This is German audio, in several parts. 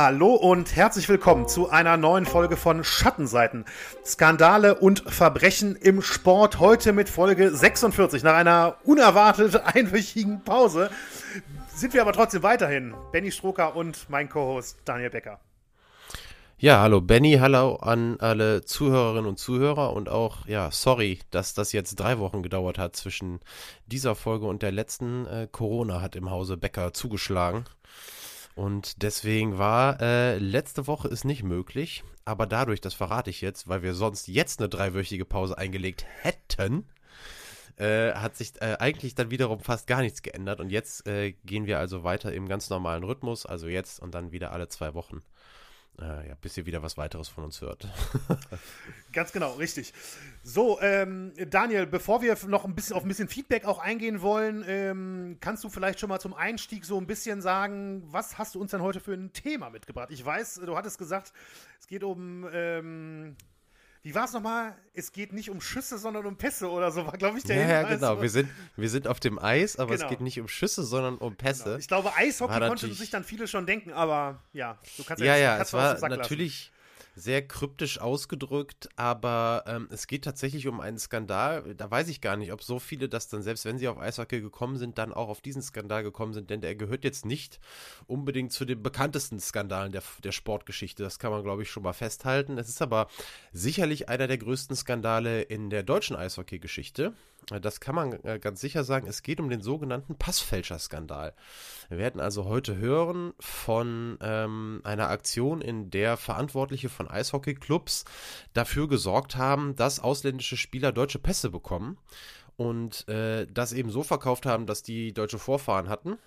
Hallo und herzlich willkommen zu einer neuen Folge von Schattenseiten. Skandale und Verbrechen im Sport. Heute mit Folge 46. Nach einer unerwartet einwöchigen Pause sind wir aber trotzdem weiterhin. Benny Stroker und mein Co-Host Daniel Becker. Ja, hallo Benny, hallo an alle Zuhörerinnen und Zuhörer und auch, ja, sorry, dass das jetzt drei Wochen gedauert hat zwischen dieser Folge und der letzten. Äh, Corona hat im Hause Becker zugeschlagen. Und deswegen war äh, letzte Woche ist nicht möglich, aber dadurch, das verrate ich jetzt, weil wir sonst jetzt eine dreiwöchige Pause eingelegt hätten, äh, hat sich äh, eigentlich dann wiederum fast gar nichts geändert. Und jetzt äh, gehen wir also weiter im ganz normalen Rhythmus, also jetzt und dann wieder alle zwei Wochen äh, ja, bis ihr wieder was weiteres von uns hört. Ganz genau, richtig. So, ähm, Daniel, bevor wir noch ein bisschen auf ein bisschen Feedback auch eingehen wollen, ähm, kannst du vielleicht schon mal zum Einstieg so ein bisschen sagen, was hast du uns denn heute für ein Thema mitgebracht? Ich weiß, du hattest gesagt, es geht um ähm, wie war es nochmal? Es geht nicht um Schüsse, sondern um Pässe oder so, war, glaube ich, der Ja, ja genau. Wir sind, wir sind auf dem Eis, aber genau. es geht nicht um Schüsse, sondern um Pässe. Genau. Ich glaube, Eishockey konnten sich dann viele schon denken, aber ja, du kannst ja, ja, ja es war natürlich sehr kryptisch ausgedrückt, aber ähm, es geht tatsächlich um einen Skandal. Da weiß ich gar nicht, ob so viele das dann, selbst wenn sie auf Eishockey gekommen sind, dann auch auf diesen Skandal gekommen sind, denn der gehört jetzt nicht unbedingt zu den bekanntesten Skandalen der, der Sportgeschichte. Das kann man, glaube ich, schon mal festhalten. Es ist aber sicherlich einer der größten Skandale in der deutschen Eishockey-Geschichte. Das kann man äh, ganz sicher sagen. Es geht um den sogenannten Passfälscherskandal. Wir werden also heute hören von ähm, einer Aktion, in der Verantwortliche von Eishockeyclubs dafür gesorgt haben, dass ausländische Spieler deutsche Pässe bekommen und äh, das eben so verkauft haben, dass die deutsche Vorfahren hatten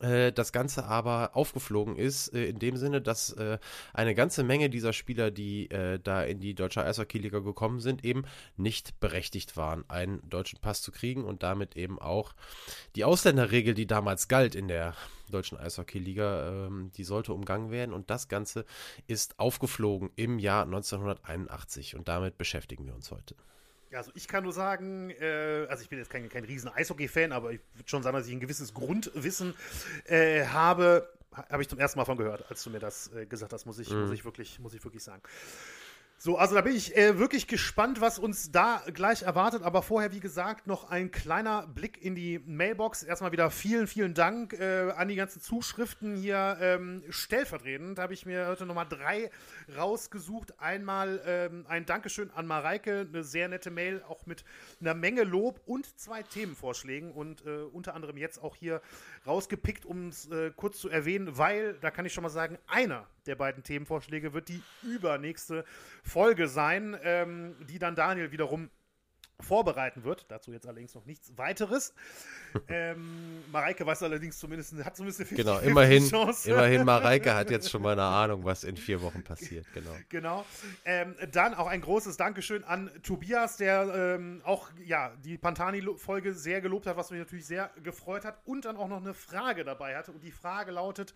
das Ganze aber aufgeflogen ist, äh, in dem Sinne, dass äh, eine ganze Menge dieser Spieler, die da in die deutsche Eishockey-Liga gekommen sind, eben nicht berechtigt waren, einen deutschen Pass zu kriegen und damit eben auch die Ausländerregel, die damals galt in der deutschen Eishockey-Liga, ähm, die sollte umgangen werden und das Ganze ist aufgeflogen im Jahr 1981 und damit beschäftigen wir uns heute. Ja, also ich kann nur sagen, äh, also ich bin jetzt kein, kein riesen Eishockey-Fan, aber ich würde schon sagen, dass ich ein gewisses Grundwissen äh, habe. Habe ich zum ersten Mal von gehört, als du mir das äh, gesagt hast, muss ich, mhm. muss ich wirklich, muss ich wirklich sagen. So, also da bin ich äh, wirklich gespannt, was uns da gleich erwartet. Aber vorher, wie gesagt, noch ein kleiner Blick in die Mailbox. Erstmal wieder vielen, vielen Dank äh, an die ganzen Zuschriften hier. Ähm, stellvertretend habe ich mir heute nochmal drei rausgesucht. Einmal ähm, ein Dankeschön an Mareike, eine sehr nette Mail, auch mit einer Menge Lob und zwei Themenvorschlägen. Und äh, unter anderem jetzt auch hier rausgepickt, um es äh, kurz zu erwähnen, weil, da kann ich schon mal sagen, einer der beiden Themenvorschläge wird die übernächste Folge sein, ähm, die dann Daniel wiederum vorbereiten wird. Dazu jetzt allerdings noch nichts weiteres. ähm, Mareike weiß allerdings zumindest, hat zumindest eine 50 Genau, immerhin, Chance. immerhin Mareike hat jetzt schon mal eine Ahnung, was in vier Wochen passiert. Genau. Genau. Ähm, dann auch ein großes Dankeschön an Tobias, der ähm, auch ja, die Pantani-Folge sehr gelobt hat, was mich natürlich sehr gefreut hat und dann auch noch eine Frage dabei hatte. Und die Frage lautet,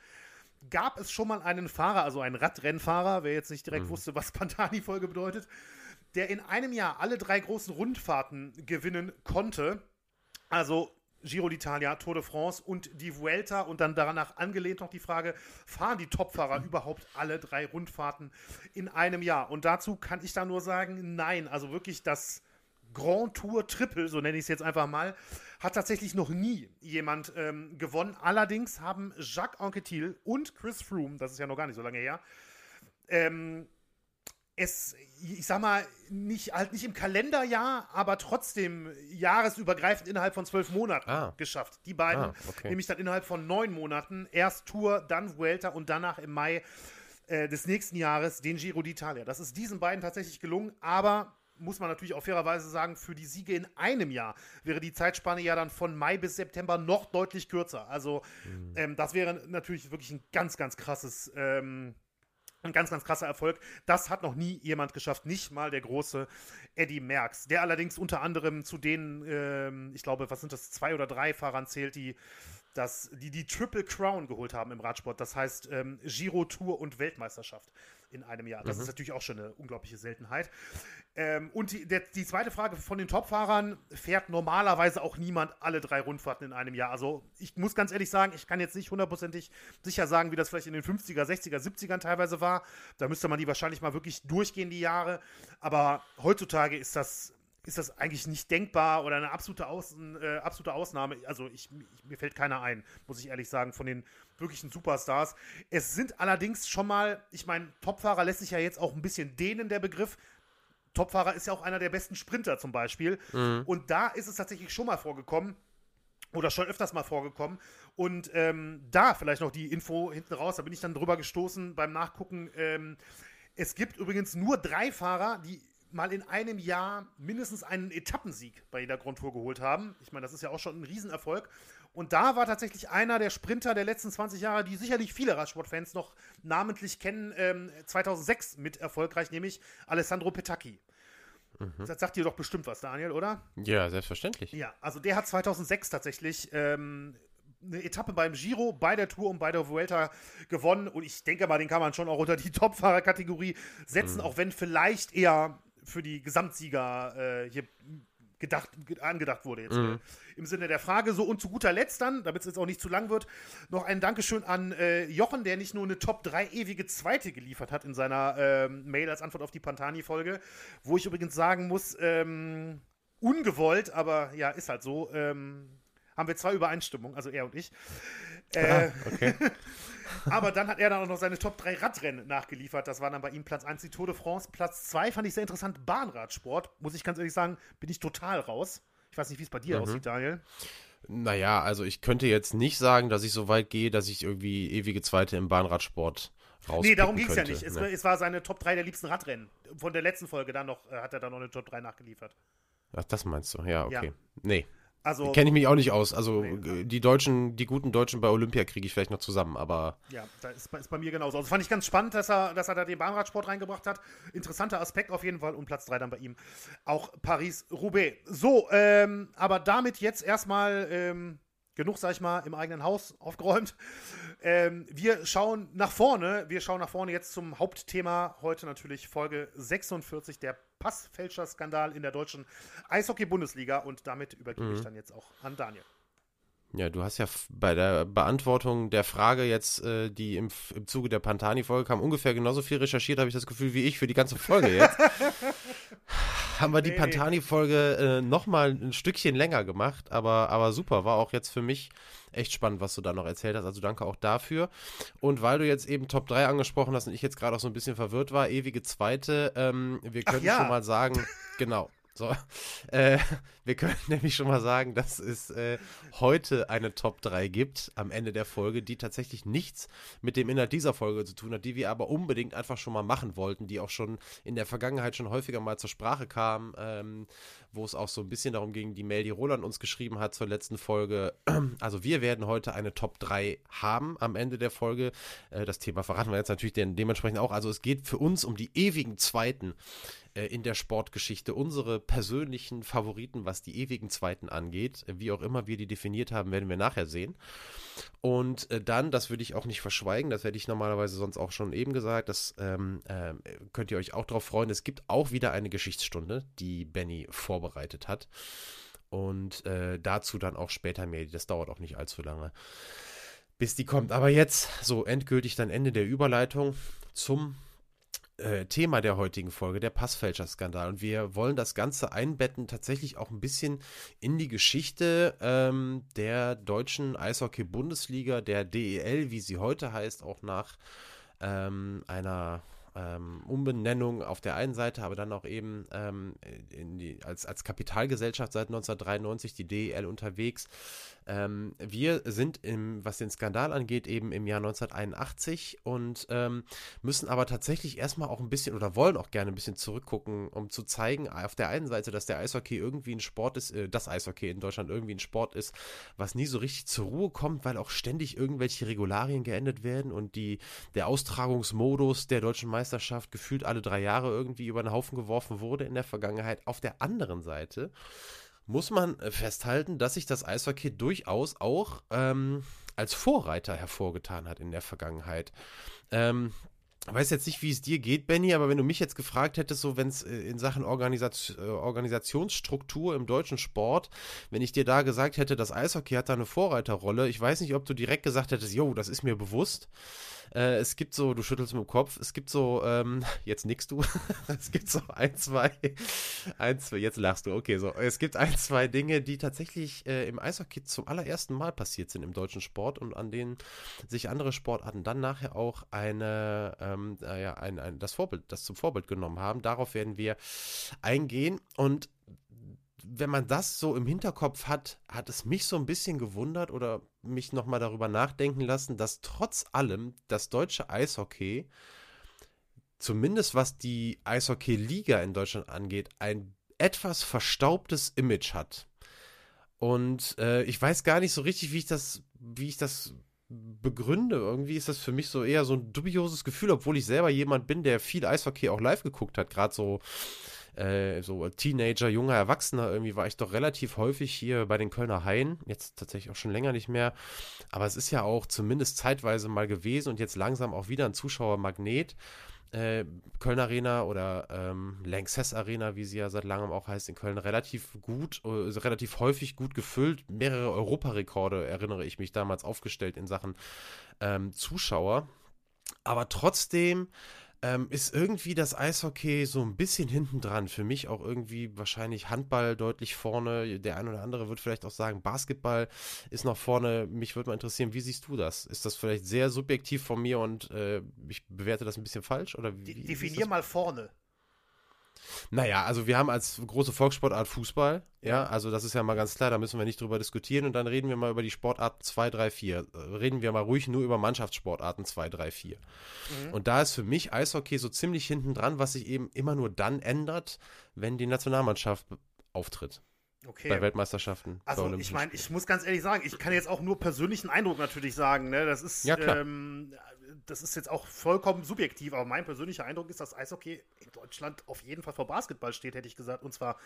gab es schon mal einen Fahrer, also einen Radrennfahrer, wer jetzt nicht direkt mhm. wusste, was Pantani-Folge bedeutet, der in einem Jahr alle drei großen Rundfahrten gewinnen konnte. Also Giro d'Italia, Tour de France und die Vuelta und dann danach angelehnt noch die Frage, fahren die Topfahrer überhaupt alle drei Rundfahrten in einem Jahr? Und dazu kann ich da nur sagen, nein, also wirklich das Grand Tour Triple, so nenne ich es jetzt einfach mal, hat tatsächlich noch nie jemand ähm, gewonnen. Allerdings haben Jacques Anquetil und Chris Froome, das ist ja noch gar nicht so lange her, ähm, es, ich sag mal, nicht, halt nicht im Kalenderjahr, aber trotzdem jahresübergreifend innerhalb von zwölf Monaten ah. geschafft. Die beiden, ah, okay. nämlich dann innerhalb von neun Monaten, erst Tour, dann Vuelta und danach im Mai äh, des nächsten Jahres den Giro d'Italia. Das ist diesen beiden tatsächlich gelungen, aber muss man natürlich auch fairerweise sagen, für die Siege in einem Jahr wäre die Zeitspanne ja dann von Mai bis September noch deutlich kürzer. Also mhm. ähm, das wäre natürlich wirklich ein ganz, ganz krasses, ähm, ein ganz, ganz krasser Erfolg. Das hat noch nie jemand geschafft, nicht mal der große Eddie Merckx, der allerdings unter anderem zu den, ähm, ich glaube, was sind das, zwei oder drei Fahrern zählt, die dass die die Triple Crown geholt haben im Radsport. Das heißt ähm, Giro, Tour und Weltmeisterschaft in einem Jahr. Das mhm. ist natürlich auch schon eine unglaubliche Seltenheit. Ähm, und die, der, die zweite Frage von den Topfahrern, fährt normalerweise auch niemand alle drei Rundfahrten in einem Jahr. Also ich muss ganz ehrlich sagen, ich kann jetzt nicht hundertprozentig sicher sagen, wie das vielleicht in den 50er, 60er, 70ern teilweise war. Da müsste man die wahrscheinlich mal wirklich durchgehen, die Jahre. Aber heutzutage ist das ist das eigentlich nicht denkbar oder eine absolute, Außen, äh, absolute Ausnahme. Also ich, ich, mir fällt keiner ein, muss ich ehrlich sagen, von den wirklichen Superstars. Es sind allerdings schon mal, ich meine, Topfahrer lässt sich ja jetzt auch ein bisschen dehnen, der Begriff. Topfahrer ist ja auch einer der besten Sprinter zum Beispiel. Mhm. Und da ist es tatsächlich schon mal vorgekommen, oder schon öfters mal vorgekommen. Und ähm, da vielleicht noch die Info hinten raus, da bin ich dann drüber gestoßen beim Nachgucken. Ähm, es gibt übrigens nur drei Fahrer, die mal in einem Jahr mindestens einen Etappensieg bei jeder Grand Tour geholt haben. Ich meine, das ist ja auch schon ein Riesenerfolg. Und da war tatsächlich einer der Sprinter der letzten 20 Jahre, die sicherlich viele Radsportfans noch namentlich kennen, ähm, 2006 mit erfolgreich, nämlich Alessandro Petacchi. Mhm. Das sagt dir doch bestimmt was, Daniel, oder? Ja, selbstverständlich. Ja, also der hat 2006 tatsächlich ähm, eine Etappe beim Giro, bei der Tour und bei der Vuelta gewonnen. Und ich denke mal, den kann man schon auch unter die Topfahrerkategorie setzen, mhm. auch wenn vielleicht eher für die Gesamtsieger äh, hier gedacht, angedacht wurde jetzt mhm. im Sinne der Frage. So und zu guter Letzt dann, damit es jetzt auch nicht zu lang wird, noch ein Dankeschön an äh, Jochen, der nicht nur eine Top 3 ewige Zweite geliefert hat in seiner ähm, Mail als Antwort auf die Pantani-Folge, wo ich übrigens sagen muss, ähm, ungewollt, aber ja, ist halt so, ähm, haben wir zwei Übereinstimmungen, also er und ich. Äh, okay. Aber dann hat er dann auch noch seine Top 3 Radrennen nachgeliefert. Das war dann bei ihm Platz 1 die Tour de France. Platz 2 fand ich sehr interessant, Bahnradsport. Muss ich ganz ehrlich sagen, bin ich total raus. Ich weiß nicht, wie es bei dir mhm. aussieht, Daniel. Naja, also ich könnte jetzt nicht sagen, dass ich so weit gehe, dass ich irgendwie ewige Zweite im Bahnradsport raus. Nee, darum ging es ja nicht. Es, ne? es, war seine Top 3 der liebsten Radrennen. Von der letzten Folge dann noch, äh, hat er dann noch eine Top 3 nachgeliefert. Ach, das meinst du? Ja, okay. Ja. Nee. Also kenne ich mich auch nicht aus. Also nee, die Deutschen, die guten Deutschen bei Olympia kriege ich vielleicht noch zusammen, aber ja, da ist, ist bei mir genauso. Also fand ich ganz spannend, dass er, dass er da den Bahnradsport reingebracht hat. Interessanter Aspekt auf jeden Fall und Platz 3 dann bei ihm auch Paris-Roubaix. So, ähm, aber damit jetzt erstmal ähm, genug, sag ich mal, im eigenen Haus aufgeräumt. Ähm, wir schauen nach vorne. Wir schauen nach vorne jetzt zum Hauptthema. Heute natürlich Folge 46, der Passfälscher-Skandal in der deutschen Eishockey-Bundesliga. Und damit übergebe mhm. ich dann jetzt auch an Daniel. Ja, du hast ja bei der Beantwortung der Frage jetzt, äh, die im, im Zuge der Pantani-Folge kam, ungefähr genauso viel recherchiert, habe ich das Gefühl, wie ich für die ganze Folge jetzt. Haben wir die nee. Pantani-Folge äh, nochmal ein Stückchen länger gemacht, aber, aber super, war auch jetzt für mich echt spannend, was du da noch erzählt hast. Also danke auch dafür. Und weil du jetzt eben Top 3 angesprochen hast und ich jetzt gerade auch so ein bisschen verwirrt war, ewige Zweite, ähm, wir können ja. schon mal sagen, genau, so, äh, wir können nämlich schon mal sagen, dass es äh, heute eine Top 3 gibt am Ende der Folge, die tatsächlich nichts mit dem Inhalt dieser Folge zu tun hat, die wir aber unbedingt einfach schon mal machen wollten, die auch schon in der Vergangenheit schon häufiger mal zur Sprache kam, ähm, wo es auch so ein bisschen darum ging, die Mail, die Roland uns geschrieben hat zur letzten Folge. Also wir werden heute eine Top 3 haben am Ende der Folge. Äh, das Thema verraten wir jetzt natürlich dementsprechend auch. Also es geht für uns um die ewigen Zweiten in der Sportgeschichte unsere persönlichen Favoriten, was die ewigen Zweiten angeht. Wie auch immer wir die definiert haben, werden wir nachher sehen. Und äh, dann, das würde ich auch nicht verschweigen, das hätte ich normalerweise sonst auch schon eben gesagt, das ähm, äh, könnt ihr euch auch darauf freuen. Es gibt auch wieder eine Geschichtsstunde, die Benny vorbereitet hat. Und äh, dazu dann auch später mehr. Das dauert auch nicht allzu lange, bis die kommt. Aber jetzt so endgültig dann Ende der Überleitung zum äh, Thema der heutigen Folge, der Passfälscher-Skandal. Und wir wollen das Ganze einbetten, tatsächlich auch ein bisschen in die Geschichte ähm, der deutschen Eishockey-Bundesliga, der DEL, wie sie heute heißt, auch nach ähm, einer ähm, Umbenennung auf der einen Seite, aber dann auch eben ähm, die, als, als Kapitalgesellschaft seit 1993 die DEL unterwegs. Ähm, wir sind, im, was den Skandal angeht, eben im Jahr 1981 und ähm, müssen aber tatsächlich erstmal auch ein bisschen oder wollen auch gerne ein bisschen zurückgucken, um zu zeigen, auf der einen Seite, dass der Eishockey irgendwie ein Sport ist, äh, das Eishockey in Deutschland irgendwie ein Sport ist, was nie so richtig zur Ruhe kommt, weil auch ständig irgendwelche Regularien geändert werden und die, der Austragungsmodus der deutschen Meisterschaft gefühlt alle drei Jahre irgendwie über den Haufen geworfen wurde in der Vergangenheit. Auf der anderen Seite muss man äh, festhalten, dass sich das Eishockey durchaus auch ähm, als Vorreiter hervorgetan hat in der Vergangenheit. Ähm, weiß jetzt nicht, wie es dir geht, Benny, aber wenn du mich jetzt gefragt hättest, so wenn es äh, in Sachen Organisation, äh, Organisationsstruktur im deutschen Sport, wenn ich dir da gesagt hätte, das Eishockey hat da eine Vorreiterrolle, ich weiß nicht, ob du direkt gesagt hättest, jo, das ist mir bewusst. Äh, es gibt so, du schüttelst mit dem Kopf, es gibt so, ähm, jetzt nix du, es gibt so ein, zwei, ein, zwei, jetzt lachst du, okay, so, es gibt ein, zwei Dinge, die tatsächlich äh, im Eishockey zum allerersten Mal passiert sind im deutschen Sport und an denen sich andere Sportarten dann nachher auch eine, ähm, äh, ja, ein, ein, das Vorbild, das zum Vorbild genommen haben. Darauf werden wir eingehen und wenn man das so im Hinterkopf hat, hat es mich so ein bisschen gewundert oder mich nochmal darüber nachdenken lassen, dass trotz allem das deutsche Eishockey, zumindest was die Eishockey-Liga in Deutschland angeht, ein etwas verstaubtes Image hat. Und äh, ich weiß gar nicht so richtig, wie ich das, wie ich das begründe. Irgendwie ist das für mich so eher so ein dubioses Gefühl, obwohl ich selber jemand bin, der viel Eishockey auch live geguckt hat, gerade so äh, so Teenager, junger Erwachsener, irgendwie war ich doch relativ häufig hier bei den Kölner Haien, jetzt tatsächlich auch schon länger nicht mehr, aber es ist ja auch zumindest zeitweise mal gewesen und jetzt langsam auch wieder ein Zuschauermagnet. Äh, Köln Arena oder ähm, Lanxess Arena, wie sie ja seit langem auch heißt, in Köln relativ gut, äh, relativ häufig gut gefüllt. Mehrere Europarekorde, erinnere ich mich, damals aufgestellt in Sachen ähm, Zuschauer. Aber trotzdem ähm, ist irgendwie das Eishockey so ein bisschen hinten dran. Für mich auch irgendwie wahrscheinlich Handball deutlich vorne. Der eine oder andere wird vielleicht auch sagen, Basketball ist noch vorne. Mich würde mal interessieren, wie siehst du das? Ist das vielleicht sehr subjektiv von mir und äh, ich bewerte das ein bisschen falsch? Oder wie, Definier mal vorne. Naja, also wir haben als große Volkssportart Fußball, ja, also das ist ja mal ganz klar, da müssen wir nicht drüber diskutieren und dann reden wir mal über die Sportarten 2, 3, 4. Reden wir mal ruhig nur über Mannschaftssportarten 2, 3, 4. Mhm. Und da ist für mich Eishockey so ziemlich hinten dran, was sich eben immer nur dann ändert, wenn die Nationalmannschaft auftritt. Okay. Bei Weltmeisterschaften. Also ich meine, ich muss ganz ehrlich sagen, ich kann jetzt auch nur persönlichen Eindruck natürlich sagen. Ne? Das ist, ja, ähm, das ist jetzt auch vollkommen subjektiv, aber mein persönlicher Eindruck ist, dass Eishockey in Deutschland auf jeden Fall vor Basketball steht, hätte ich gesagt. Und zwar,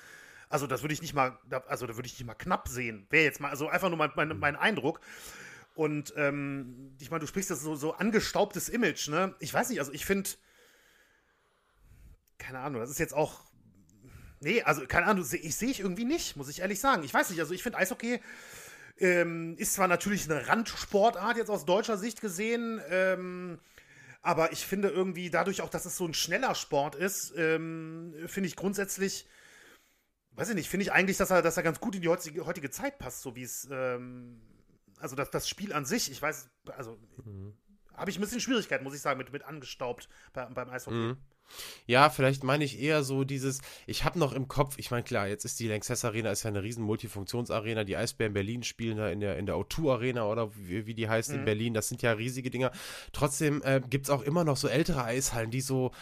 also das würde ich nicht mal, also da würde ich nicht mal knapp sehen. Wäre jetzt mal, also einfach nur mein, mein, mein Eindruck. Und ähm, ich meine, du sprichst das so, so angestaubtes Image, ne? Ich weiß nicht, also ich finde, keine Ahnung, das ist jetzt auch Nee, also keine Ahnung, ich sehe ich irgendwie nicht, muss ich ehrlich sagen. Ich weiß nicht, also ich finde Eishockey ähm, ist zwar natürlich eine Randsportart jetzt aus deutscher Sicht gesehen, ähm, aber ich finde irgendwie dadurch auch, dass es so ein schneller Sport ist, ähm, finde ich grundsätzlich, weiß ich nicht, finde ich eigentlich, dass er, dass er ganz gut in die heutige, heutige Zeit passt, so wie es, ähm, also das, das Spiel an sich, ich weiß, also mhm. habe ich ein bisschen Schwierigkeiten, muss ich sagen, mit, mit angestaubt bei, beim Eishockey. Mhm. Ja, vielleicht meine ich eher so dieses, ich habe noch im Kopf, ich meine, klar, jetzt ist die Lanxess Arena, ist ja eine riesen Multifunktionsarena, die Eisbären Berlin spielen da in der, in der O2 Arena oder wie, wie die heißt mhm. in Berlin, das sind ja riesige Dinger. Trotzdem äh, gibt es auch immer noch so ältere Eishallen, die so,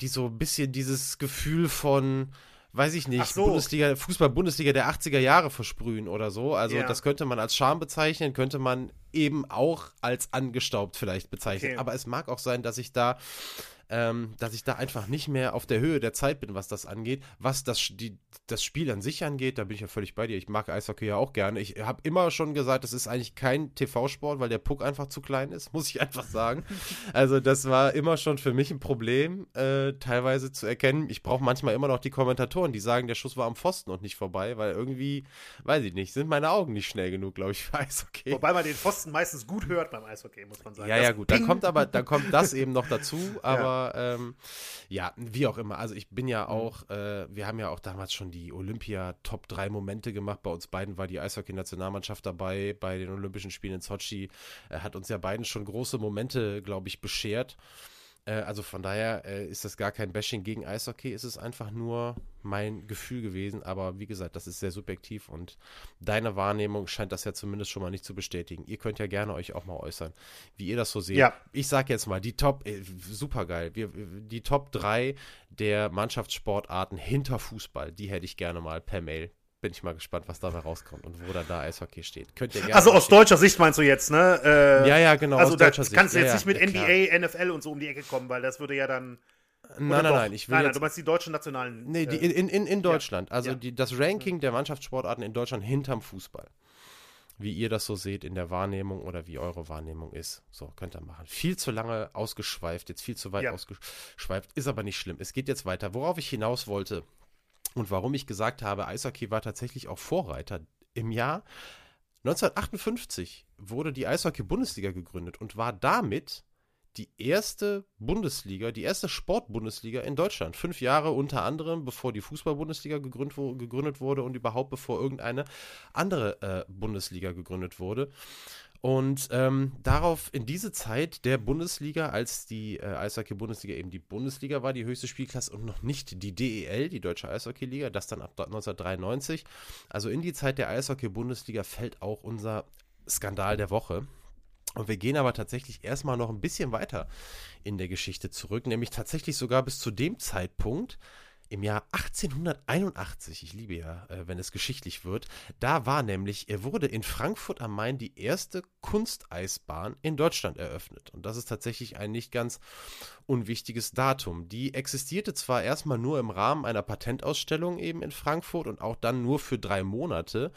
die so ein bisschen dieses Gefühl von, weiß ich nicht, so. Bundesliga, Fußball-Bundesliga der 80er Jahre versprühen oder so. Also ja. das könnte man als Charme bezeichnen, könnte man eben auch als angestaubt vielleicht bezeichnen. Okay. Aber es mag auch sein, dass ich da ähm, dass ich da einfach nicht mehr auf der Höhe der Zeit bin, was das angeht. Was das, die, das Spiel an sich angeht, da bin ich ja völlig bei dir. Ich mag Eishockey ja auch gerne. Ich habe immer schon gesagt, das ist eigentlich kein TV-Sport, weil der Puck einfach zu klein ist, muss ich einfach sagen. Also das war immer schon für mich ein Problem, äh, teilweise zu erkennen. Ich brauche manchmal immer noch die Kommentatoren, die sagen, der Schuss war am Pfosten und nicht vorbei, weil irgendwie, weiß ich nicht, sind meine Augen nicht schnell genug, glaube ich, für Eishockey. Wobei man den Pfosten meistens gut hört beim Eishockey, muss man sagen. Ja, das ja, gut. Dann kommt aber, dann kommt das eben noch dazu, aber ähm, ja, wie auch immer. Also ich bin ja mhm. auch, äh, wir haben ja auch damals schon die Olympia-Top 3 Momente gemacht. Bei uns beiden war die Eishockey-Nationalmannschaft dabei bei den Olympischen Spielen in Sochi. Äh, hat uns ja beiden schon große Momente, glaube ich, beschert. Äh, also von daher äh, ist das gar kein Bashing gegen Eishockey, ist es einfach nur mein Gefühl gewesen. Aber wie gesagt, das ist sehr subjektiv und deine Wahrnehmung scheint das ja zumindest schon mal nicht zu bestätigen. Ihr könnt ja gerne euch auch mal äußern, wie ihr das so seht. Ja. Ich sage jetzt mal, die Top, äh, super geil, die Top 3 der Mannschaftssportarten hinter Fußball, die hätte ich gerne mal per Mail bin ich mal gespannt, was dabei rauskommt und wo dann da Eishockey steht. Könnt ihr gerne also aus deutscher Sicht meinst du jetzt, ne? Äh, ja, ja, genau. Also aus da kannst du jetzt ja, nicht mit ja, NBA, NFL und so um die Ecke kommen, weil das würde ja dann. Nein, nein, nein, ich will nein, nein, du meinst die deutschen nationalen. Nee, die, in, in, in Deutschland. Ja. Also die, das Ranking der Mannschaftssportarten in Deutschland hinterm Fußball. Wie ihr das so seht in der Wahrnehmung oder wie eure Wahrnehmung ist. So, könnt ihr machen. Viel zu lange ausgeschweift, jetzt viel zu weit ausgeschweift, ist aber nicht schlimm. Es geht jetzt weiter. Worauf ich hinaus wollte und warum ich gesagt habe, Eishockey war tatsächlich auch Vorreiter. Im Jahr 1958 wurde die Eishockey-Bundesliga gegründet und war damit die erste Bundesliga, die erste Sportbundesliga in Deutschland. Fünf Jahre unter anderem, bevor die Fußball-Bundesliga gegründet, wurde und überhaupt bevor irgendeine andere äh, Bundesliga gegründet wurde. Und ähm, darauf in diese Zeit der Bundesliga, als die äh, Eishockey-Bundesliga eben die Bundesliga war, die höchste Spielklasse und noch nicht die DEL, die Deutsche Eishockey-Liga, das dann ab 1993. Also in die Zeit der Eishockey-Bundesliga fällt auch unser Skandal der Woche. Und wir gehen aber tatsächlich erstmal noch ein bisschen weiter in der Geschichte zurück, nämlich tatsächlich sogar bis zu dem Zeitpunkt, im Jahr 1881, ich liebe ja, äh, wenn es geschichtlich wird, da war nämlich, er wurde in Frankfurt am Main die erste Kunsteisbahn in Deutschland eröffnet. Und das ist tatsächlich ein nicht ganz unwichtiges Datum. Die existierte zwar erstmal nur im Rahmen einer Patentausstellung eben in Frankfurt und auch dann nur für drei Monate,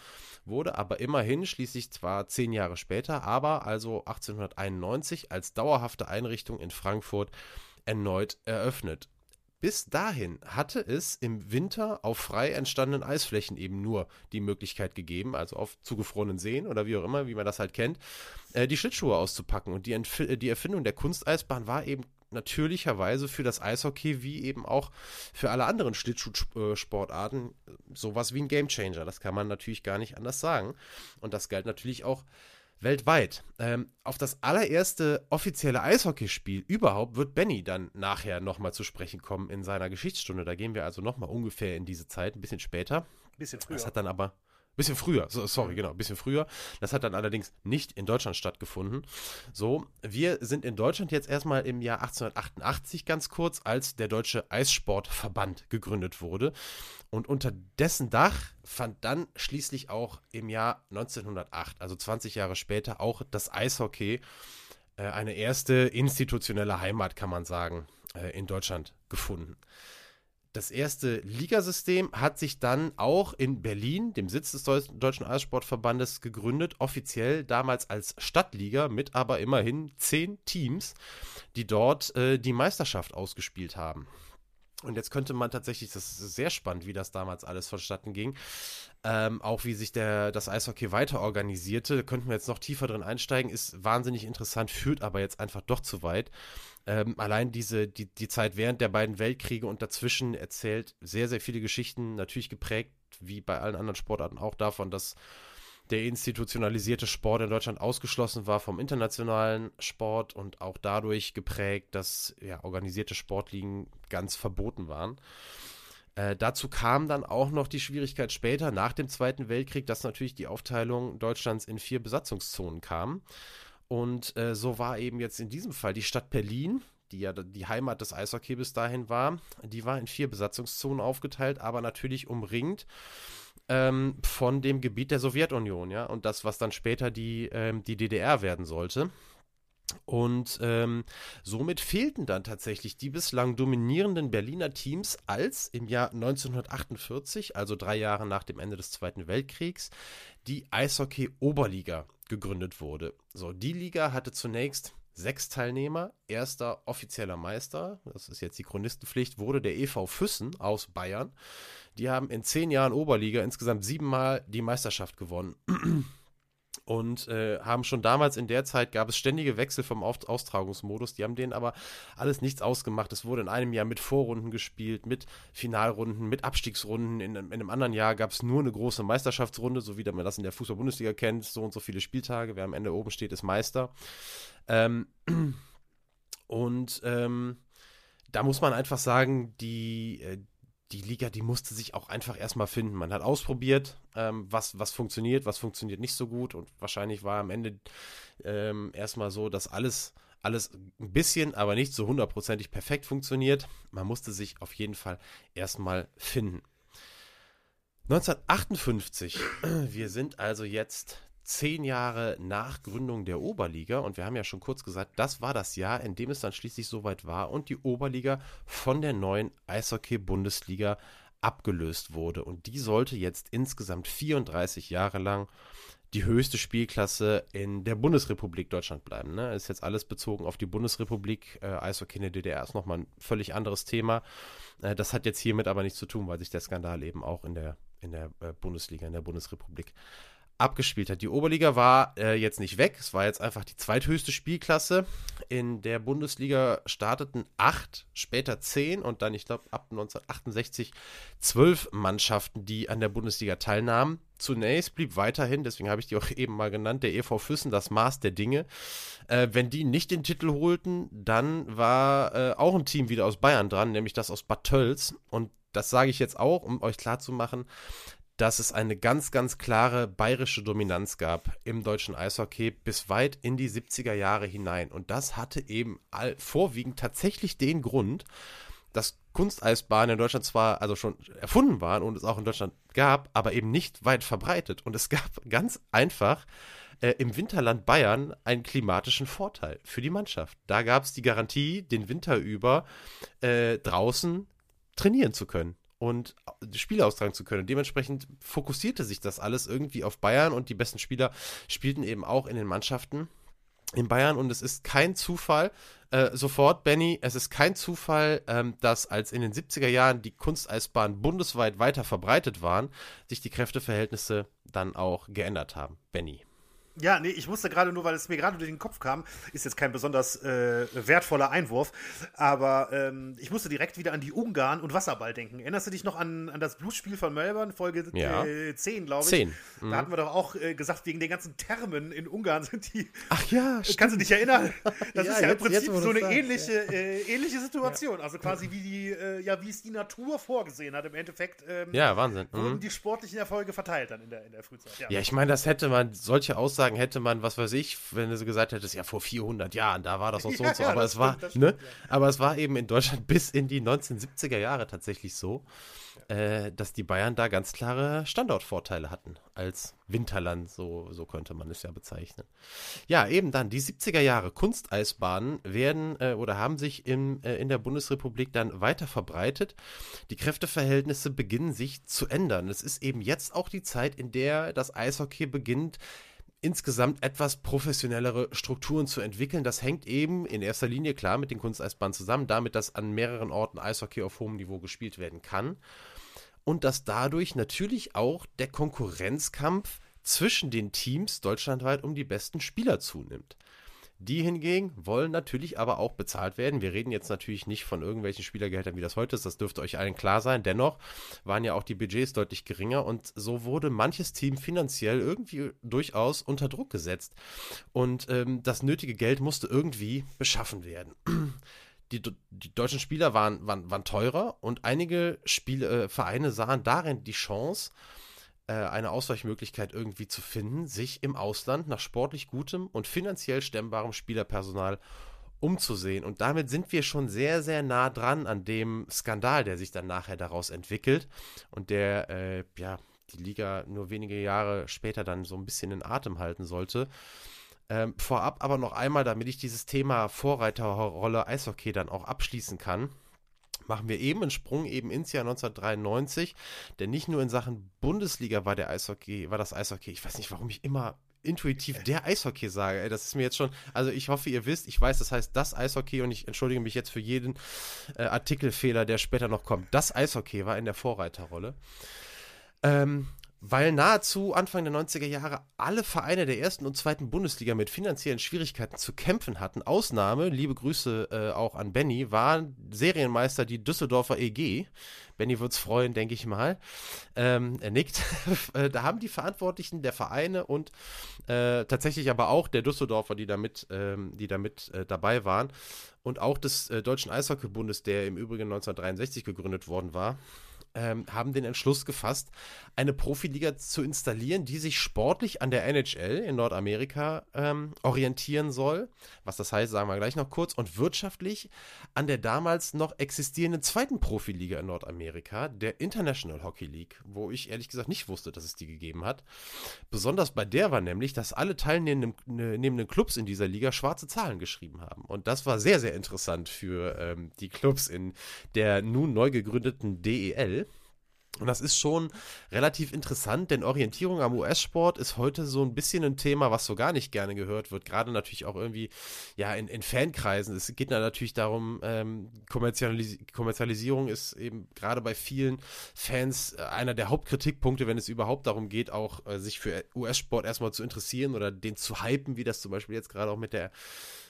wurde aber immerhin schließlich zwar zehn Jahre später, aber also 1891 als dauerhafte Einrichtung in Frankfurt erneut eröffnet. Bis dahin hatte es im Winter auf frei entstandenen Eisflächen eben nur die Möglichkeit gegeben, also auf zugefrorenen Seen oder wie auch immer, wie man das halt kennt, äh, die Schlittschuhe auszupacken. Und die, Entf die Erfindung der Kunsteisbahn war eben natürlicherweise für das Eishockey wie eben auch für alle anderen Schlittschuhsportarten äh, sowas wie ein Gamechanger. Das kann man natürlich gar nicht anders sagen. Und das galt natürlich auch weltweit. Ähm, auf das allererste offizielle Eishockeyspiel überhaupt wird Benny dann nachher nochmal zu sprechen kommen in seiner Geschichtsstunde. Da gehen wir also nochmal ungefähr in diese Zeit, ein bisschen später. Ein bisschen früher. Das hat dann aber Bisschen früher, so, sorry, genau, bisschen früher. Das hat dann allerdings nicht in Deutschland stattgefunden. So, wir sind in Deutschland jetzt erstmal im Jahr 1888 ganz kurz, als der Deutsche Eissportverband gegründet wurde. Und unter dessen Dach fand dann schließlich auch im Jahr 1908, also 20 Jahre später, auch das Eishockey äh, eine erste institutionelle Heimat, kann man sagen, äh, in Deutschland gefunden. Das erste Ligasystem hat sich dann auch in Berlin, dem Sitz des Deutschen Eissportverbandes, gegründet, offiziell damals als Stadtliga mit aber immerhin zehn Teams, die dort äh, die Meisterschaft ausgespielt haben. Und jetzt könnte man tatsächlich, das ist sehr spannend, wie das damals alles vonstatten ging, ähm, auch wie sich der, das Eishockey weiter organisierte, da könnten wir jetzt noch tiefer drin einsteigen, ist wahnsinnig interessant, führt aber jetzt einfach doch zu weit. Ähm, allein diese, die, die Zeit während der beiden Weltkriege und dazwischen erzählt sehr, sehr viele Geschichten, natürlich geprägt, wie bei allen anderen Sportarten auch davon, dass der institutionalisierte Sport in Deutschland ausgeschlossen war vom internationalen Sport und auch dadurch geprägt, dass ja, organisierte Sportligen ganz verboten waren. Äh, dazu kam dann auch noch die Schwierigkeit später, nach dem Zweiten Weltkrieg, dass natürlich die Aufteilung Deutschlands in vier Besatzungszonen kam. Und äh, so war eben jetzt in diesem Fall die Stadt Berlin, die ja die Heimat des Eishockey bis dahin war, die war in vier Besatzungszonen aufgeteilt, aber natürlich umringt ähm, von dem Gebiet der Sowjetunion, ja, und das, was dann später die, ähm, die DDR werden sollte. Und ähm, somit fehlten dann tatsächlich die bislang dominierenden Berliner Teams, als im Jahr 1948, also drei Jahre nach dem Ende des Zweiten Weltkriegs, die Eishockey-Oberliga gegründet wurde. So, die Liga hatte zunächst sechs Teilnehmer. Erster offizieller Meister, das ist jetzt die Chronistenpflicht, wurde der EV Füssen aus Bayern. Die haben in zehn Jahren Oberliga insgesamt siebenmal die Meisterschaft gewonnen. Und äh, haben schon damals in der Zeit gab es ständige Wechsel vom Auf Austragungsmodus. Die haben denen aber alles nichts ausgemacht. Es wurde in einem Jahr mit Vorrunden gespielt, mit Finalrunden, mit Abstiegsrunden. In, in einem anderen Jahr gab es nur eine große Meisterschaftsrunde, so wie man das in der Fußball-Bundesliga kennt. So und so viele Spieltage. Wer am Ende oben steht, ist Meister. Ähm, und ähm, da muss man einfach sagen, die, äh, die Liga, die musste sich auch einfach erstmal finden. Man hat ausprobiert, ähm, was, was funktioniert, was funktioniert nicht so gut. Und wahrscheinlich war am Ende ähm, erstmal so, dass alles, alles ein bisschen, aber nicht so hundertprozentig perfekt funktioniert. Man musste sich auf jeden Fall erstmal finden. 1958, wir sind also jetzt zehn Jahre nach Gründung der Oberliga. Und wir haben ja schon kurz gesagt, das war das Jahr, in dem es dann schließlich soweit war und die Oberliga von der neuen Eishockey-Bundesliga abgelöst wurde. Und die sollte jetzt insgesamt 34 Jahre lang die höchste Spielklasse in der Bundesrepublik Deutschland bleiben. Ne? Ist jetzt alles bezogen auf die Bundesrepublik. Äh, Eishockey in der DDR ist nochmal ein völlig anderes Thema. Äh, das hat jetzt hiermit aber nichts zu tun, weil sich der Skandal eben auch in der, in der äh, Bundesliga, in der Bundesrepublik abgespielt hat. Die Oberliga war äh, jetzt nicht weg, es war jetzt einfach die zweithöchste Spielklasse. In der Bundesliga starteten acht, später zehn und dann, ich glaube, ab 1968 zwölf Mannschaften, die an der Bundesliga teilnahmen. Zunächst blieb weiterhin, deswegen habe ich die auch eben mal genannt, der EV Füssen das Maß der Dinge. Äh, wenn die nicht den Titel holten, dann war äh, auch ein Team wieder aus Bayern dran, nämlich das aus Bad Tölz. Und das sage ich jetzt auch, um euch klarzumachen, dass es eine ganz, ganz klare bayerische Dominanz gab im deutschen Eishockey bis weit in die 70er Jahre hinein. Und das hatte eben all, vorwiegend tatsächlich den Grund, dass Kunsteisbahnen in Deutschland zwar also schon erfunden waren und es auch in Deutschland gab, aber eben nicht weit verbreitet. Und es gab ganz einfach äh, im Winterland Bayern einen klimatischen Vorteil für die Mannschaft. Da gab es die Garantie, den Winter über äh, draußen trainieren zu können und Spiele austragen zu können. Dementsprechend fokussierte sich das alles irgendwie auf Bayern und die besten Spieler spielten eben auch in den Mannschaften in Bayern und es ist kein Zufall, äh, sofort, Benny, es ist kein Zufall, ähm, dass als in den 70er Jahren die Kunsteisbahnen bundesweit weiter verbreitet waren, sich die Kräfteverhältnisse dann auch geändert haben. Benny. Ja, nee, ich musste gerade nur, weil es mir gerade durch den Kopf kam, ist jetzt kein besonders äh, wertvoller Einwurf, aber ähm, ich musste direkt wieder an die Ungarn und Wasserball denken. Erinnerst du dich noch an, an das Blutspiel von Melbourne, Folge ja. äh, 10, glaube ich? 10. Mhm. Da hatten wir doch auch äh, gesagt, wegen den ganzen Thermen in Ungarn sind die. Ach ja, stimmt. Kannst du dich erinnern? Das ja, ist ja jetzt, im Prinzip jetzt, so eine ähnliche, ja. äh, ähnliche Situation. Also quasi wie die, äh, ja, wie es die Natur vorgesehen hat. Im Endeffekt ähm, ja, Wahnsinn. Mhm. wurden die sportlichen Erfolge verteilt dann in der, in der Frühzeit. Ja ich meine, das hätte man, solche Aussagen Aussagen hätte man, was weiß ich, wenn du so gesagt hättest, ja, vor 400 Jahren, da war das noch so ja, und so. Aber es war, stimmt, ne? Aber es war eben in Deutschland bis in die 1970er Jahre tatsächlich so, äh, dass die Bayern da ganz klare Standortvorteile hatten als Winterland, so, so könnte man es ja bezeichnen. Ja, eben dann, die 70er Jahre Kunsteisbahnen werden äh, oder haben sich in, äh, in der Bundesrepublik dann weiter verbreitet. Die Kräfteverhältnisse beginnen sich zu ändern. Es ist eben jetzt auch die Zeit, in der das Eishockey beginnt, insgesamt etwas professionellere Strukturen zu entwickeln. Das hängt eben in erster Linie klar mit den Kunsteisbahnen zusammen, damit dass an mehreren Orten Eishockey auf hohem Niveau gespielt werden kann und dass dadurch natürlich auch der Konkurrenzkampf zwischen den Teams deutschlandweit um die besten Spieler zunimmt. Die hingegen wollen natürlich aber auch bezahlt werden. Wir reden jetzt natürlich nicht von irgendwelchen Spielergehältern, wie das heute ist. Das dürfte euch allen klar sein. Dennoch waren ja auch die Budgets deutlich geringer und so wurde manches Team finanziell irgendwie durchaus unter Druck gesetzt. Und ähm, das nötige Geld musste irgendwie beschaffen werden. Die, die, deutschen Spieler waren, waren, waren teurer und einige Spiele, äh, Vereine sahen darin die Chance, eine Ausweichmöglichkeit irgendwie zu finden, sich im Ausland nach sportlich gutem und finanziell stemmbarem Spielerpersonal umzusehen. Und damit sind wir schon sehr, sehr nah dran an dem Skandal, der sich dann nachher daraus entwickelt und der, äh, ja, die Liga nur wenige Jahre später dann so ein bisschen in Atem halten sollte. Ähm, vorab aber noch einmal, damit ich dieses Thema Vorreiterrolle Eishockey dann auch abschließen kann machen wir eben einen Sprung eben ins Jahr 1993, denn nicht nur in Sachen Bundesliga war der Eishockey, war das Eishockey, ich weiß nicht, warum ich immer intuitiv der Eishockey sage. Ey, das ist mir jetzt schon, also ich hoffe, ihr wisst, ich weiß, das heißt das Eishockey und ich entschuldige mich jetzt für jeden äh, Artikelfehler, der später noch kommt. Das Eishockey war in der Vorreiterrolle. Ähm, weil nahezu Anfang der 90er Jahre alle Vereine der ersten und zweiten Bundesliga mit finanziellen Schwierigkeiten zu kämpfen hatten. Ausnahme, liebe Grüße äh, auch an Benny, waren Serienmeister die Düsseldorfer EG. Benny wird's freuen, denke ich mal. Ähm, er nickt. Äh, da haben die Verantwortlichen der Vereine und äh, tatsächlich aber auch der Düsseldorfer, die damit, ähm, die damit äh, dabei waren, und auch des äh, Deutschen Eishockeybundes, der im Übrigen 1963 gegründet worden war, ähm, haben den Entschluss gefasst, eine Profiliga zu installieren, die sich sportlich an der NHL in Nordamerika ähm, orientieren soll. Was das heißt, sagen wir gleich noch kurz. Und wirtschaftlich an der damals noch existierenden zweiten Profiliga in Nordamerika, der International Hockey League, wo ich ehrlich gesagt nicht wusste, dass es die gegeben hat. Besonders bei der war nämlich, dass alle teilnehmenden ne, Clubs in dieser Liga schwarze Zahlen geschrieben haben. Und das war sehr, sehr interessant für ähm, die Clubs in der nun neu gegründeten DEL. Und das ist schon relativ interessant, denn Orientierung am US-Sport ist heute so ein bisschen ein Thema, was so gar nicht gerne gehört wird. Gerade natürlich auch irgendwie, ja, in, in Fankreisen. Es geht natürlich darum, ähm, Kommerzialis Kommerzialisierung ist eben gerade bei vielen Fans äh, einer der Hauptkritikpunkte, wenn es überhaupt darum geht, auch äh, sich für US-Sport erstmal zu interessieren oder den zu hypen, wie das zum Beispiel jetzt gerade auch mit der,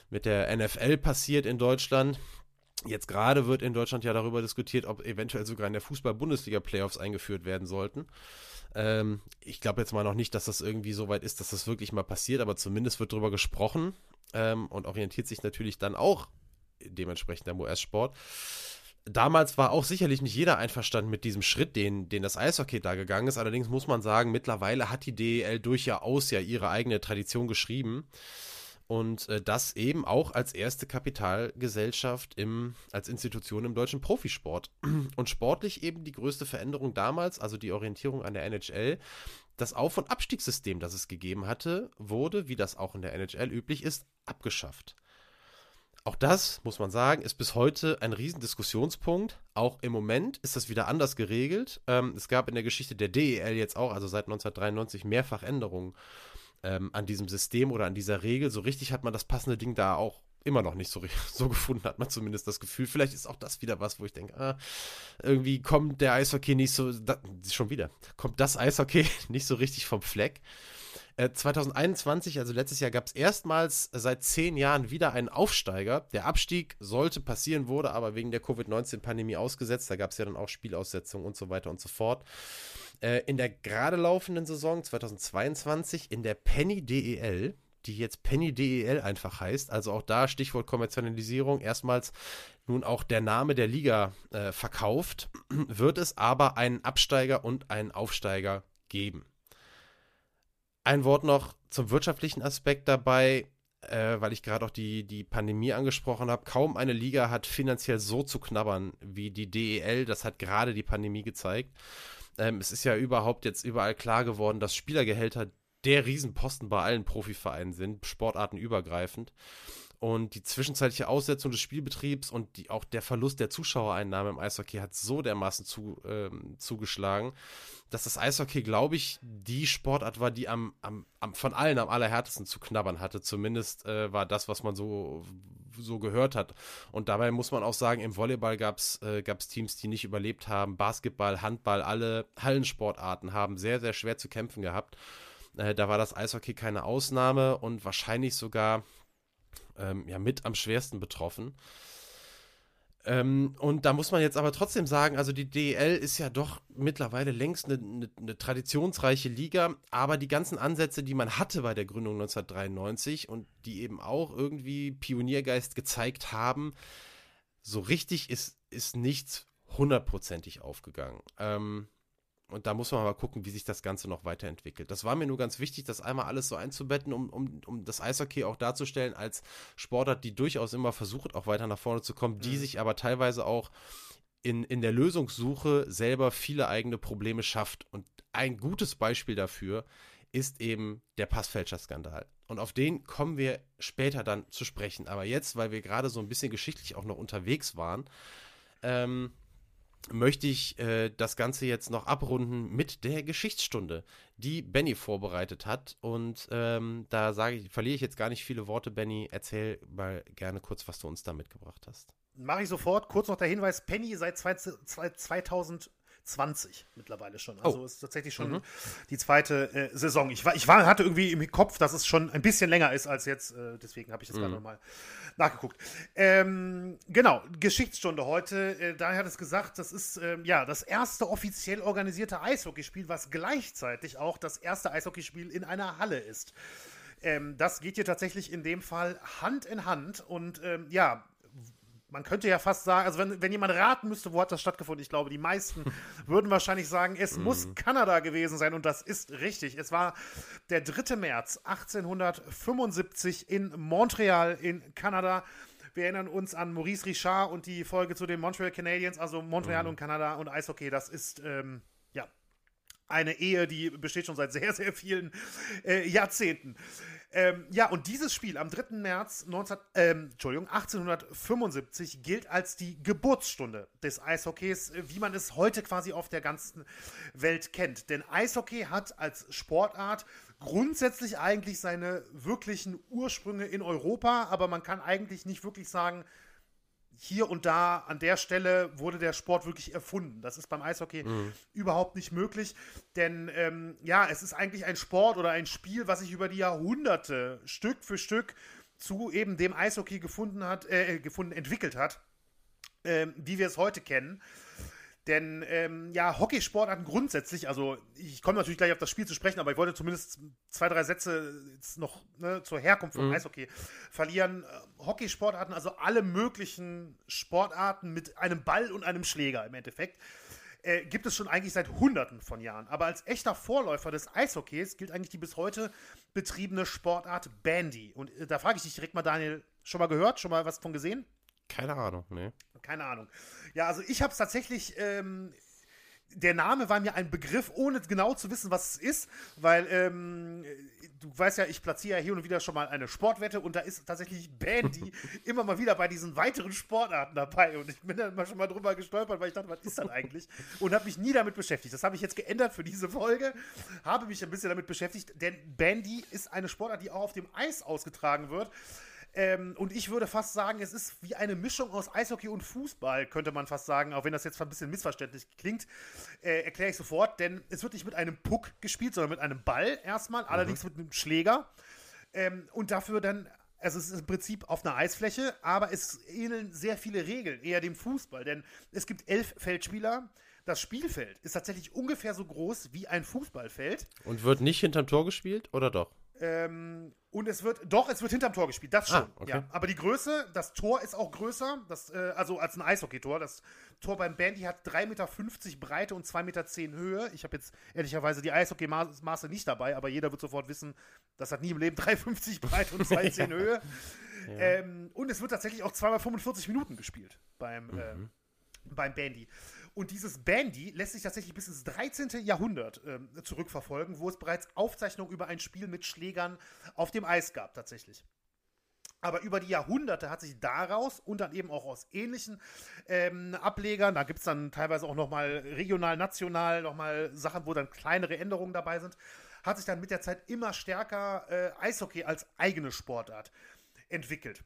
mit der NFL passiert in Deutschland. Jetzt gerade wird in Deutschland ja darüber diskutiert, ob eventuell sogar in der Fußball-Bundesliga-Playoffs eingeführt werden sollten. Ähm, ich glaube jetzt mal noch nicht, dass das irgendwie so weit ist, dass das wirklich mal passiert, aber zumindest wird darüber gesprochen ähm, und orientiert sich natürlich dann auch dementsprechend am US-Sport. Damals war auch sicherlich nicht jeder einverstanden mit diesem Schritt, den, den das Eishockey da gegangen ist. Allerdings muss man sagen, mittlerweile hat die DEL durchaus ja ihre eigene Tradition geschrieben. Und äh, das eben auch als erste Kapitalgesellschaft im, als Institution im deutschen Profisport. Und sportlich eben die größte Veränderung damals, also die Orientierung an der NHL. Das Auf- und Abstiegssystem, das es gegeben hatte, wurde, wie das auch in der NHL üblich ist, abgeschafft. Auch das, muss man sagen, ist bis heute ein Riesendiskussionspunkt. Auch im Moment ist das wieder anders geregelt. Ähm, es gab in der Geschichte der DEL jetzt auch, also seit 1993, mehrfach Änderungen ähm, an diesem System oder an dieser Regel. So richtig hat man das passende Ding da auch immer noch nicht so, so gefunden, hat man zumindest das Gefühl. Vielleicht ist auch das wieder was, wo ich denke, ah, irgendwie kommt der Eishockey nicht so, da, schon wieder, kommt das Eishockey nicht so richtig vom Fleck. 2021, äh, also letztes Jahr, gab es erstmals seit zehn Jahren wieder einen Aufsteiger. Der Abstieg sollte passieren, wurde aber wegen der Covid-19-Pandemie ausgesetzt. Da gab es ja dann auch Spielaussetzungen und so weiter und so fort. Äh, in der gerade laufenden Saison 2022 in der Penny DEL, die jetzt Penny DEL einfach heißt, also auch da Stichwort Kommerzialisierung, erstmals nun auch der Name der Liga äh, verkauft, wird es aber einen Absteiger und einen Aufsteiger geben. Ein Wort noch zum wirtschaftlichen Aspekt dabei, äh, weil ich gerade auch die, die Pandemie angesprochen habe. Kaum eine Liga hat finanziell so zu knabbern wie die DEL. Das hat gerade die Pandemie gezeigt. Ähm, es ist ja überhaupt jetzt überall klar geworden, dass Spielergehälter der Riesenposten bei allen Profivereinen sind, sportartenübergreifend. Und die zwischenzeitliche Aussetzung des Spielbetriebs und die, auch der Verlust der Zuschauereinnahmen im Eishockey hat so dermaßen zu, ähm, zugeschlagen, dass das Eishockey, glaube ich, die Sportart war, die am, am, am, von allen am allerhärtesten zu knabbern hatte. Zumindest äh, war das, was man so, so gehört hat. Und dabei muss man auch sagen, im Volleyball gab es äh, Teams, die nicht überlebt haben. Basketball, Handball, alle Hallensportarten haben sehr, sehr schwer zu kämpfen gehabt. Äh, da war das Eishockey keine Ausnahme und wahrscheinlich sogar ähm, ja mit am schwersten betroffen. Ähm, und da muss man jetzt aber trotzdem sagen, also die DEL ist ja doch mittlerweile längst eine, eine, eine, traditionsreiche Liga, aber die ganzen Ansätze, die man hatte bei der Gründung 1993 und die eben auch irgendwie Pioniergeist gezeigt haben, so richtig ist, ist nichts hundertprozentig aufgegangen. Ähm, und da muss man mal gucken, wie sich das Ganze noch weiterentwickelt. Das war mir nur ganz wichtig, das einmal alles so einzubetten, um, um, um das Eishockey auch darzustellen als Sportart, die durchaus immer versucht, auch weiter nach vorne zu kommen, die mhm. sich aber teilweise auch in, in der Lösungssuche selber viele eigene Probleme schafft. Und ein gutes Beispiel dafür ist eben der Passfälscher-Skandal. Und auf den kommen wir später dann zu sprechen. Aber jetzt, weil wir gerade so ein bisschen geschichtlich auch noch unterwegs waren, ähm, möchte ich äh, das Ganze jetzt noch abrunden mit der Geschichtsstunde, die Benny vorbereitet hat. Und ähm, da sage ich, verliere ich jetzt gar nicht viele Worte, Benny. Erzähl mal gerne kurz, was du uns da mitgebracht hast. Mache ich sofort. Kurz noch der Hinweis: Penny seit 2000 20 mittlerweile schon. Also oh. ist tatsächlich schon mhm. die zweite äh, Saison. Ich, war, ich war, hatte irgendwie im Kopf, dass es schon ein bisschen länger ist als jetzt. Äh, deswegen habe ich das mhm. gerade nochmal nachgeguckt. Ähm, genau, Geschichtsstunde heute. Äh, daher hat es gesagt, das ist ähm, ja das erste offiziell organisierte Eishockeyspiel, was gleichzeitig auch das erste Eishockeyspiel in einer Halle ist. Ähm, das geht hier tatsächlich in dem Fall Hand in Hand und ähm, ja, man könnte ja fast sagen, also wenn, wenn jemand raten müsste, wo hat das stattgefunden, ich glaube, die meisten würden wahrscheinlich sagen, es muss mhm. Kanada gewesen sein und das ist richtig. Es war der 3. März 1875 in Montreal in Kanada. Wir erinnern uns an Maurice Richard und die Folge zu den Montreal Canadiens, also Montreal mhm. und Kanada und Eishockey. Das ist ähm, ja eine Ehe, die besteht schon seit sehr, sehr vielen äh, Jahrzehnten. Ähm, ja, und dieses Spiel am 3. März 19, ähm, Entschuldigung, 1875 gilt als die Geburtsstunde des Eishockeys, äh, wie man es heute quasi auf der ganzen Welt kennt. Denn Eishockey hat als Sportart grundsätzlich eigentlich seine wirklichen Ursprünge in Europa, aber man kann eigentlich nicht wirklich sagen, hier und da an der Stelle wurde der Sport wirklich erfunden. Das ist beim Eishockey mhm. überhaupt nicht möglich, denn ähm, ja, es ist eigentlich ein Sport oder ein Spiel, was sich über die Jahrhunderte Stück für Stück zu eben dem Eishockey gefunden hat, äh, gefunden entwickelt hat, äh, wie wir es heute kennen. Denn ähm, ja, Hockeysportarten grundsätzlich, also ich komme natürlich gleich auf das Spiel zu sprechen, aber ich wollte zumindest zwei, drei Sätze jetzt noch ne, zur Herkunft vom mhm. Eishockey verlieren. Äh, Hockeysportarten, also alle möglichen Sportarten mit einem Ball und einem Schläger im Endeffekt, äh, gibt es schon eigentlich seit Hunderten von Jahren. Aber als echter Vorläufer des Eishockeys gilt eigentlich die bis heute betriebene Sportart Bandy. Und äh, da frage ich dich direkt mal, Daniel, schon mal gehört, schon mal was von gesehen? Keine Ahnung, ne. Keine Ahnung. Ja, also ich habe es tatsächlich. Ähm, der Name war mir ein Begriff, ohne genau zu wissen, was es ist, weil ähm, du weißt ja, ich platziere ja hier und wieder schon mal eine Sportwette und da ist tatsächlich Bandy immer mal wieder bei diesen weiteren Sportarten dabei und ich bin dann mal schon mal drüber gestolpert, weil ich dachte, was ist das eigentlich? Und habe mich nie damit beschäftigt. Das habe ich jetzt geändert für diese Folge, habe mich ein bisschen damit beschäftigt, denn Bandy ist eine Sportart, die auch auf dem Eis ausgetragen wird. Ähm, und ich würde fast sagen, es ist wie eine Mischung aus Eishockey und Fußball, könnte man fast sagen, auch wenn das jetzt ein bisschen missverständlich klingt, äh, erkläre ich sofort, denn es wird nicht mit einem Puck gespielt, sondern mit einem Ball erstmal, mhm. allerdings mit einem Schläger. Ähm, und dafür dann also es ist im Prinzip auf einer Eisfläche, aber es ähneln sehr viele Regeln, eher dem Fußball, denn es gibt elf Feldspieler. Das Spielfeld ist tatsächlich ungefähr so groß wie ein Fußballfeld. Und wird nicht hinterm Tor gespielt, oder doch? Ähm, und es wird, doch, es wird hinterm Tor gespielt, das schon. Ah, okay. ja. Aber die Größe, das Tor ist auch größer, das, äh, also als ein Eishockey-Tor. Das Tor beim Bandy hat 3,50 Meter Breite und 2,10 Meter Höhe. Ich habe jetzt ehrlicherweise die Eishockey-Maße nicht dabei, aber jeder wird sofort wissen, das hat nie im Leben 3,50 Breite und 2,10 ja. Höhe. Ja. Ähm, und es wird tatsächlich auch zweimal 45 Minuten gespielt beim, mhm. ähm, beim Bandy. Und dieses Bandy lässt sich tatsächlich bis ins 13. Jahrhundert äh, zurückverfolgen, wo es bereits Aufzeichnungen über ein Spiel mit Schlägern auf dem Eis gab, tatsächlich. Aber über die Jahrhunderte hat sich daraus und dann eben auch aus ähnlichen ähm, Ablegern, da gibt es dann teilweise auch nochmal regional, national nochmal Sachen, wo dann kleinere Änderungen dabei sind, hat sich dann mit der Zeit immer stärker äh, Eishockey als eigene Sportart entwickelt.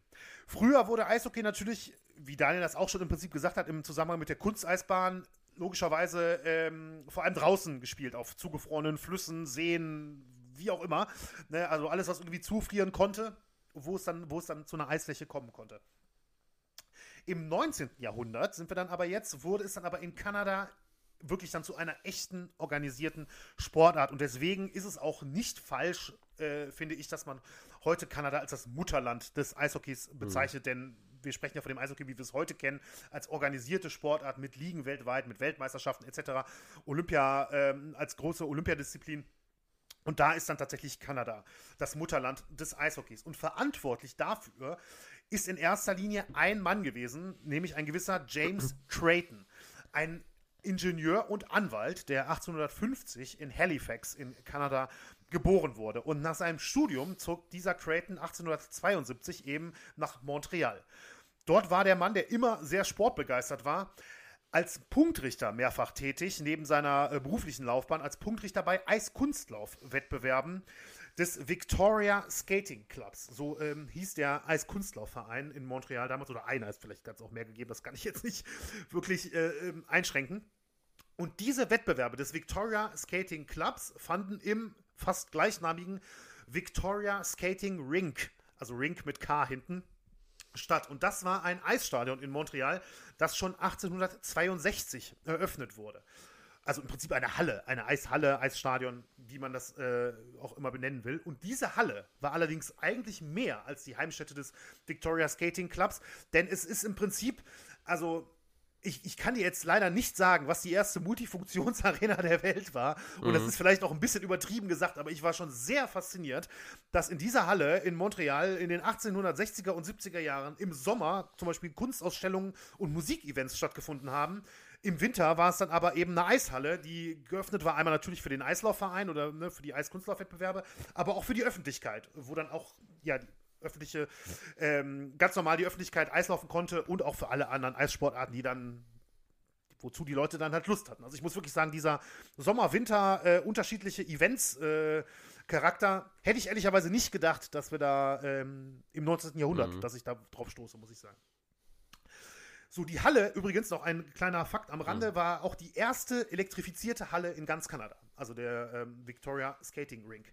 Früher wurde Eishockey natürlich wie Daniel das auch schon im Prinzip gesagt hat, im Zusammenhang mit der Kunsteisbahn logischerweise ähm, vor allem draußen gespielt, auf zugefrorenen Flüssen, Seen, wie auch immer. Ne? Also alles, was irgendwie zufrieren konnte, wo es, dann, wo es dann zu einer Eisfläche kommen konnte. Im 19. Jahrhundert sind wir dann aber jetzt, wurde es dann aber in Kanada wirklich dann zu einer echten organisierten Sportart. Und deswegen ist es auch nicht falsch, äh, finde ich, dass man heute Kanada als das Mutterland des Eishockeys bezeichnet, mhm. denn wir sprechen ja von dem Eishockey, wie wir es heute kennen, als organisierte Sportart mit Ligen weltweit, mit Weltmeisterschaften etc. Olympia ähm, als große Olympiadisziplin. Und da ist dann tatsächlich Kanada das Mutterland des Eishockeys. Und verantwortlich dafür ist in erster Linie ein Mann gewesen, nämlich ein gewisser James Creighton. Ein Ingenieur und Anwalt, der 1850 in Halifax in Kanada geboren wurde. Und nach seinem Studium zog dieser Creighton 1872 eben nach Montreal. Dort war der Mann, der immer sehr sportbegeistert war, als Punktrichter mehrfach tätig, neben seiner äh, beruflichen Laufbahn, als Punktrichter bei Eiskunstlauf-Wettbewerben des Victoria Skating Clubs. So ähm, hieß der Eiskunstlaufverein in Montreal damals, oder einer ist vielleicht ganz auch mehr gegeben, das kann ich jetzt nicht wirklich äh, ähm, einschränken. Und diese Wettbewerbe des Victoria Skating Clubs fanden im fast gleichnamigen Victoria Skating Rink, also Rink mit K hinten, statt. Und das war ein Eisstadion in Montreal, das schon 1862 eröffnet wurde. also im Prinzip eine Halle, eine Eishalle, Eisstadion, wie man das äh, auch immer benennen will. Und diese Halle war allerdings eigentlich mehr als die Heimstätte des Victoria Skating Clubs, denn es ist im Prinzip, also ich, ich, kann dir jetzt leider nicht sagen, was die erste Multifunktionsarena der Welt war. Und mhm. das ist vielleicht auch ein bisschen übertrieben gesagt, aber ich war schon sehr fasziniert, dass in dieser Halle in Montreal in den 1860er und 70er Jahren im Sommer zum Beispiel Kunstausstellungen und Musikevents stattgefunden haben. Im Winter war es dann aber eben eine Eishalle, die geöffnet war, einmal natürlich für den Eislaufverein oder ne, für die Eiskunstlaufwettbewerbe, aber auch für die Öffentlichkeit, wo dann auch ja, öffentliche, ähm, ganz normal die Öffentlichkeit Eislaufen konnte und auch für alle anderen Eissportarten, die dann wozu die Leute dann halt Lust hatten. Also ich muss wirklich sagen, dieser Sommer-Winter äh, unterschiedliche Events äh, Charakter hätte ich ehrlicherweise nicht gedacht, dass wir da ähm, im 19. Jahrhundert, mhm. dass ich da drauf stoße, muss ich sagen. So, die Halle, übrigens noch ein kleiner Fakt am Rande, mhm. war auch die erste elektrifizierte Halle in ganz Kanada. Also der ähm, Victoria Skating Rink.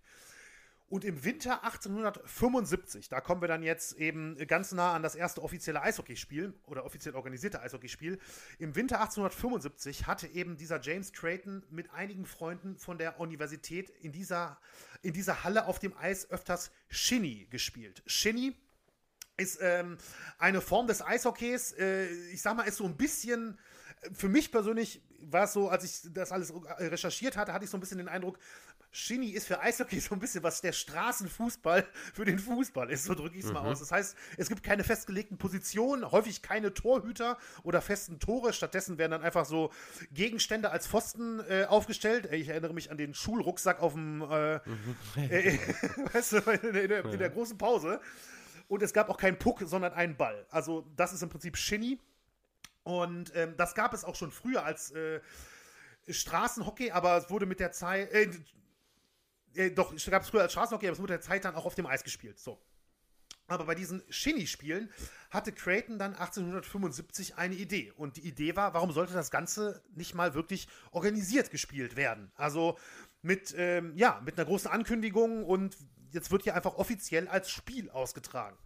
Und im Winter 1875, da kommen wir dann jetzt eben ganz nah an das erste offizielle Eishockeyspiel oder offiziell organisierte Eishockeyspiel. Im Winter 1875 hatte eben dieser James Creighton mit einigen Freunden von der Universität in dieser, in dieser Halle auf dem Eis öfters Shinny gespielt. Shinny ist ähm, eine Form des Eishockeys. Äh, ich sag mal, ist so ein bisschen für mich persönlich war es so, als ich das alles recherchiert hatte, hatte ich so ein bisschen den Eindruck, Shinny ist für Eishockey so ein bisschen, was der Straßenfußball für den Fußball ist, so drücke ich es mal mhm. aus. Das heißt, es gibt keine festgelegten Positionen, häufig keine Torhüter oder festen Tore. Stattdessen werden dann einfach so Gegenstände als Pfosten äh, aufgestellt. Ich erinnere mich an den Schulrucksack auf dem, äh, mhm. äh, weißt du, in der, in, der, in der großen Pause. Und es gab auch keinen Puck, sondern einen Ball. Also, das ist im Prinzip Shinny. Und ähm, das gab es auch schon früher als äh, Straßenhockey, aber es wurde mit der Zeit, äh, äh, doch, es gab es früher als Straßenhockey, aber es wurde der Zeit dann auch auf dem Eis gespielt. So. Aber bei diesen Shinny-Spielen hatte Creighton dann 1875 eine Idee. Und die Idee war, warum sollte das Ganze nicht mal wirklich organisiert gespielt werden? Also mit, ähm, ja, mit einer großen Ankündigung und jetzt wird hier einfach offiziell als Spiel ausgetragen.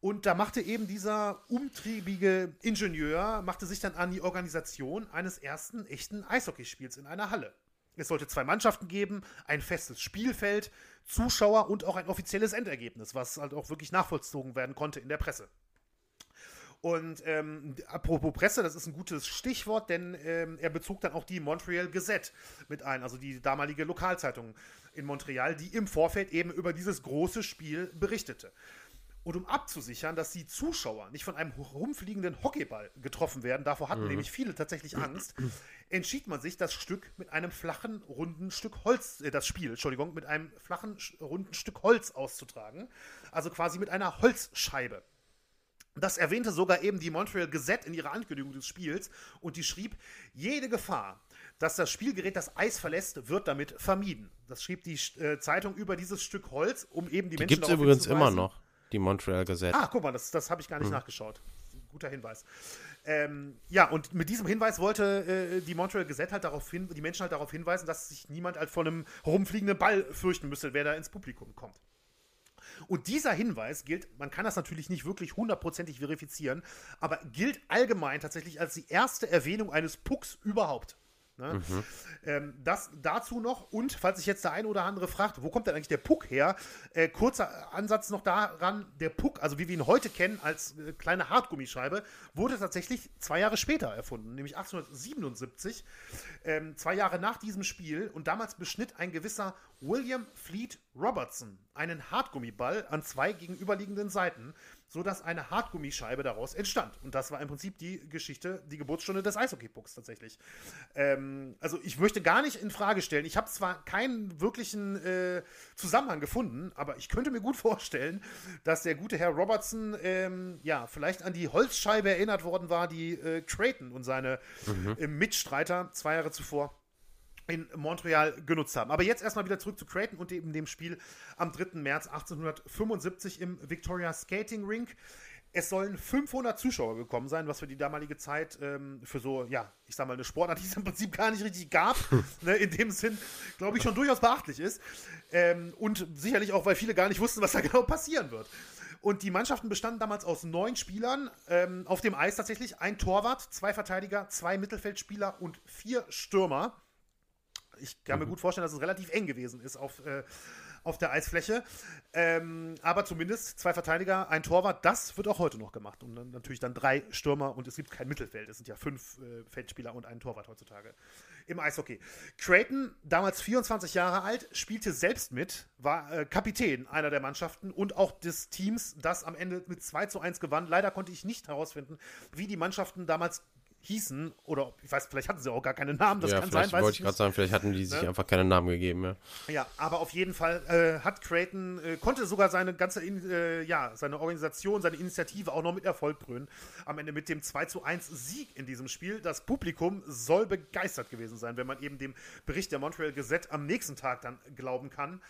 Und da machte eben dieser umtriebige Ingenieur, machte sich dann an die Organisation eines ersten echten Eishockeyspiels in einer Halle. Es sollte zwei Mannschaften geben, ein festes Spielfeld, Zuschauer und auch ein offizielles Endergebnis, was halt auch wirklich nachvollzogen werden konnte in der Presse. Und ähm, apropos Presse, das ist ein gutes Stichwort, denn ähm, er bezog dann auch die Montreal Gazette mit ein, also die damalige Lokalzeitung in Montreal, die im Vorfeld eben über dieses große Spiel berichtete. Und um abzusichern, dass die Zuschauer nicht von einem rumfliegenden Hockeyball getroffen werden, davor hatten mhm. nämlich viele tatsächlich Angst, entschied man sich, das Stück mit einem flachen, runden Stück Holz, äh, das Spiel, Entschuldigung, mit einem flachen, runden Stück Holz auszutragen. Also quasi mit einer Holzscheibe. Das erwähnte sogar eben die Montreal Gazette in ihrer Ankündigung des Spiels und die schrieb, jede Gefahr, dass das Spielgerät das Eis verlässt, wird damit vermieden. Das schrieb die äh, Zeitung über dieses Stück Holz, um eben die, die Menschen gibt's darauf übrigens immer noch die Montreal Gazette. Ah, guck mal, das, das habe ich gar nicht hm. nachgeschaut. Guter Hinweis. Ähm, ja, und mit diesem Hinweis wollte äh, die Montreal Gazette halt darauf hin, die Menschen halt darauf hinweisen, dass sich niemand halt vor einem herumfliegenden Ball fürchten müsste, wer da ins Publikum kommt. Und dieser Hinweis gilt, man kann das natürlich nicht wirklich hundertprozentig verifizieren, aber gilt allgemein tatsächlich als die erste Erwähnung eines Pucks überhaupt. Ne? Mhm. Ähm, das dazu noch und falls sich jetzt der eine oder andere fragt, wo kommt denn eigentlich der Puck her? Äh, kurzer Ansatz noch daran, der Puck, also wie wir ihn heute kennen als äh, kleine Hartgummischeibe, wurde tatsächlich zwei Jahre später erfunden, nämlich 1877, ähm, zwei Jahre nach diesem Spiel und damals beschnitt ein gewisser William Fleet Robertson einen Hartgummiball an zwei gegenüberliegenden Seiten sodass eine Hartgummischeibe daraus entstand. Und das war im Prinzip die Geschichte, die Geburtsstunde des Eishockeypucks tatsächlich. Ähm, also ich möchte gar nicht in Frage stellen, ich habe zwar keinen wirklichen äh, Zusammenhang gefunden, aber ich könnte mir gut vorstellen, dass der gute Herr Robertson ähm, ja vielleicht an die Holzscheibe erinnert worden war, die äh, Creighton und seine mhm. äh, Mitstreiter zwei Jahre zuvor in Montreal genutzt haben. Aber jetzt erstmal wieder zurück zu Creighton und eben dem Spiel am 3. März 1875 im Victoria Skating Rink. Es sollen 500 Zuschauer gekommen sein, was für die damalige Zeit ähm, für so, ja, ich sag mal, eine Sportart, die es im Prinzip gar nicht richtig gab, ne, in dem Sinn, glaube ich, schon durchaus beachtlich ist. Ähm, und sicherlich auch, weil viele gar nicht wussten, was da genau passieren wird. Und die Mannschaften bestanden damals aus neun Spielern ähm, auf dem Eis tatsächlich. Ein Torwart, zwei Verteidiger, zwei Mittelfeldspieler und vier Stürmer. Ich kann mhm. mir gut vorstellen, dass es relativ eng gewesen ist auf, äh, auf der Eisfläche. Ähm, aber zumindest zwei Verteidiger, ein Torwart, das wird auch heute noch gemacht. Und dann natürlich dann drei Stürmer und es gibt kein Mittelfeld. Es sind ja fünf äh, Feldspieler und ein Torwart heutzutage im Eishockey. Creighton, damals 24 Jahre alt, spielte selbst mit, war äh, Kapitän einer der Mannschaften und auch des Teams, das am Ende mit 2 zu 1 gewann. Leider konnte ich nicht herausfinden, wie die Mannschaften damals hießen oder ich weiß, vielleicht hatten sie auch gar keine Namen, das ja, kann sein, weiß wollte ich gerade sagen, vielleicht hatten die sich ne? einfach keine Namen gegeben, ja. Ja, aber auf jeden Fall äh, hat Creighton, äh, konnte sogar seine ganze, äh, ja, seine Organisation, seine Initiative auch noch mit Erfolg krönen. Am Ende mit dem 2 zu 1 Sieg in diesem Spiel. Das Publikum soll begeistert gewesen sein, wenn man eben dem Bericht der Montreal Gazette am nächsten Tag dann glauben kann.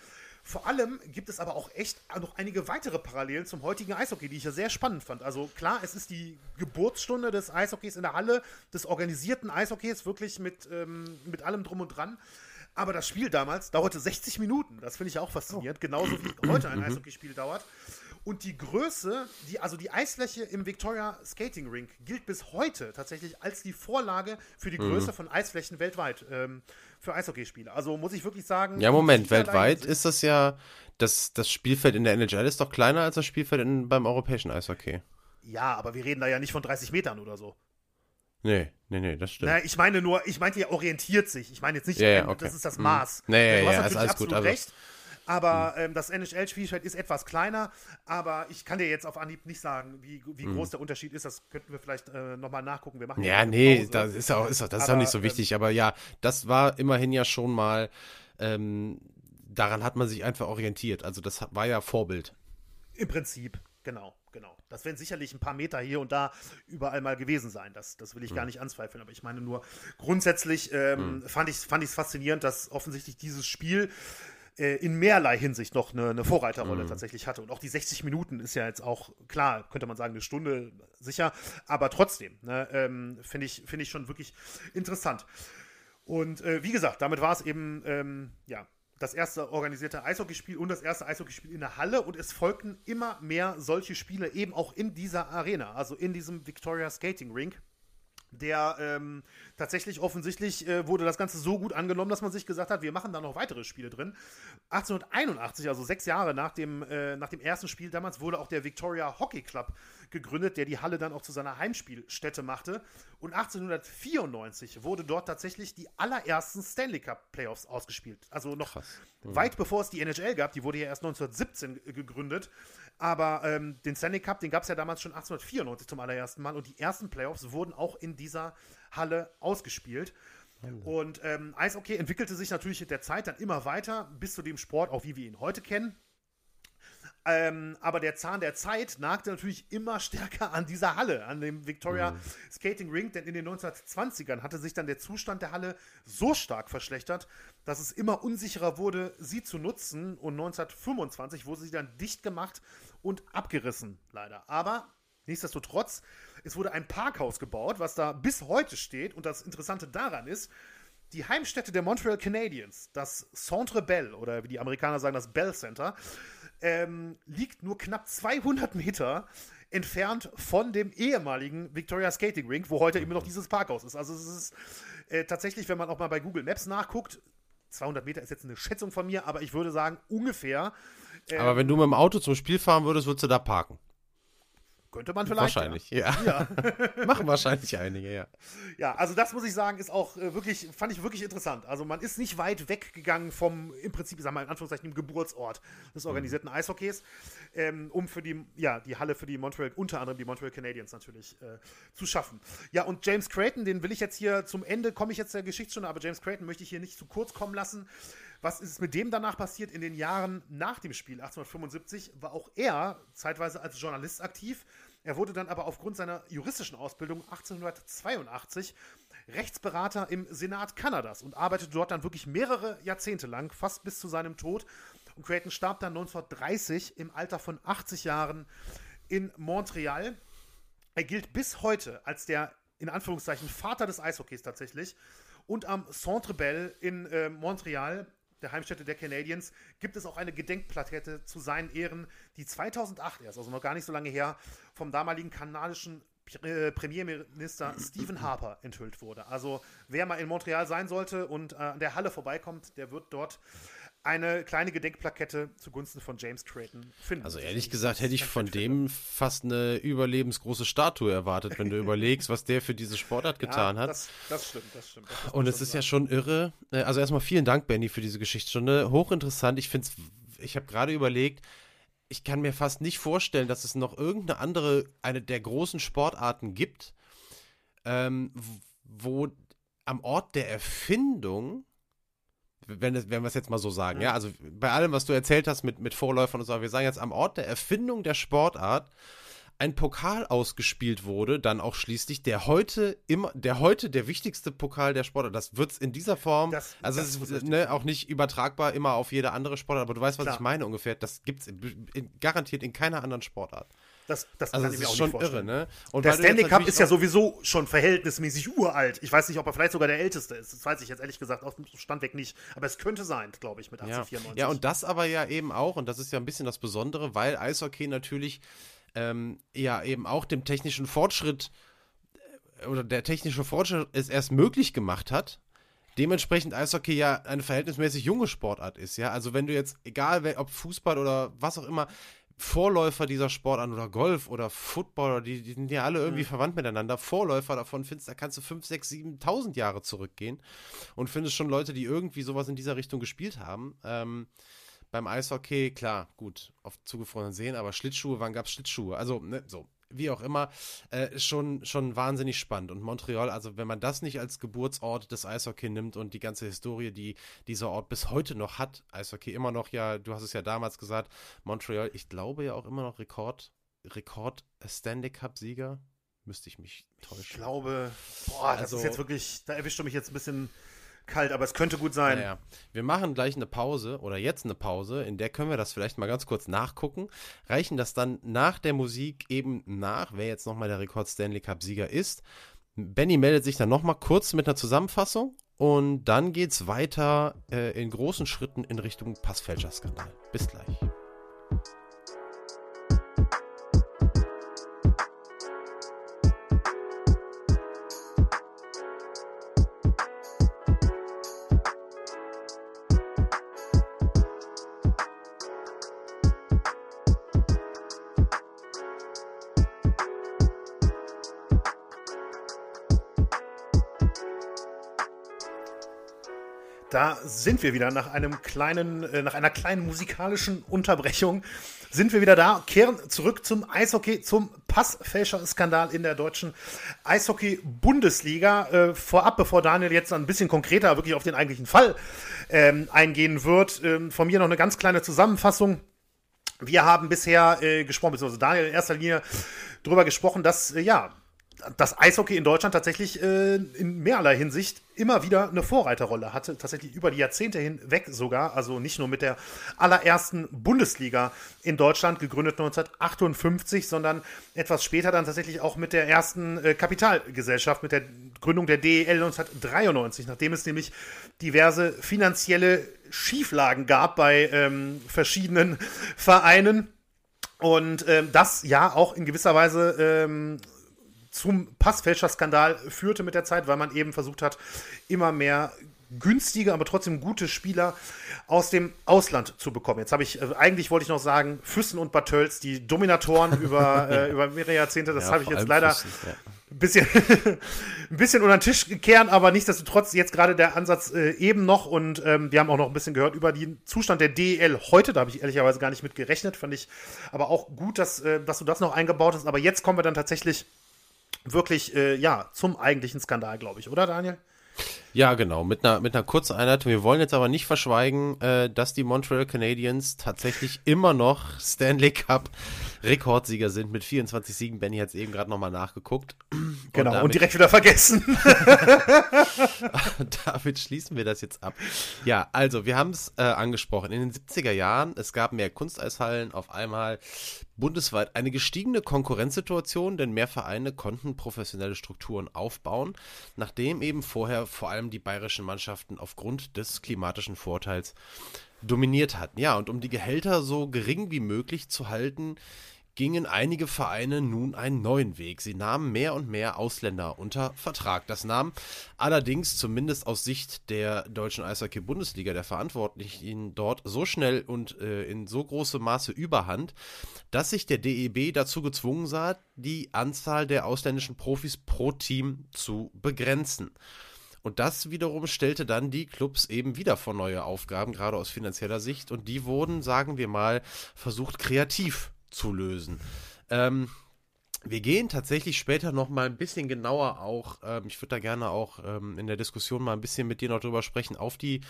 Vor allem gibt es aber auch echt noch einige weitere Parallelen zum heutigen Eishockey, die ich ja sehr spannend fand. Also klar, es ist die Geburtsstunde des Eishockeys in der Halle, des organisierten Eishockeys, wirklich mit, ähm, mit allem drum und dran. Aber das Spiel damals dauerte 60 Minuten. Das finde ich auch faszinierend. Oh. Genauso wie heute ein mhm. Eishockeyspiel dauert. Und die Größe, die, also die Eisfläche im Victoria Skating Rink gilt bis heute tatsächlich als die Vorlage für die mhm. Größe mhm. von Eisflächen weltweit. Ähm, für Eishockeyspiele. Also muss ich wirklich sagen. Ja, Moment, weltweit ist das ja, das, das Spielfeld in der NHL ist doch kleiner als das Spielfeld in, beim europäischen Eishockey. Ja, aber wir reden da ja nicht von 30 Metern oder so. Nee, nee, nee, das stimmt. Na, ich meine nur, ich meinte, er orientiert sich. Ich meine jetzt nicht, ja, ja, okay. das ist das mhm. Maß. Nee, ja, ja, natürlich ist alles absolut gut, also recht. Aber ähm, das NHL-Spielfeld ist etwas kleiner, aber ich kann dir jetzt auf Anhieb nicht sagen, wie, wie groß mhm. der Unterschied ist. Das könnten wir vielleicht äh, nochmal nachgucken. Wir machen ja, nee, das ist auch, ist auch, das aber, ist auch nicht so ähm, wichtig. Aber ja, das war immerhin ja schon mal, ähm, daran hat man sich einfach orientiert. Also das war ja Vorbild. Im Prinzip, genau, genau. Das werden sicherlich ein paar Meter hier und da überall mal gewesen sein. Das, das will ich mhm. gar nicht anzweifeln. Aber ich meine nur, grundsätzlich ähm, mhm. fand ich es fand faszinierend, dass offensichtlich dieses Spiel äh, in mehrerlei Hinsicht noch eine, eine Vorreiterrolle mhm. tatsächlich hatte. Und auch die 60 Minuten ist ja jetzt auch, klar, könnte man sagen, eine Stunde sicher, aber trotzdem, ne, ähm, finde ich, find ich schon wirklich interessant. Und äh, wie gesagt, damit war es eben, ähm, ja, das erste organisierte Eishockeyspiel und das erste Eishockeyspiel in der Halle und es folgten immer mehr solche Spiele eben auch in dieser Arena, also in diesem Victoria Skating Rink der ähm, tatsächlich offensichtlich äh, wurde das Ganze so gut angenommen, dass man sich gesagt hat, wir machen da noch weitere Spiele drin. 1881, also sechs Jahre nach dem, äh, nach dem ersten Spiel damals, wurde auch der Victoria Hockey Club gegründet, der die Halle dann auch zu seiner Heimspielstätte machte. Und 1894 wurde dort tatsächlich die allerersten Stanley Cup Playoffs ausgespielt. Also noch Krass. weit bevor es die NHL gab, die wurde ja erst 1917 gegründet. Aber ähm, den Stanley Cup, den gab es ja damals schon 1894 zum allerersten Mal und die ersten Playoffs wurden auch in dieser Halle ausgespielt. Und ähm, Eishockey entwickelte sich natürlich mit der Zeit dann immer weiter bis zu dem Sport, auch wie wir ihn heute kennen. Ähm, aber der Zahn der Zeit nagte natürlich immer stärker an dieser Halle, an dem Victoria mhm. Skating Rink, denn in den 1920ern hatte sich dann der Zustand der Halle so stark verschlechtert, dass es immer unsicherer wurde, sie zu nutzen. Und 1925 wurde sie dann dicht gemacht und abgerissen, leider. Aber nichtsdestotrotz, es wurde ein Parkhaus gebaut, was da bis heute steht. Und das Interessante daran ist, die Heimstätte der Montreal Canadiens, das Centre Bell oder wie die Amerikaner sagen, das Bell Center, ähm, liegt nur knapp 200 Meter entfernt von dem ehemaligen Victoria Skating Rink, wo heute immer noch dieses Parkhaus ist. Also es ist äh, tatsächlich, wenn man auch mal bei Google Maps nachguckt, 200 Meter ist jetzt eine Schätzung von mir, aber ich würde sagen ungefähr. Ähm, aber wenn du mit dem Auto zum Spiel fahren würdest, würdest du da parken. Könnte man vielleicht. Wahrscheinlich, ja. ja. Machen wahrscheinlich einige, ja. Ja, also das muss ich sagen, ist auch äh, wirklich, fand ich wirklich interessant. Also man ist nicht weit weggegangen vom, im Prinzip, sagen wir mal in Anführungszeichen, dem Geburtsort des organisierten mhm. Eishockeys, ähm, um für die, ja, die Halle für die Montreal, unter anderem die Montreal Canadiens natürlich äh, zu schaffen. Ja, und James Creighton, den will ich jetzt hier zum Ende, komme ich jetzt der Geschichtsstunde, aber James Creighton möchte ich hier nicht zu kurz kommen lassen. Was ist mit dem danach passiert in den Jahren nach dem Spiel 1875? War auch er zeitweise als Journalist aktiv. Er wurde dann aber aufgrund seiner juristischen Ausbildung 1882 Rechtsberater im Senat Kanadas und arbeitete dort dann wirklich mehrere Jahrzehnte lang, fast bis zu seinem Tod. Und Creighton starb dann 1930 im Alter von 80 Jahren in Montreal. Er gilt bis heute als der in Anführungszeichen Vater des Eishockeys tatsächlich. Und am Centre Bell in äh, Montreal der Heimstätte der Canadiens, gibt es auch eine Gedenkplakette zu seinen Ehren, die 2008 erst, also noch gar nicht so lange her, vom damaligen kanadischen äh, Premierminister Stephen Harper enthüllt wurde. Also wer mal in Montreal sein sollte und äh, an der Halle vorbeikommt, der wird dort eine kleine Gedenkplakette zugunsten von James Creighton finden. Also ehrlich gesagt hätte ich von dem fast eine überlebensgroße Statue erwartet, wenn du überlegst, was der für diese Sportart getan ja, hat. Das, das, stimmt, das stimmt. Das Und es ist sagen. ja schon irre. Äh, also erstmal vielen Dank, Benny, für diese Geschichtsstunde. Hochinteressant. Ich finde es, ich habe gerade überlegt, ich kann mir fast nicht vorstellen, dass es noch irgendeine andere, eine der großen Sportarten gibt, ähm, wo am Ort der Erfindung wenn, es, wenn wir es jetzt mal so sagen, ja. ja, also bei allem, was du erzählt hast mit, mit Vorläufern und so, wir sagen jetzt am Ort der Erfindung der Sportart ein Pokal ausgespielt wurde, dann auch schließlich der heute immer, der heute der wichtigste Pokal der Sportart. Das wird es in dieser Form, das, also das es ist ne, auch nicht übertragbar immer auf jede andere Sportart, aber du weißt, was Klar. ich meine ungefähr. Das gibt es garantiert in keiner anderen Sportart. Das, das also kann ich mir auch schon nicht vorstellen. Irre, ne? Und der Stanley Cup ist ja sowieso schon verhältnismäßig uralt. Ich weiß nicht, ob er vielleicht sogar der älteste ist. Das weiß ich jetzt ehrlich gesagt aus dem Stand weg nicht. Aber es könnte sein, glaube ich, mit 1894. Ja. ja, und das aber ja eben auch, und das ist ja ein bisschen das Besondere, weil Eishockey natürlich ähm, ja eben auch dem technischen Fortschritt äh, oder der technische Fortschritt es erst möglich gemacht hat, dementsprechend Eishockey ja eine verhältnismäßig junge Sportart ist, ja. Also wenn du jetzt, egal ob Fußball oder was auch immer, Vorläufer dieser Sportart oder Golf oder Football, oder die, die sind ja alle irgendwie mhm. verwandt miteinander. Vorläufer davon findest, da kannst du 5, 6, 7.000 Jahre zurückgehen und findest schon Leute, die irgendwie sowas in dieser Richtung gespielt haben. Ähm, beim Eishockey, klar, gut, auf zugefrorenen Seen, aber Schlittschuhe, wann gab es Schlittschuhe? Also, ne, so, wie auch immer, äh, schon, schon wahnsinnig spannend. Und Montreal, also wenn man das nicht als Geburtsort des Eishockey nimmt und die ganze Historie, die dieser Ort bis heute noch hat, Eishockey immer noch, ja, du hast es ja damals gesagt, Montreal, ich glaube ja auch immer noch Rekord, Rekord Stanley Cup Sieger. Müsste ich mich täuschen. Ich glaube, boah, das also, ist jetzt wirklich, da erwischt du mich jetzt ein bisschen kalt, aber es könnte gut sein. Naja. Wir machen gleich eine Pause oder jetzt eine Pause, in der können wir das vielleicht mal ganz kurz nachgucken, reichen das dann nach der Musik eben nach, wer jetzt nochmal der Rekord Stanley Cup Sieger ist. Benny meldet sich dann nochmal kurz mit einer Zusammenfassung und dann geht es weiter äh, in großen Schritten in Richtung Passfälscherskandal. Bis gleich. Sind wir wieder nach einem kleinen, äh, nach einer kleinen musikalischen Unterbrechung. Sind wir wieder da, kehren zurück zum Eishockey, zum Passfälscher-Skandal in der deutschen Eishockey-Bundesliga. Äh, vorab, bevor Daniel jetzt ein bisschen konkreter wirklich auf den eigentlichen Fall ähm, eingehen wird, ähm, von mir noch eine ganz kleine Zusammenfassung. Wir haben bisher äh, gesprochen, beziehungsweise Daniel in erster Linie darüber gesprochen, dass äh, ja das Eishockey in Deutschland tatsächlich äh, in mehrerlei Hinsicht immer wieder eine Vorreiterrolle hatte, tatsächlich über die Jahrzehnte hinweg sogar, also nicht nur mit der allerersten Bundesliga in Deutschland, gegründet 1958, sondern etwas später dann tatsächlich auch mit der ersten äh, Kapitalgesellschaft, mit der Gründung der DEL 1993, nachdem es nämlich diverse finanzielle Schieflagen gab bei ähm, verschiedenen Vereinen. Und ähm, das ja auch in gewisser Weise ähm, zum Passfälscher-Skandal führte mit der Zeit, weil man eben versucht hat, immer mehr günstige, aber trotzdem gute Spieler aus dem Ausland zu bekommen. Jetzt habe ich, äh, eigentlich wollte ich noch sagen, Füssen und Bartels, die Dominatoren über, äh, über mehrere Jahrzehnte, das ja, habe ich jetzt leider Füssen, ja. ein, bisschen, ein bisschen unter den Tisch gekehrt, aber nichtsdestotrotz jetzt gerade der Ansatz äh, eben noch. Und ähm, wir haben auch noch ein bisschen gehört über den Zustand der DEL heute, da habe ich ehrlicherweise gar nicht mit gerechnet, fand ich aber auch gut, dass, äh, dass du das noch eingebaut hast, aber jetzt kommen wir dann tatsächlich wirklich, äh, ja, zum eigentlichen Skandal, glaube ich, oder Daniel? Ja, genau, mit einer, mit einer kurzen Einleitung. Wir wollen jetzt aber nicht verschweigen, äh, dass die Montreal Canadiens tatsächlich immer noch Stanley Cup Rekordsieger sind mit 24 Siegen. Benny hat es eben gerade nochmal nachgeguckt. Genau, und, damit, und, direkt wieder vergessen. damit schließen wir das jetzt ab. Ja, also, wir haben es äh, angesprochen. In den 70er Jahren, es gab mehr Kunsteishallen, auf einmal bundesweit eine gestiegene Konkurrenzsituation, denn mehr Vereine konnten professionelle Strukturen aufbauen, nachdem eben vorher vor allem die bayerischen Mannschaften aufgrund des klimatischen Vorteils dominiert hatten. Ja, und um die Gehälter so gering wie möglich zu halten, gingen einige Vereine nun einen neuen Weg. Sie nahmen mehr und mehr Ausländer unter Vertrag. Das nahm allerdings zumindest aus Sicht der deutschen Eishockey-Bundesliga, der Verantwortlichen dort so schnell und äh, in so großem Maße überhand, dass sich der DEB dazu gezwungen sah, die Anzahl der ausländischen Profis pro Team zu begrenzen. Und das wiederum stellte dann die Clubs eben wieder vor neue Aufgaben, gerade aus finanzieller Sicht. Und die wurden, sagen wir mal, versucht kreativ zu lösen. Ähm, wir gehen tatsächlich später noch mal ein bisschen genauer auch, ähm, ich würde da gerne auch ähm, in der Diskussion mal ein bisschen mit dir noch drüber sprechen, auf die,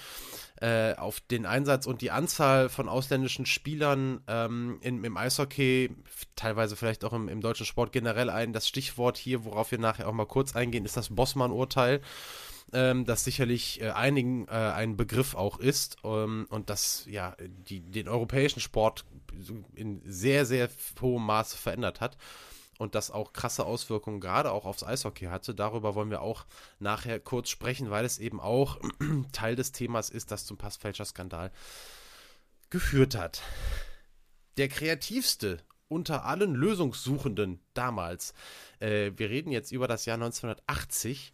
äh, auf den Einsatz und die Anzahl von ausländischen Spielern ähm, in, im Eishockey, teilweise vielleicht auch im, im, deutschen Sport generell ein. Das Stichwort hier, worauf wir nachher auch mal kurz eingehen, ist das Bossmann-Urteil ähm, das sicherlich äh, einigen äh, ein Begriff auch ist ähm, und das ja die, den europäischen Sport in sehr, sehr hohem Maße verändert hat und das auch krasse Auswirkungen gerade auch aufs Eishockey hatte. Darüber wollen wir auch nachher kurz sprechen, weil es eben auch Teil des Themas ist, das zum Passfälscher-Skandal geführt hat. Der kreativste unter allen Lösungssuchenden damals, äh, wir reden jetzt über das Jahr 1980,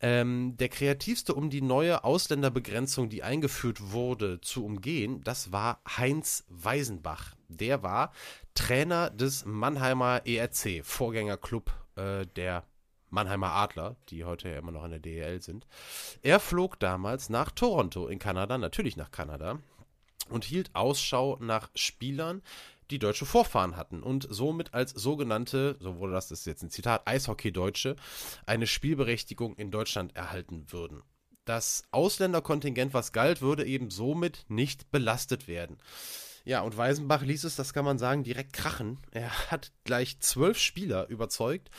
ähm, der kreativste, um die neue Ausländerbegrenzung, die eingeführt wurde, zu umgehen, das war Heinz Weisenbach. Der war Trainer des Mannheimer ERC, Vorgängerclub äh, der Mannheimer Adler, die heute ja immer noch in der DEL sind. Er flog damals nach Toronto in Kanada, natürlich nach Kanada, und hielt Ausschau nach Spielern, die deutsche Vorfahren hatten und somit als sogenannte, so wurde das, das ist jetzt ein Zitat, Eishockey-Deutsche, eine Spielberechtigung in Deutschland erhalten würden. Das Ausländerkontingent, was galt, würde eben somit nicht belastet werden. Ja, und Weisenbach ließ es, das kann man sagen, direkt krachen. Er hat gleich zwölf Spieler überzeugt,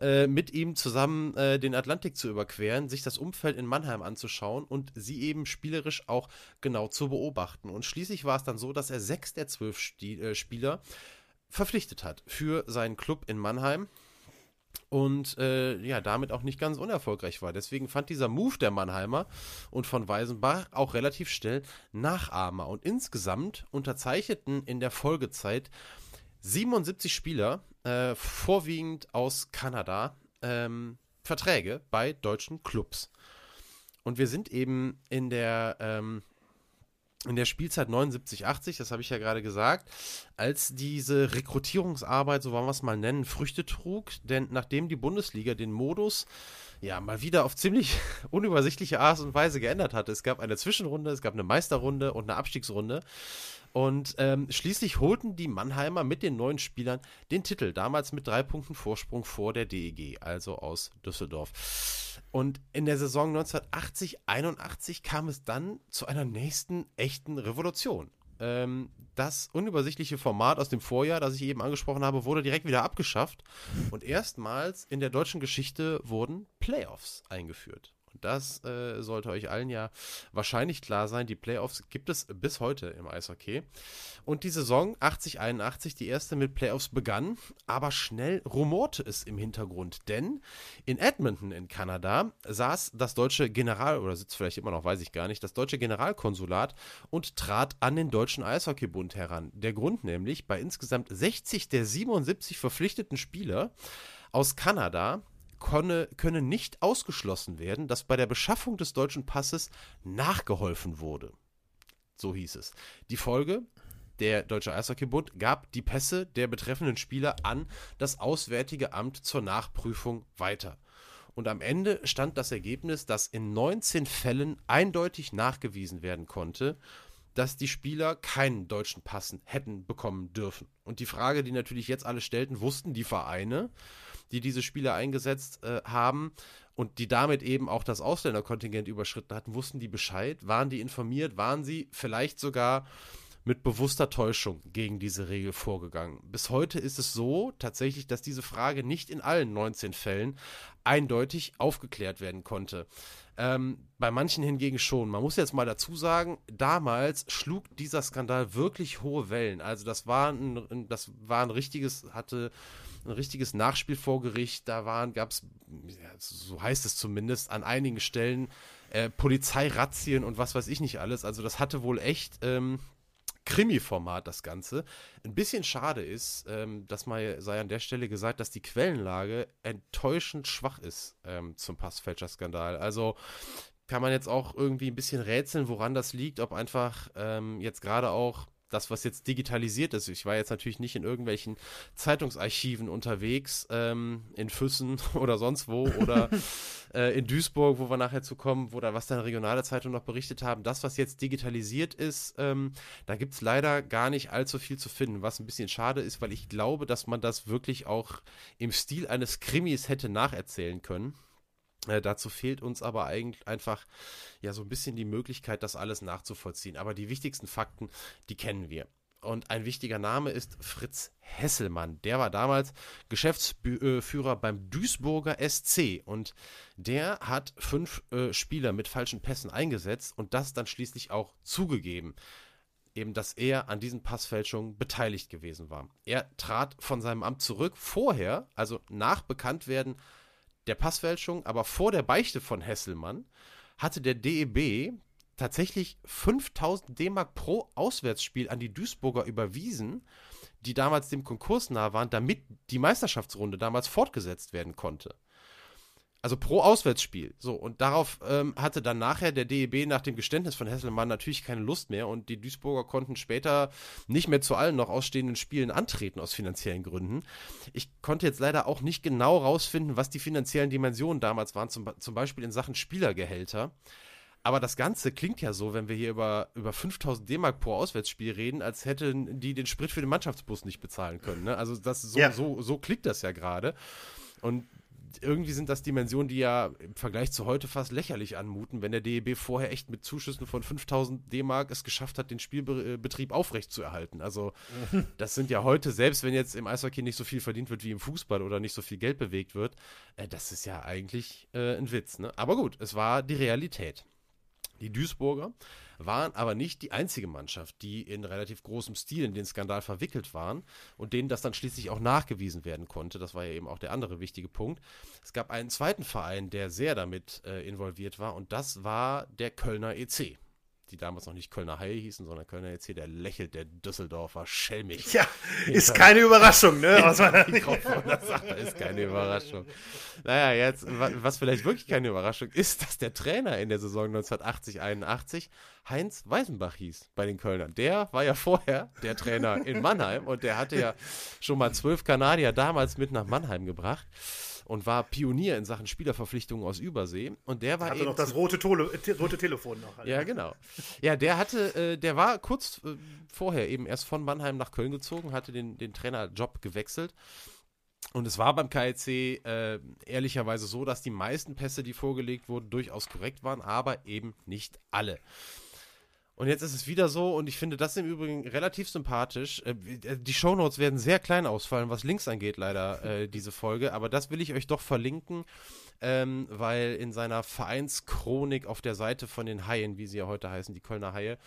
äh, mit ihm zusammen äh, den Atlantik zu überqueren, sich das Umfeld in Mannheim anzuschauen und sie eben spielerisch auch genau zu beobachten. Und schließlich war es dann so, dass er sechs der zwölf Stil äh, Spieler verpflichtet hat für seinen Club in Mannheim und äh, ja, damit auch nicht ganz unerfolgreich war. Deswegen fand dieser Move der Mannheimer und von Weisenbach auch relativ schnell Nachahmer. Und insgesamt unterzeichneten in der Folgezeit 77 Spieler, äh, vorwiegend aus Kanada, ähm, Verträge bei deutschen Clubs. Und wir sind eben in der ähm, in der Spielzeit 79, 80, das habe ich ja gerade gesagt, als diese Rekrutierungsarbeit, so wollen wir es mal nennen, Früchte trug. Denn nachdem die Bundesliga den Modus ja mal wieder auf ziemlich unübersichtliche Art und Weise geändert hatte, es gab eine Zwischenrunde, es gab eine Meisterrunde und eine Abstiegsrunde. Und ähm, schließlich holten die Mannheimer mit den neuen Spielern den Titel, damals mit drei Punkten Vorsprung vor der DEG, also aus Düsseldorf. Und in der Saison 1980, 81 kam es dann zu einer nächsten echten Revolution. Ähm, das unübersichtliche Format aus dem Vorjahr, das ich eben angesprochen habe, wurde direkt wieder abgeschafft. Und erstmals in der deutschen Geschichte wurden Playoffs eingeführt. Das äh, sollte euch allen ja wahrscheinlich klar sein. Die Playoffs gibt es bis heute im Eishockey. Und die Saison 80-81, die erste mit Playoffs begann, aber schnell rumorte es im Hintergrund, denn in Edmonton in Kanada saß das deutsche General, oder sitzt vielleicht immer noch, weiß ich gar nicht, das deutsche Generalkonsulat und trat an den Deutschen Eishockeybund heran. Der Grund nämlich, bei insgesamt 60 der 77 verpflichteten Spieler aus Kanada konne, könne nicht ausgeschlossen werden, dass bei der Beschaffung des deutschen Passes nachgeholfen wurde. So hieß es. Die Folge, der Deutsche Eishockeybund gab die Pässe der betreffenden Spieler an das Auswärtige Amt zur Nachprüfung weiter. Und am Ende stand das Ergebnis, dass in 19 Fällen eindeutig nachgewiesen werden konnte, dass die Spieler keinen deutschen Passen hätten bekommen dürfen. Und die Frage, die natürlich jetzt alle stellten, wussten die Vereine, die diese Spieler eingesetzt äh, haben und die damit eben auch das Ausländerkontingent überschritten hatten, wussten die Bescheid? Waren die informiert? Waren sie vielleicht sogar mit bewusster Täuschung gegen diese Regel vorgegangen? Bis heute ist es so tatsächlich, dass diese Frage nicht in allen 19 Fällen eindeutig aufgeklärt werden konnte. Ähm, bei manchen hingegen schon. Man muss jetzt mal dazu sagen, damals schlug dieser Skandal wirklich hohe Wellen. Also das war ein, das war ein richtiges, hatte ein richtiges Nachspiel vor Gericht. Da waren, gab es, ja, so heißt es zumindest, an einigen Stellen äh, Polizeirazzien und was weiß ich nicht alles. Also das hatte wohl echt ähm, Krimi-Format, das Ganze. Ein bisschen schade ist, ähm, dass mal sei an der Stelle gesagt, dass die Quellenlage enttäuschend schwach ist ähm, zum Passfälscher-Skandal. Also kann man jetzt auch irgendwie ein bisschen rätseln, woran das liegt, ob einfach ähm, jetzt gerade auch das, was jetzt digitalisiert ist. Ich war jetzt natürlich nicht in irgendwelchen Zeitungsarchiven unterwegs, ähm, in Füssen oder sonst wo oder äh, in Duisburg, wo wir nachher zu kommen, wo da was dann regionale Zeitungen noch berichtet haben. Das, was jetzt digitalisiert ist, ähm, da gibt es leider gar nicht allzu viel zu finden, was ein bisschen schade ist, weil ich glaube, dass man das wirklich auch im Stil eines Krimis hätte nacherzählen können. Äh, dazu fehlt uns aber eigentlich einfach ja so ein bisschen die Möglichkeit, das alles nachzuvollziehen. Aber die wichtigsten Fakten, die kennen wir. Und ein wichtiger Name ist Fritz Hesselmann. Der war damals Geschäftsführer beim Duisburger SC und der hat fünf äh, Spieler mit falschen Pässen eingesetzt und das dann schließlich auch zugegeben eben, dass er an diesen Passfälschungen beteiligt gewesen war. Er trat von seinem Amt zurück. Vorher, also nach Bekanntwerden der Passfälschung, aber vor der Beichte von Hesselmann hatte der DEB tatsächlich 5000 D-Mark pro Auswärtsspiel an die Duisburger überwiesen, die damals dem Konkurs nah waren, damit die Meisterschaftsrunde damals fortgesetzt werden konnte. Also pro Auswärtsspiel. So, und darauf ähm, hatte dann nachher der DEB nach dem Geständnis von Hesselmann natürlich keine Lust mehr und die Duisburger konnten später nicht mehr zu allen noch ausstehenden Spielen antreten aus finanziellen Gründen. Ich konnte jetzt leider auch nicht genau rausfinden, was die finanziellen Dimensionen damals waren, zum, zum Beispiel in Sachen Spielergehälter. Aber das Ganze klingt ja so, wenn wir hier über, über 5000 D-Mark pro Auswärtsspiel reden, als hätten die den Sprit für den Mannschaftsbus nicht bezahlen können. Ne? Also das, so, ja. so, so klingt das ja gerade. Und irgendwie sind das Dimensionen, die ja im Vergleich zu heute fast lächerlich anmuten, wenn der DEB vorher echt mit Zuschüssen von 5000 D-Mark es geschafft hat, den Spielbetrieb aufrechtzuerhalten. Also, das sind ja heute, selbst wenn jetzt im Eishockey nicht so viel verdient wird wie im Fußball oder nicht so viel Geld bewegt wird, äh, das ist ja eigentlich äh, ein Witz. Ne? Aber gut, es war die Realität. Die Duisburger waren aber nicht die einzige Mannschaft, die in relativ großem Stil in den Skandal verwickelt waren und denen das dann schließlich auch nachgewiesen werden konnte. Das war ja eben auch der andere wichtige Punkt. Es gab einen zweiten Verein, der sehr damit äh, involviert war und das war der Kölner EC die damals noch nicht Kölner Haie hießen, sondern Kölner EC, der lächelt der Düsseldorfer schelmig. Ja, ist keine Überraschung, ne? Was man das ist keine Überraschung. Naja, jetzt, was vielleicht wirklich keine Überraschung ist, dass der Trainer in der Saison 1980, 81 Heinz Weisenbach hieß bei den Kölnern. Der war ja vorher der Trainer in Mannheim und der hatte ja schon mal zwölf Kanadier damals mit nach Mannheim gebracht und war Pionier in Sachen Spielerverpflichtungen aus Übersee. Und der war. Hatte noch das rote, Tole, rote Telefon noch. Halt. Ja, genau. Ja, der hatte, äh, der war kurz äh, vorher eben erst von Mannheim nach Köln gezogen, hatte den, den Trainerjob gewechselt. Und es war beim KLC äh, ehrlicherweise so, dass die meisten Pässe, die vorgelegt wurden, durchaus korrekt waren, aber eben nicht alle. Und jetzt ist es wieder so, und ich finde das im Übrigen relativ sympathisch. Äh, äh, die Shownotes werden sehr klein ausfallen, was Links angeht, leider, äh, diese Folge. Aber das will ich euch doch verlinken, ähm, weil in seiner Vereinschronik auf der Seite von den Haien, wie sie ja heute heißen, die Kölner Haie,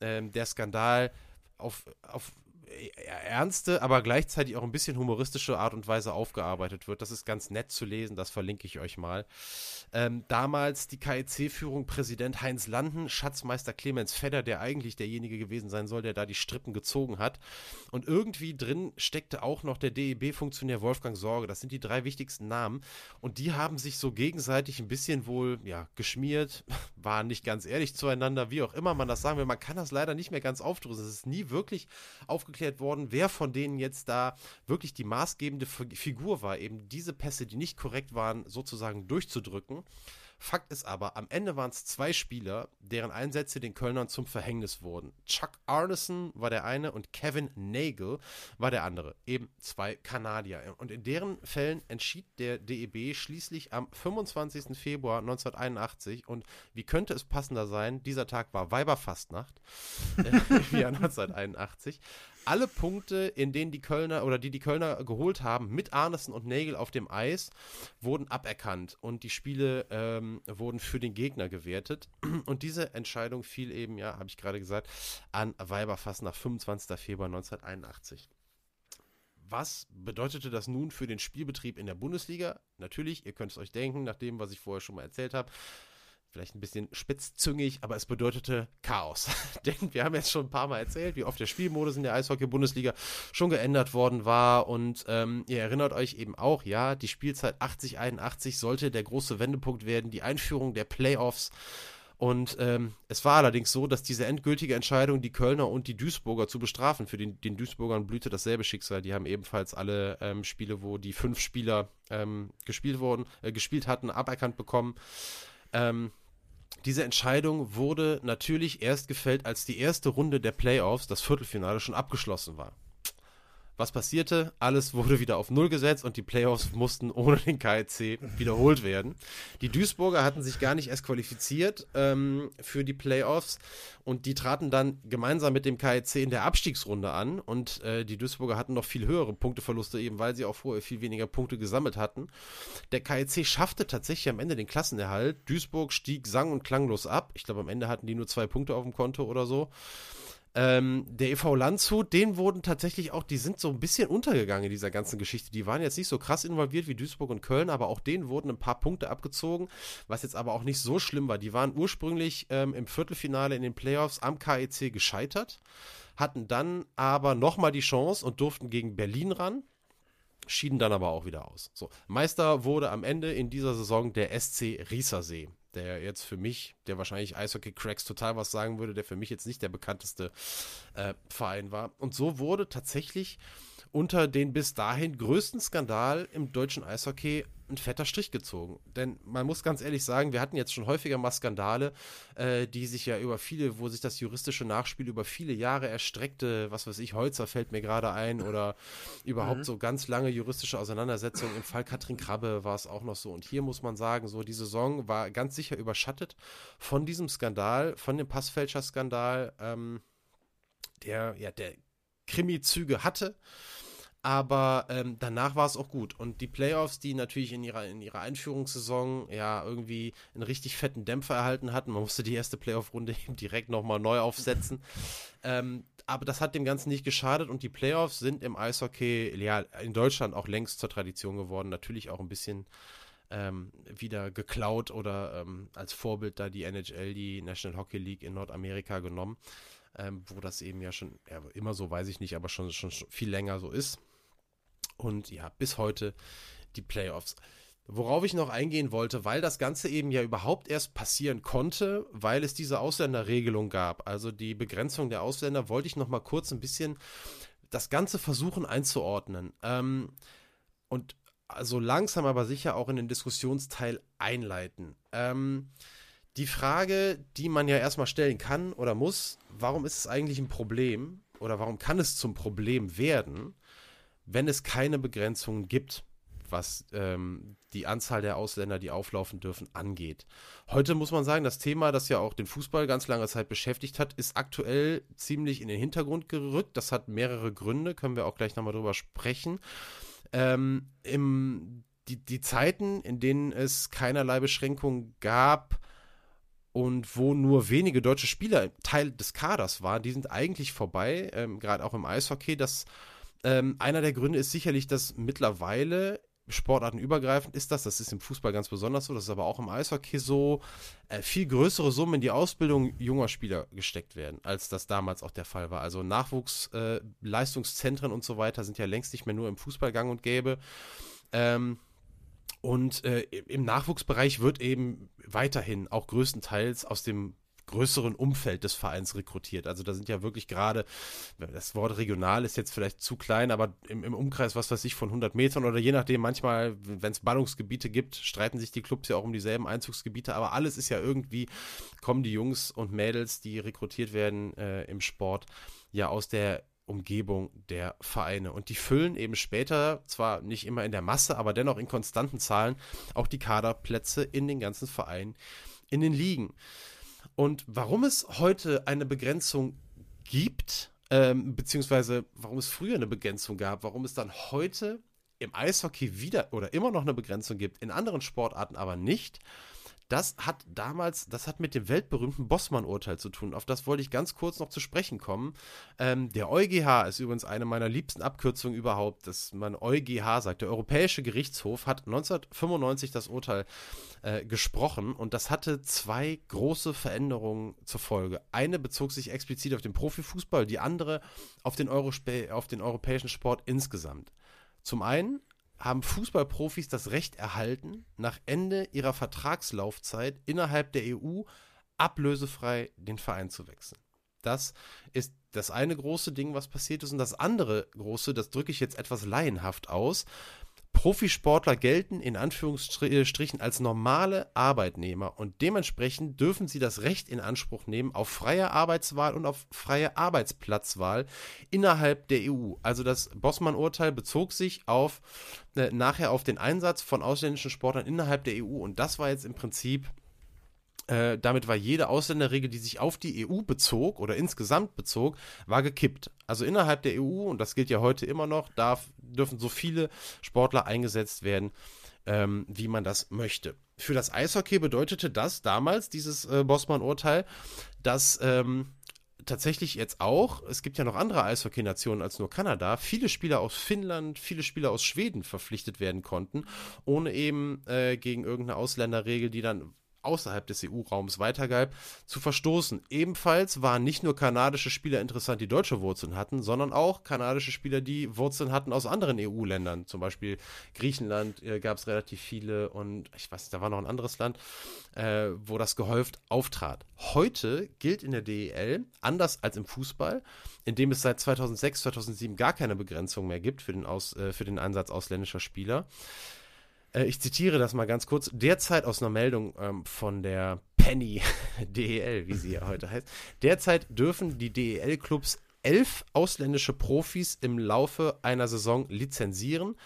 ähm, der Skandal auf, auf ernste, aber gleichzeitig auch ein bisschen humoristische Art und Weise aufgearbeitet wird. Das ist ganz nett zu lesen, das verlinke ich euch mal. Ähm, damals die KEC-Führung Präsident Heinz Landen, Schatzmeister Clemens Fedder, der eigentlich derjenige gewesen sein soll, der da die Strippen gezogen hat. Und irgendwie drin steckte auch noch der DEB-Funktionär Wolfgang Sorge. Das sind die drei wichtigsten Namen. Und die haben sich so gegenseitig ein bisschen wohl, ja, geschmiert, waren nicht ganz ehrlich zueinander, wie auch immer man das sagen will. Man kann das leider nicht mehr ganz aufdrüsen. Es ist nie wirklich aufgeklärt worden, wer von denen jetzt da wirklich die maßgebende Figur war, eben diese Pässe, die nicht korrekt waren, sozusagen durchzudrücken. Fakt ist aber, am Ende waren es zwei Spieler, deren Einsätze den Kölnern zum Verhängnis wurden. Chuck Arneson war der eine und Kevin Nagel war der andere. Eben zwei Kanadier. Und in deren Fällen entschied der DEB schließlich am 25. Februar 1981. Und wie könnte es passender sein? Dieser Tag war Weiberfastnacht äh, Jahr 1981 alle Punkte, in denen die Kölner oder die die Kölner geholt haben, mit Arnesen und Nägel auf dem Eis, wurden aberkannt und die Spiele ähm, wurden für den Gegner gewertet. Und diese Entscheidung fiel eben, ja, habe ich gerade gesagt, an Weiberfass nach 25. Februar 1981. Was bedeutete das nun für den Spielbetrieb in der Bundesliga? Natürlich, ihr könnt es euch denken, nach dem, was ich vorher schon mal erzählt habe. Vielleicht ein bisschen spitzzüngig, aber es bedeutete Chaos. Denn wir haben jetzt schon ein paar Mal erzählt, wie oft der Spielmodus in der Eishockey-Bundesliga schon geändert worden war. Und ähm, ihr erinnert euch eben auch, ja, die Spielzeit 80-81 sollte der große Wendepunkt werden, die Einführung der Playoffs. Und ähm, es war allerdings so, dass diese endgültige Entscheidung, die Kölner und die Duisburger zu bestrafen, für den, den Duisburgern blühte dasselbe Schicksal. Die haben ebenfalls alle ähm, Spiele, wo die fünf Spieler ähm, gespielt wurden, äh, gespielt hatten, aberkannt bekommen. Ähm, diese Entscheidung wurde natürlich erst gefällt, als die erste Runde der Playoffs, das Viertelfinale, schon abgeschlossen war. Was passierte? Alles wurde wieder auf Null gesetzt und die Playoffs mussten ohne den KIC wiederholt werden. Die Duisburger hatten sich gar nicht erst qualifiziert ähm, für die Playoffs und die traten dann gemeinsam mit dem KIC in der Abstiegsrunde an und äh, die Duisburger hatten noch viel höhere Punkteverluste, eben weil sie auch vorher viel weniger Punkte gesammelt hatten. Der KIC schaffte tatsächlich am Ende den Klassenerhalt. Duisburg stieg sang- und klanglos ab. Ich glaube, am Ende hatten die nur zwei Punkte auf dem Konto oder so. Ähm, der EV Landshut, denen wurden tatsächlich auch, die sind so ein bisschen untergegangen in dieser ganzen Geschichte. Die waren jetzt nicht so krass involviert wie Duisburg und Köln, aber auch denen wurden ein paar Punkte abgezogen, was jetzt aber auch nicht so schlimm war. Die waren ursprünglich ähm, im Viertelfinale in den Playoffs am KEC gescheitert, hatten dann aber nochmal die Chance und durften gegen Berlin ran schieden dann aber auch wieder aus. So, Meister wurde am Ende in dieser Saison der SC Riesersee der jetzt für mich, der wahrscheinlich Eishockey-Cracks total was sagen würde, der für mich jetzt nicht der bekannteste äh, Verein war. Und so wurde tatsächlich unter den bis dahin größten Skandal im deutschen Eishockey ein fetter Strich gezogen. Denn man muss ganz ehrlich sagen, wir hatten jetzt schon häufiger mal Skandale, äh, die sich ja über viele, wo sich das juristische Nachspiel über viele Jahre erstreckte, was weiß ich, Holzer fällt mir gerade ein oder überhaupt mhm. so ganz lange juristische Auseinandersetzungen. Im Fall Katrin Krabbe war es auch noch so. Und hier muss man sagen, so die Saison war ganz sicher überschattet von diesem Skandal, von dem Passfälscher-Skandal, ähm, der ja der Krimi-Züge hatte. Aber ähm, danach war es auch gut. Und die Playoffs, die natürlich in ihrer, in ihrer Einführungssaison ja irgendwie einen richtig fetten Dämpfer erhalten hatten, man musste die erste Playoff-Runde direkt nochmal neu aufsetzen. ähm, aber das hat dem Ganzen nicht geschadet und die Playoffs sind im Eishockey ja in Deutschland auch längst zur Tradition geworden. Natürlich auch ein bisschen ähm, wieder geklaut oder ähm, als Vorbild da die NHL, die National Hockey League in Nordamerika genommen, ähm, wo das eben ja schon, ja, immer so weiß ich nicht, aber schon, schon viel länger so ist. Und ja, bis heute die Playoffs. Worauf ich noch eingehen wollte, weil das Ganze eben ja überhaupt erst passieren konnte, weil es diese Ausländerregelung gab, also die Begrenzung der Ausländer, wollte ich noch mal kurz ein bisschen das Ganze versuchen einzuordnen. Ähm, und also langsam aber sicher auch in den Diskussionsteil einleiten. Ähm, die Frage, die man ja erstmal stellen kann oder muss, warum ist es eigentlich ein Problem oder warum kann es zum Problem werden? Wenn es keine Begrenzungen gibt, was ähm, die Anzahl der Ausländer, die auflaufen dürfen, angeht. Heute muss man sagen, das Thema, das ja auch den Fußball ganz lange Zeit beschäftigt hat, ist aktuell ziemlich in den Hintergrund gerückt. Das hat mehrere Gründe, können wir auch gleich nochmal drüber sprechen. Ähm, im, die, die Zeiten, in denen es keinerlei Beschränkungen gab, und wo nur wenige deutsche Spieler Teil des Kaders waren, die sind eigentlich vorbei, ähm, gerade auch im Eishockey. Das ähm, einer der Gründe ist sicherlich, dass mittlerweile sportartenübergreifend ist das, das ist im Fußball ganz besonders so, das ist aber auch im Eishockey so, äh, viel größere Summen in die Ausbildung junger Spieler gesteckt werden, als das damals auch der Fall war. Also Nachwuchsleistungszentren äh, und so weiter sind ja längst nicht mehr nur im Fußball gang und gäbe. Ähm, und äh, im Nachwuchsbereich wird eben weiterhin auch größtenteils aus dem größeren Umfeld des Vereins rekrutiert. Also da sind ja wirklich gerade, das Wort regional ist jetzt vielleicht zu klein, aber im, im Umkreis, was weiß ich, von 100 Metern oder je nachdem, manchmal, wenn es Ballungsgebiete gibt, streiten sich die Clubs ja auch um dieselben Einzugsgebiete, aber alles ist ja irgendwie, kommen die Jungs und Mädels, die rekrutiert werden äh, im Sport, ja aus der Umgebung der Vereine. Und die füllen eben später, zwar nicht immer in der Masse, aber dennoch in konstanten Zahlen, auch die Kaderplätze in den ganzen Vereinen in den Ligen. Und warum es heute eine Begrenzung gibt, ähm, beziehungsweise warum es früher eine Begrenzung gab, warum es dann heute im Eishockey wieder oder immer noch eine Begrenzung gibt, in anderen Sportarten aber nicht, Das hat damals, das hat mit dem weltberühmten Bossmann-Urteil zu tun. Auf das wollte ich ganz kurz noch zu sprechen kommen. Ähm, der EuGH ist übrigens eine meiner liebsten Abkürzungen überhaupt, dass man EuGH sagt. Der Europäische Gerichtshof hat 1995 das Urteil äh, gesprochen und das hatte zwei große Veränderungen zur Folge. Eine bezog sich explizit auf den Profifußball, die andere auf den, Eurospe auf den europäischen Sport insgesamt. Zum einen haben Fußballprofis das Recht erhalten, nach Ende ihrer Vertragslaufzeit innerhalb der EU ablösefrei den Verein zu wechseln. Das ist das eine große Ding, was passiert ist. Und das andere große, das drücke ich jetzt etwas laienhaft aus, Profisportler gelten in Anführungsstrichen als normale Arbeitnehmer und dementsprechend dürfen sie das Recht in Anspruch nehmen auf freie Arbeitswahl und auf freie Arbeitsplatzwahl innerhalb der EU. Also das Bossmann-Urteil bezog sich auf äh, nachher auf den Einsatz von ausländischen Sportlern innerhalb der EU und das war jetzt im Prinzip äh, damit war jede Ausländerregel, die sich auf die EU bezog oder insgesamt bezog, war gekippt. Also innerhalb der EU, und das gilt ja heute immer noch, darf, dürfen so viele Sportler eingesetzt werden, ähm, wie man das möchte. Für das Eishockey bedeutete das damals, dieses äh, Bossmann-Urteil, dass ähm, tatsächlich jetzt auch, es gibt ja noch andere Eishockey-Nationen als nur Kanada, viele Spieler aus Finnland, viele Spieler aus Schweden verpflichtet werden konnten, ohne eben äh, gegen irgendeine Ausländerregel, die dann außerhalb des EU-Raums weitergab, zu verstoßen. Ebenfalls waren nicht nur kanadische Spieler interessant, die deutsche Wurzeln hatten, sondern auch kanadische Spieler, die Wurzeln hatten aus anderen EU-Ländern. Zum Beispiel Griechenland äh, gab es relativ viele und ich weiß, da war noch ein anderes Land, äh, wo das gehäuft auftrat. Heute gilt in der DEL, anders als im Fußball, in dem es seit 2006, 2007 gar keine Begrenzung mehr gibt für den, Aus, äh, für den Einsatz ausländischer Spieler, äh, ich zitiere das mal ganz kurz. Derzeit aus einer Meldung ähm, von der Penny DEL, wie sie ja heute heißt. Derzeit dürfen die DEL-Clubs elf ausländische Profis im Laufe einer Saison lizenzieren.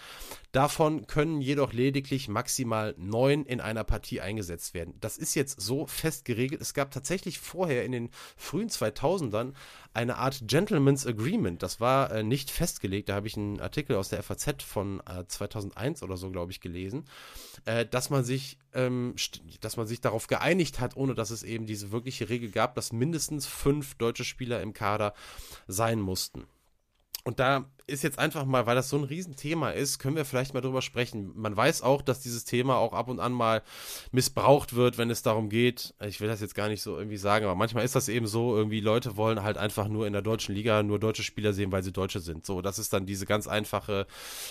Davon können jedoch lediglich maximal neun in einer Partie eingesetzt werden. Das ist jetzt so fest geregelt. Es gab tatsächlich vorher in den frühen 2000ern eine Art Gentleman's Agreement. Das war äh, nicht festgelegt. Da habe ich einen Artikel aus der FAZ von äh, 2001 oder so, glaube ich, gelesen, äh, dass man sich, ähm, dass man sich darauf geeinigt hat, ohne dass es eben diese wirkliche Regel gab, dass mindestens fünf deutsche Spieler im Kader sein mussten. Und da ist jetzt einfach mal, weil das so ein Riesenthema ist, können wir vielleicht mal drüber sprechen. Man weiß auch, dass dieses Thema auch ab und an mal missbraucht wird, wenn es darum geht. Ich will das jetzt gar nicht so irgendwie sagen, aber manchmal ist das eben so, irgendwie Leute wollen halt einfach nur in der deutschen Liga nur deutsche Spieler sehen, weil sie Deutsche sind. So, das ist dann diese ganz einfache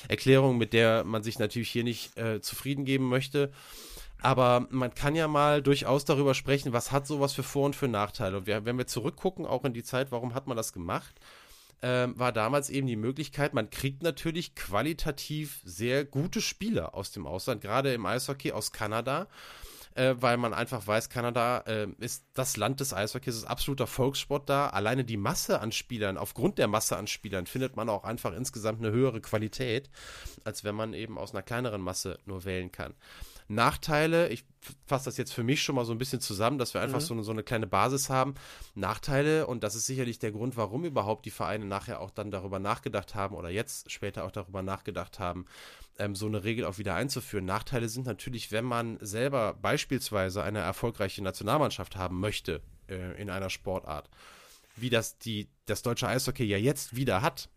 Erklärung, mit der man sich natürlich hier nicht äh, zufrieden geben möchte. Aber man kann ja mal durchaus darüber sprechen, was hat sowas für Vor- und für Nachteile. Und wir, wenn wir zurückgucken, auch in die Zeit, warum hat man das gemacht? Ähm, war damals eben die Möglichkeit, man kriegt natürlich qualitativ sehr gute Spieler aus dem Ausland, gerade im Eishockey aus Kanada. Äh, weil man einfach weiß, Kanada äh, ist das Land des Eishockeys, ist absoluter Volkssport da. Alleine die Masse an Spielern, aufgrund der Masse an Spielern, findet man auch einfach insgesamt eine höhere Qualität, als wenn man eben aus einer kleineren Masse nur wählen kann. Nachteile, ich fasse das jetzt für mich schon mal so ein bisschen zusammen, dass wir einfach mhm. so, eine, so eine kleine Basis haben. Nachteile, und das ist sicherlich der Grund, warum überhaupt die Vereine nachher auch dann darüber nachgedacht haben oder jetzt später auch darüber nachgedacht haben, ähm, so eine Regel auch wieder einzuführen. Nachteile sind natürlich, wenn man selber beispielsweise eine erfolgreiche Nationalmannschaft haben möchte äh, in einer Sportart, wie das die, das deutsche Eishockey ja jetzt wieder hat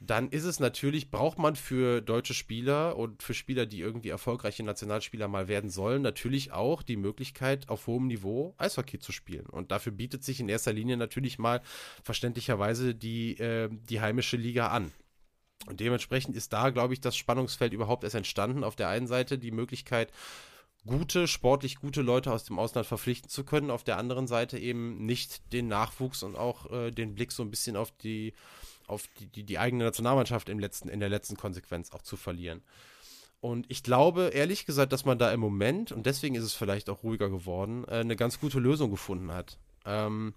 dann ist es natürlich, braucht man für deutsche Spieler und für Spieler, die irgendwie erfolgreiche Nationalspieler mal werden sollen, natürlich auch die Möglichkeit, auf hohem Niveau Eishockey zu spielen. Und dafür bietet sich in erster Linie natürlich mal verständlicherweise die, äh, die heimische Liga an. Und dementsprechend ist da, glaube ich, das Spannungsfeld überhaupt erst entstanden. Auf der einen Seite die Möglichkeit, gute, sportlich gute Leute aus dem Ausland verpflichten zu können, auf der anderen Seite eben nicht den Nachwuchs und auch äh, den Blick so ein bisschen auf die auf die, die, die eigene Nationalmannschaft im letzten, in der letzten Konsequenz auch zu verlieren. Und ich glaube, ehrlich gesagt, dass man da im Moment, und deswegen ist es vielleicht auch ruhiger geworden, äh, eine ganz gute Lösung gefunden hat. Ähm,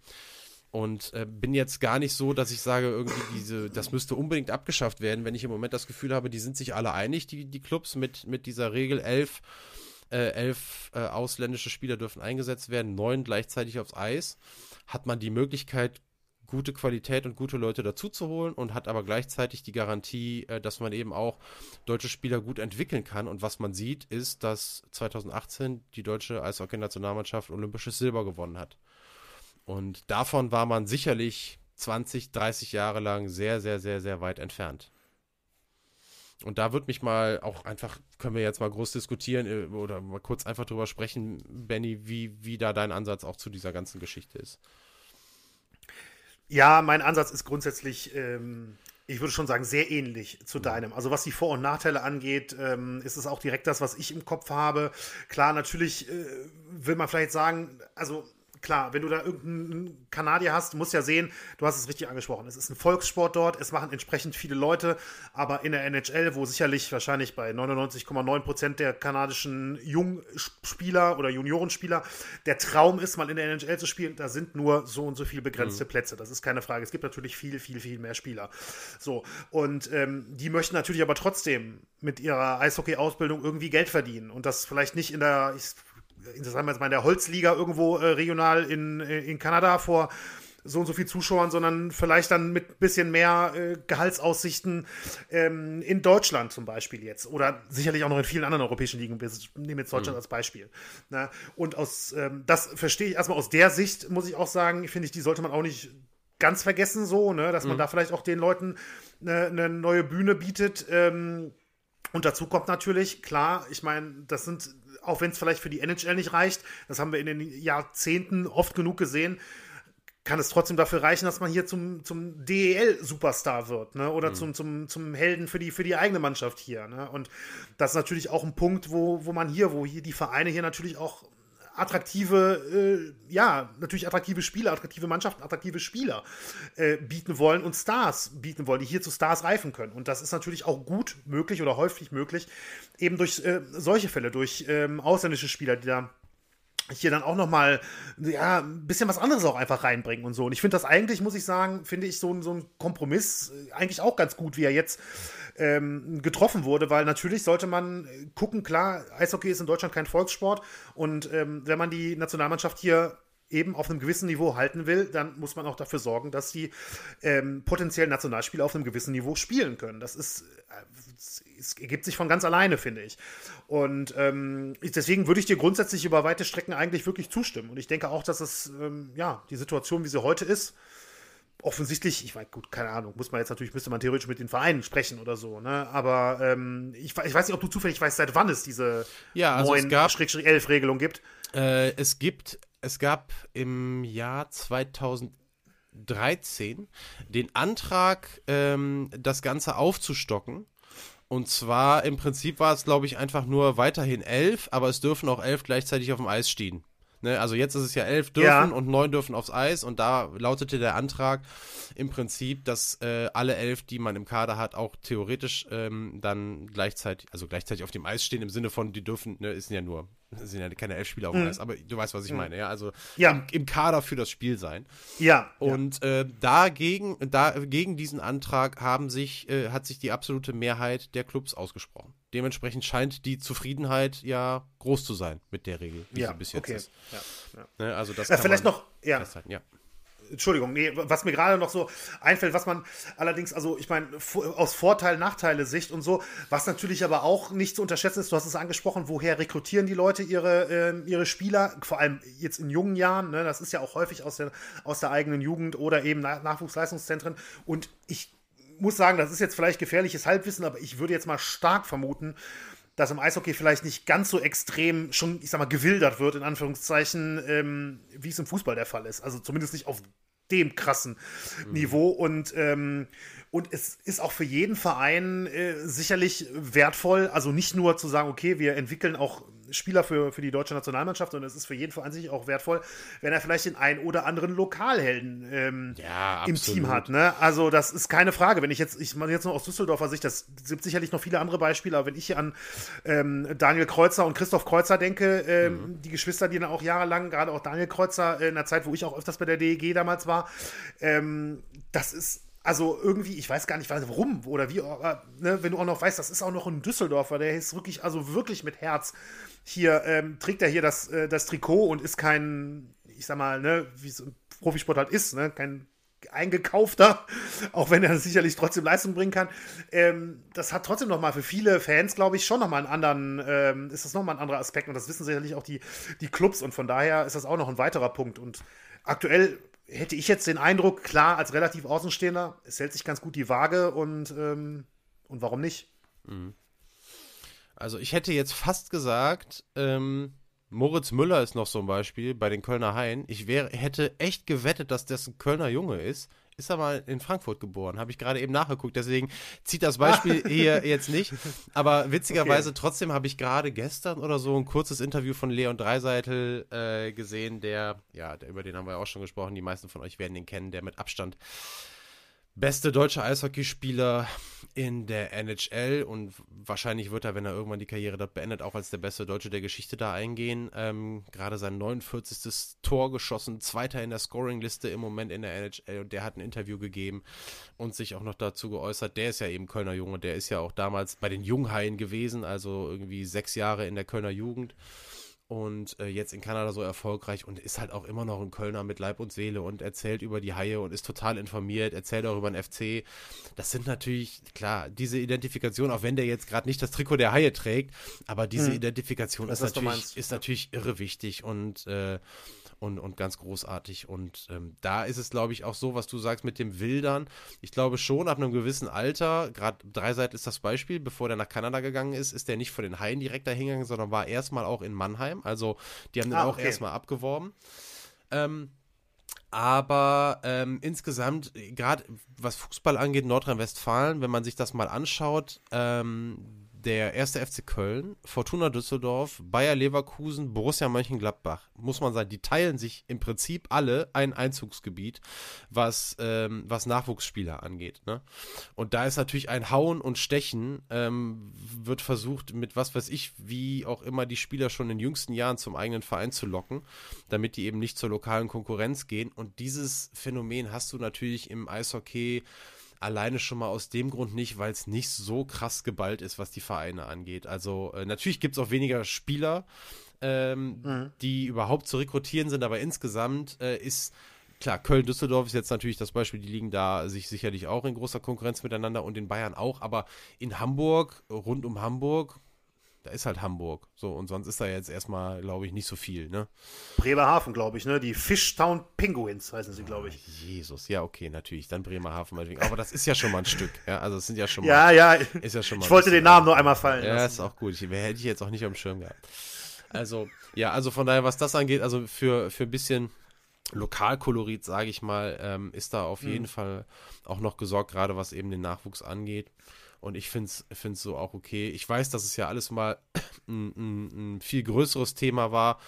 und äh, bin jetzt gar nicht so, dass ich sage, irgendwie diese, das müsste unbedingt abgeschafft werden, wenn ich im Moment das Gefühl habe, die sind sich alle einig, die, die Clubs, mit, mit dieser Regel elf, äh, elf äh, ausländische Spieler dürfen eingesetzt werden, neun gleichzeitig aufs Eis, hat man die Möglichkeit gute Qualität und gute Leute dazu zu holen und hat aber gleichzeitig die Garantie, äh, dass man eben auch deutsche Spieler gut entwickeln kann. Und was man sieht, ist, dass 2018 die deutsche Eishockey-Nationalmannschaft olympisches Silber gewonnen hat. Und davon war man sicherlich 20, 30 Jahre lang sehr, sehr, sehr, sehr weit entfernt. Und da würde mich mal auch einfach, können wir jetzt mal groß diskutieren äh, oder mal kurz einfach drüber sprechen, Benny, wie, wie da dein Ansatz auch zu dieser ganzen Geschichte ist. Ja, mein Ansatz ist grundsätzlich, ähm, ich würde schon sagen, sehr ähnlich zu deinem. Also was die Vor- und Nachteile angeht, ähm, ist es auch direkt das, was ich im Kopf habe. Klar, natürlich äh, will man vielleicht sagen, also klar, wenn du da irgendeinen Kanadier hast, musst ja sehen, du hast es richtig angesprochen. Es ist ein Volkssport dort, es machen entsprechend viele Leute, aber in der NHL, wo sicherlich wahrscheinlich bei 99,9 Prozent der kanadischen Jungspieler oder Juniorenspieler der Traum ist, mal in der NHL zu spielen, da sind nur so und so viele begrenzte mhm. Plätze. Das ist keine Frage. Es gibt natürlich viel, viel, viel mehr Spieler. So, und ähm, die möchten natürlich aber trotzdem mit ihrer Eishockey-Ausbildung irgendwie Geld verdienen und das vielleicht nicht in der, ich sagen wir jetzt mal in der Holzliga irgendwo äh, regional in, äh, in Kanada vor so und so viel Zuschauern, sondern vielleicht dann mit ein bisschen mehr äh, Gehaltsaussichten ähm, in Deutschland zum Beispiel jetzt. Oder sicherlich auch noch in vielen anderen europäischen Ligen. Wir nehmen jetzt Deutschland mhm. als Beispiel. Na, ne? und aus ähm, das verstehe ich erstmal aus der Sicht, muss ich auch sagen, finde ich, die sollte man auch nicht ganz vergessen, so, ne, dass man mhm. da vielleicht auch den Leuten eine, eine neue Bühne bietet. Ähm, und dazu kommt natürlich, klar, ich meine, das sind auch wenn es vielleicht für die NHL nicht reicht, das haben wir in den Jahrzehnten oft genug gesehen, kann es trotzdem dafür reichen, dass man hier zum, zum DEL-Superstar wird, ne? Oder mhm. zum, zum, zum Helden für die, für die eigene Mannschaft hier. Ne? Und das ist natürlich auch ein Punkt, wo, wo man hier, wo hier die Vereine hier natürlich auch attraktive, äh, ja, natürlich attraktive Spieler, attraktive Mannschaften, attraktive Spieler äh, bieten wollen und Stars bieten wollen, die hier zu Stars reifen können. Und das ist natürlich auch gut möglich oder häufig möglich, eben durch äh, solche Fälle, durch ähm, ausländische Spieler, die da hier dann auch noch mal ja ein bisschen was anderes auch einfach reinbringen und so. Und ich finde das eigentlich muss ich sagen finde ich so, so ein Kompromiss äh, eigentlich auch ganz gut wie er jetzt ähm, getroffen wurde, weil natürlich sollte man gucken, klar, Eishockey ist in Deutschland kein Volkssport und ähm, wenn man die Nationalmannschaft hier eben auf einem gewissen Niveau halten will, dann muss man auch dafür sorgen, dass die ähm, potenziellen Nationalspieler auf einem gewissen Niveau spielen können. Das ist, äh, es ergibt sich von ganz alleine, finde ich. Und ähm, deswegen würde ich dir grundsätzlich über weite Strecken eigentlich wirklich zustimmen. Und ich denke auch, dass es, ähm, ja, die Situation, wie sie heute ist, offensichtlich, ich weiß, gut, keine Ahnung, muss man jetzt natürlich, müsste man theoretisch mit den Vereinen sprechen oder so, ne? Aber ähm, ich, ich, weiß nicht, ob du zufällig weißt, seit wann es diese ja, also 9 11 Regelung gibt. Äh, es gibt, es gab im Jahr 2013 den Antrag, ähm, das Ganze aufzustocken. Und zwar im Prinzip war es, glaube ich, einfach nur weiterhin elf, aber es dürfen auch elf gleichzeitig auf dem Eis stehen. Ne, also jetzt ist es ja elf dürfen ja. und neun dürfen aufs Eis und da lautete der Antrag im Prinzip, dass äh, alle elf, die man im Kader hat, auch theoretisch ähm, dann gleichzeitig, also gleichzeitig auf dem Eis stehen im Sinne von, die dürfen, ne, ist ja nur sind ja keine elf Spieler auf dem mhm. Eis, aber du weißt, was ich mhm. meine, ja. Also ja. Im, Im, Kader für das Spiel sein. Ja. Und. Äh, dagegen, da, gegen diesen Antrag haben sich, äh, hat sich die absolute Mehrheit der Clubs ausgesprochen. Dementsprechend scheint die Zufriedenheit ja groß zu sein mit der Regel, wie ja, sie bis jetzt okay. ist. Ja, ja. Ne, also das äh, vielleicht noch, ja. Festhalten. ja. Entschuldigung, nee, was mir gerade noch so einfällt, was man allerdings, also ich meine, aus Vorteil, Nachteile Sicht und so, was natürlich aber auch nicht zu unterschätzen ist, du hast es angesprochen, woher rekrutieren die Leute ihre, äh, ihre Spieler, vor allem jetzt in jungen Jahren, ne, das ist ja auch häufig aus der, aus der eigenen Jugend oder eben Nachwuchsleistungszentren und ich muss sagen, das ist jetzt vielleicht gefährliches Halbwissen, aber ich würde jetzt mal stark vermuten, dass im Eishockey vielleicht nicht ganz so extrem schon, ich sag mal, gewildert wird, in Anführungszeichen, ähm, wie es im Fußball der Fall ist. Also zumindest nicht auf dem krassen mhm. Niveau. Und, ähm, und es ist auch für jeden Verein äh, sicherlich wertvoll, also nicht nur zu sagen, okay, wir entwickeln auch Spieler für, für die deutsche Nationalmannschaft und es ist für jeden Verein sicher auch wertvoll, wenn er vielleicht den einen oder anderen Lokalhelden ähm, ja, im Team hat. Ne? Also das ist keine Frage. Wenn ich jetzt, ich meine jetzt nur aus Düsseldorfer Sicht, das gibt sicherlich noch viele andere Beispiele, aber wenn ich hier an ähm, Daniel Kreuzer und Christoph Kreuzer denke, ähm, mhm. die Geschwister, die dann auch jahrelang, gerade auch Daniel Kreuzer in der Zeit, wo ich auch öfters bei der DEG damals war, ähm, das ist also irgendwie, ich weiß gar nicht warum oder wie, aber, ne, wenn du auch noch weißt, das ist auch noch ein Düsseldorfer, der ist wirklich, also wirklich mit Herz hier ähm, trägt er hier das, äh, das Trikot und ist kein, ich sag mal, ne, wie es im Profisport halt ist, ne, kein eingekaufter, auch wenn er sicherlich trotzdem Leistung bringen kann. Ähm, das hat trotzdem nochmal für viele Fans, glaube ich, schon nochmal einen anderen, ähm, ist das nochmal ein anderer Aspekt und das wissen sicherlich auch die, die Clubs und von daher ist das auch noch ein weiterer Punkt und aktuell hätte ich jetzt den Eindruck, klar, als relativ Außenstehender, es hält sich ganz gut die Waage und, ähm, und warum nicht? Mhm. Also ich hätte jetzt fast gesagt, ähm, Moritz Müller ist noch so ein Beispiel bei den Kölner Haien. Ich wäre, hätte echt gewettet, dass das ein Kölner Junge ist. Ist aber in Frankfurt geboren, habe ich gerade eben nachgeguckt. Deswegen zieht das Beispiel hier jetzt nicht. Aber witzigerweise okay. trotzdem habe ich gerade gestern oder so ein kurzes Interview von Leon Dreiseitel äh, gesehen, der, ja, der, über den haben wir ja auch schon gesprochen. Die meisten von euch werden ihn kennen, der mit Abstand beste deutsche Eishockeyspieler in der NHL und wahrscheinlich wird er, wenn er irgendwann die Karriere dort beendet, auch als der beste Deutsche der Geschichte da eingehen. Ähm, Gerade sein 49. Tor geschossen, zweiter in der Scoring-Liste im Moment in der NHL und der hat ein Interview gegeben und sich auch noch dazu geäußert. Der ist ja eben Kölner Junge, der ist ja auch damals bei den Junghaien gewesen, also irgendwie sechs Jahre in der Kölner Jugend und äh, jetzt in Kanada so erfolgreich und ist halt auch immer noch ein Kölner mit Leib und Seele und erzählt über die Haie und ist total informiert, erzählt auch über den FC. Das sind natürlich, klar, diese Identifikation, auch wenn der jetzt gerade nicht das Trikot der Haie trägt, aber diese hm. Identifikation ist natürlich, ist natürlich irre wichtig und äh, und, und ganz großartig. Und ähm, da ist es, glaube ich, auch so, was du sagst mit dem Wildern. Ich glaube schon, ab einem gewissen Alter, gerade Dreiseit ist das Beispiel, bevor der nach Kanada gegangen ist, ist der nicht vor den Haien direkt dahingegangen, sondern war erstmal auch in Mannheim. Also die haben ah, den auch okay. erstmal abgeworben. Ähm, aber ähm, insgesamt, gerade was Fußball angeht, Nordrhein-Westfalen, wenn man sich das mal anschaut, ähm, der erste FC Köln, Fortuna Düsseldorf, Bayer Leverkusen, Borussia Mönchengladbach, muss man sagen, die teilen sich im Prinzip alle ein Einzugsgebiet, was, ähm, was Nachwuchsspieler angeht. Ne? Und da ist natürlich ein Hauen und Stechen, ähm, wird versucht, mit was weiß ich, wie auch immer die Spieler schon in jüngsten Jahren zum eigenen Verein zu locken, damit die eben nicht zur lokalen Konkurrenz gehen. Und dieses Phänomen hast du natürlich im Eishockey Alleine schon mal aus dem Grund nicht, weil es nicht so krass geballt ist, was die Vereine angeht. Also äh, natürlich gibt es auch weniger Spieler, ähm, mhm. die überhaupt zu rekrutieren sind, aber insgesamt äh, ist klar, Köln-Düsseldorf ist jetzt natürlich das Beispiel, die liegen da sich sicherlich auch in großer Konkurrenz miteinander und in Bayern auch, aber in Hamburg, rund um Hamburg, da ist halt Hamburg. So, und sonst ist da jetzt erstmal, glaube ich, nicht so viel, ne? Bremerhaven, glaube ich, ne? Die Fishtown Penguins heißen sie, glaube ich. Oh, Jesus, ja, okay, natürlich. Dann Bremerhaven meinetwegen. Aber das ist ja schon mal ein Stück. Ja, also es sind ja schon mal. Ja, ja. Ist ja schon mal ich wollte den Namen nur einmal fallen. Ja, lassen. ist auch gut. Ich, hätte ich jetzt auch nicht am Schirm gehabt. Also, ja, also von daher, was das angeht, also für, für ein bisschen Lokalkolorit, sage ich mal, ähm, ist da auf mhm. jeden Fall auch noch gesorgt, gerade was eben den Nachwuchs angeht. Und ich finde es so auch okay. Ich weiß, dass es ja alles mal ein, ein, ein, viel größeres Thema war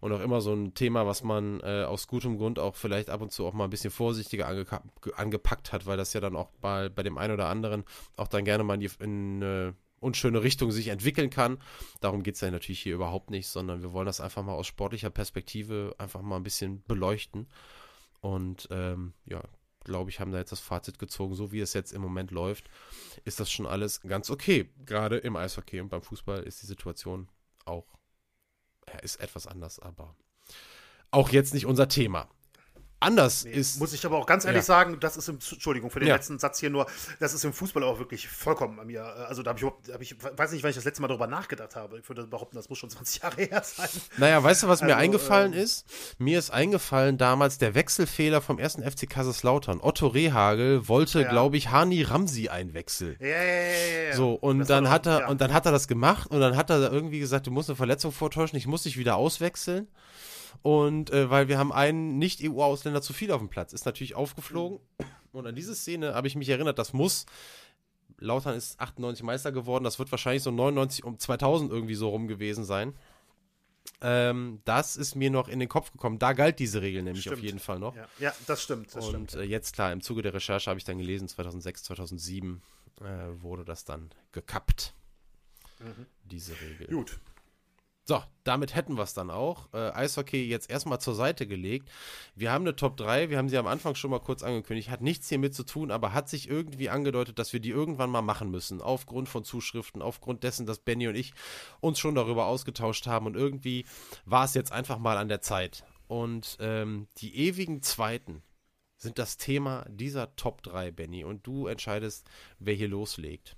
und auch immer so ein Thema, was man äh, aus gutem Grund auch vielleicht ab und zu auch mal ein bisschen vorsichtiger ange angepackt hat, weil das ja dann auch bei, bei dem einen oder anderen auch dann gerne mal in eine unschöne Richtung sich entwickeln kann. Darum geht es ja natürlich hier überhaupt nicht, sondern wir wollen das einfach mal aus sportlicher Perspektive einfach mal ein bisschen beleuchten. Und ähm, ja, glaube ich, haben da jetzt das Fazit gezogen, so wie es jetzt im Moment läuft, ist das schon alles ganz okay. Gerade im Eishockey und beim Fußball ist die Situation auch, ja, ist etwas anders, aber auch jetzt nicht unser Thema anders nee, ist. Muss ich aber auch ganz ehrlich ja. sagen, das ist im, Entschuldigung für den ja. letzten Satz hier nur, das ist im Fußball auch wirklich vollkommen an mir. Also da habe ich, hab ich, weiß nicht, wann ich das letzte Mal darüber nachgedacht habe. Ich würde behaupten, das muss schon 20 Jahre her sein. Naja, weißt du, was also, mir eingefallen ähm, ist? Mir ist eingefallen damals der Wechselfehler vom ersten FC Kaiserslautern. Otto Rehagel wollte, ja. glaube ich, Hani Ramsi einwechseln. Ja, ja, ja. So, und dann hat er, und dann hat er das gemacht und dann hat er irgendwie gesagt, du musst eine Verletzung vortäuschen, ich muss dich wieder auswechseln. Und äh, weil wir haben einen Nicht-EU-Ausländer zu viel auf dem Platz, ist natürlich aufgeflogen. Und an diese Szene habe ich mich erinnert, das muss. Lautern ist 98 Meister geworden, das wird wahrscheinlich so 99 um 2000 irgendwie so rum gewesen sein. Ähm, das ist mir noch in den Kopf gekommen. Da galt diese Regel nämlich stimmt. auf jeden Fall noch. Ja, ja das stimmt. Das und stimmt. Äh, jetzt klar, im Zuge der Recherche habe ich dann gelesen, 2006, 2007 äh, wurde das dann gekappt. Mhm. Diese Regel. Gut. So, damit hätten wir es dann auch. Äh, Eishockey jetzt erstmal zur Seite gelegt. Wir haben eine Top 3, wir haben sie am Anfang schon mal kurz angekündigt, hat nichts hiermit zu tun, aber hat sich irgendwie angedeutet, dass wir die irgendwann mal machen müssen. Aufgrund von Zuschriften, aufgrund dessen, dass Benny und ich uns schon darüber ausgetauscht haben und irgendwie war es jetzt einfach mal an der Zeit. Und ähm, die ewigen Zweiten sind das Thema dieser Top 3, Benny. Und du entscheidest, wer hier loslegt.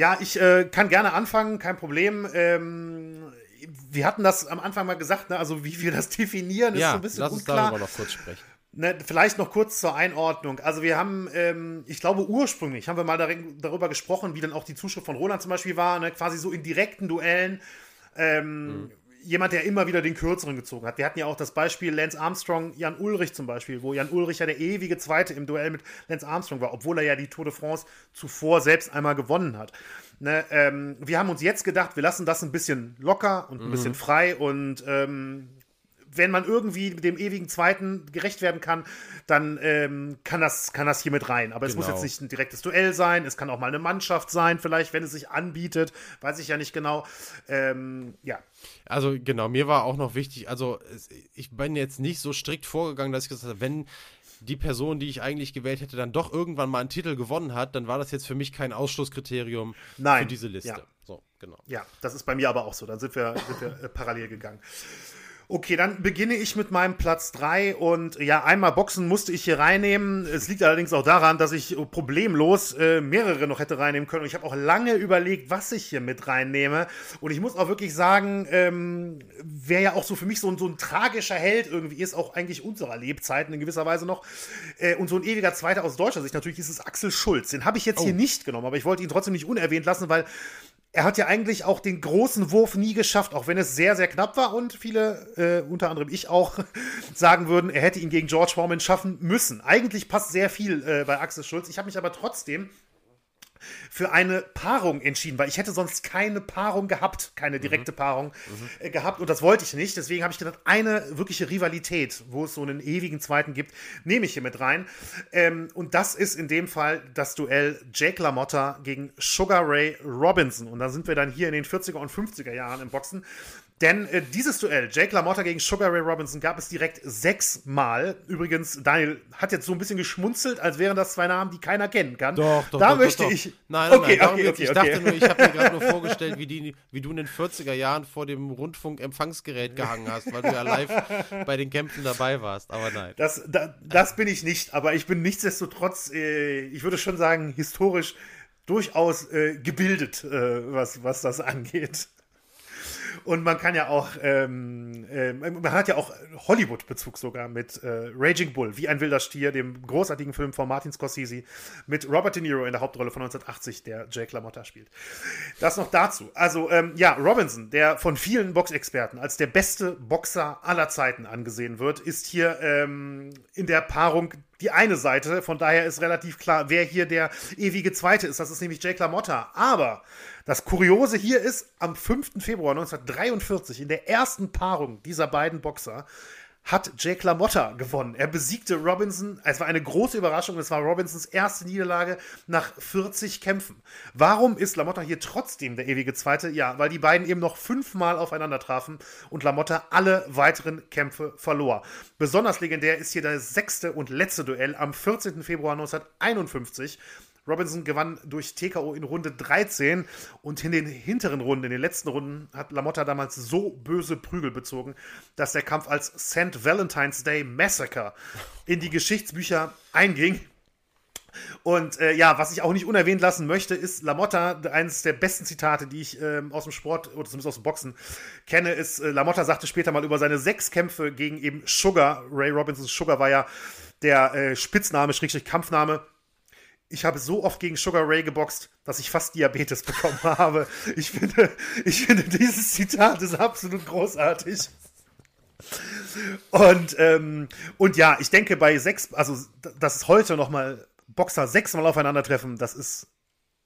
Ja, ich äh, kann gerne anfangen, kein Problem. Ähm, wir hatten das am Anfang mal gesagt, ne? also wie wir das definieren, ist ja, so ein bisschen lass unklar. uns darüber noch kurz sprechen. Ne, vielleicht noch kurz zur Einordnung. Also wir haben, ähm, ich glaube ursprünglich haben wir mal darüber gesprochen, wie dann auch die Zuschrift von Roland zum Beispiel war, ne? quasi so in direkten Duellen. Ähm, mhm. Jemand, der immer wieder den Kürzeren gezogen hat. Wir hatten ja auch das Beispiel Lance Armstrong, Jan Ulrich zum Beispiel, wo Jan Ulrich ja der ewige Zweite im Duell mit Lance Armstrong war, obwohl er ja die Tour de France zuvor selbst einmal gewonnen hat. Ne, ähm, wir haben uns jetzt gedacht, wir lassen das ein bisschen locker und ein mhm. bisschen frei und ähm, wenn man irgendwie dem ewigen Zweiten gerecht werden kann, dann ähm, kann, das, kann das hier mit rein. Aber genau. es muss jetzt genau. nicht ein direktes Duell sein, es kann auch mal eine Mannschaft sein, vielleicht, wenn es sich anbietet, weiß ich ja nicht genau. Ähm, ja. Also genau, mir war auch noch wichtig, also ich bin jetzt nicht so strikt vorgegangen, dass ich gesagt habe, wenn die Person, die ich eigentlich gewählt hätte, dann doch irgendwann mal einen Titel gewonnen hat, dann war das jetzt für mich kein Ausschlusskriterium Nein. für diese Liste. Ja. So, genau. Ja, das ist bei mir aber auch so. Dann sind wir, sind wir äh, parallel gegangen. Okay, dann beginne ich mit meinem Platz 3 und ja, einmal Boxen musste ich hier reinnehmen. Es liegt allerdings auch daran, dass ich problemlos äh, mehrere noch hätte reinnehmen können. Und ich habe auch lange überlegt, was ich hier mit reinnehme. Und ich muss auch wirklich sagen, ähm, wer ja auch so für mich so, ein, so ein tragischer Held irgendwie ist, auch eigentlich unserer Lebzeiten in gewisser Weise noch. Äh, und so ein ewiger Zweiter aus deutscher Sicht natürlich ist es Axel Schulz. Den habe ich jetzt oh. hier nicht genommen, aber ich wollte ihn trotzdem nicht unerwähnt lassen, weil er hat ja eigentlich auch den großen Wurf nie geschafft, auch wenn es sehr, sehr knapp war und viele, äh, unter anderem ich auch, sagen würden, er hätte ihn gegen George Foreman schaffen müssen. Eigentlich passt sehr viel äh, bei Axel Schulz. Ich habe mich aber trotzdem für eine Paarung entschieden, weil ich hätte sonst keine Paarung gehabt, keine mhm. direkte mhm. Paarung mhm. Äh, gehabt und das wollte ich nicht. Deswegen habe ich gedacht, eine wirkliche Rivalität, wo es so einen ewigen Zweiten gibt, nehme ich hier mit rein. Ähm, und das ist in dem Fall das Duell Jake LaMotta gegen Sugar Ray Robinson. Und da sind wir dann hier in den 40er und 50er Jahren im Boxen. Denn äh, dieses Duell, Jake LaMotta gegen Sugar Ray Robinson, gab es direkt sechsmal. Übrigens, Daniel hat jetzt so ein bisschen geschmunzelt, als wären das zwei Namen, die keiner kennen kann. Doch, doch. Da doch, möchte doch, ich. Nein, nein, okay, nein. Okay, okay, ich dachte nur, ich habe mir gerade nur vorgestellt, wie, die, wie du in den 40er Jahren vor dem Rundfunkempfangsgerät gehangen hast, weil du ja live bei den Kämpfen dabei warst. Aber nein. Das, da, das bin ich nicht, aber ich bin nichtsdestotrotz, äh, ich würde schon sagen, historisch durchaus äh, gebildet, äh, was, was das angeht. Und man kann ja auch, ähm, äh, man hat ja auch Hollywood-Bezug sogar mit äh, Raging Bull, wie ein wilder Stier, dem großartigen Film von Martin Scorsese mit Robert De Niro in der Hauptrolle von 1980, der Jake LaMotta spielt. Das noch dazu. Also, ähm, ja, Robinson, der von vielen Boxexperten als der beste Boxer aller Zeiten angesehen wird, ist hier ähm, in der Paarung die eine Seite. Von daher ist relativ klar, wer hier der ewige Zweite ist. Das ist nämlich Jake LaMotta. Aber das Kuriose hier ist, am 5. Februar 1943, in der ersten Paarung dieser beiden Boxer, hat Jake LaMotta gewonnen. Er besiegte Robinson. Es war eine große Überraschung. Es war Robinsons erste Niederlage nach 40 Kämpfen. Warum ist LaMotta hier trotzdem der ewige Zweite? Ja, weil die beiden eben noch fünfmal aufeinander trafen und LaMotta alle weiteren Kämpfe verlor. Besonders legendär ist hier das sechste und letzte Duell am 14. Februar 1951. Robinson gewann durch TKO in Runde 13 und in den hinteren Runden, in den letzten Runden, hat Lamotta damals so böse Prügel bezogen, dass der Kampf als St. Valentine's Day Massacre in die Geschichtsbücher einging. Und äh, ja, was ich auch nicht unerwähnt lassen möchte, ist Lamotta, eines der besten Zitate, die ich äh, aus dem Sport oder zumindest aus dem Boxen kenne, ist, äh, Lamotta sagte später mal über seine sechs Kämpfe gegen eben Sugar, Ray Robinson Sugar war ja der äh, Spitzname, Schrägstrich Kampfname, ich habe so oft gegen Sugar Ray geboxt, dass ich fast Diabetes bekommen habe. Ich finde, ich finde dieses Zitat ist absolut großartig. Und, ähm, und ja, ich denke bei sechs, also dass es heute nochmal Boxer sechsmal aufeinandertreffen, das ist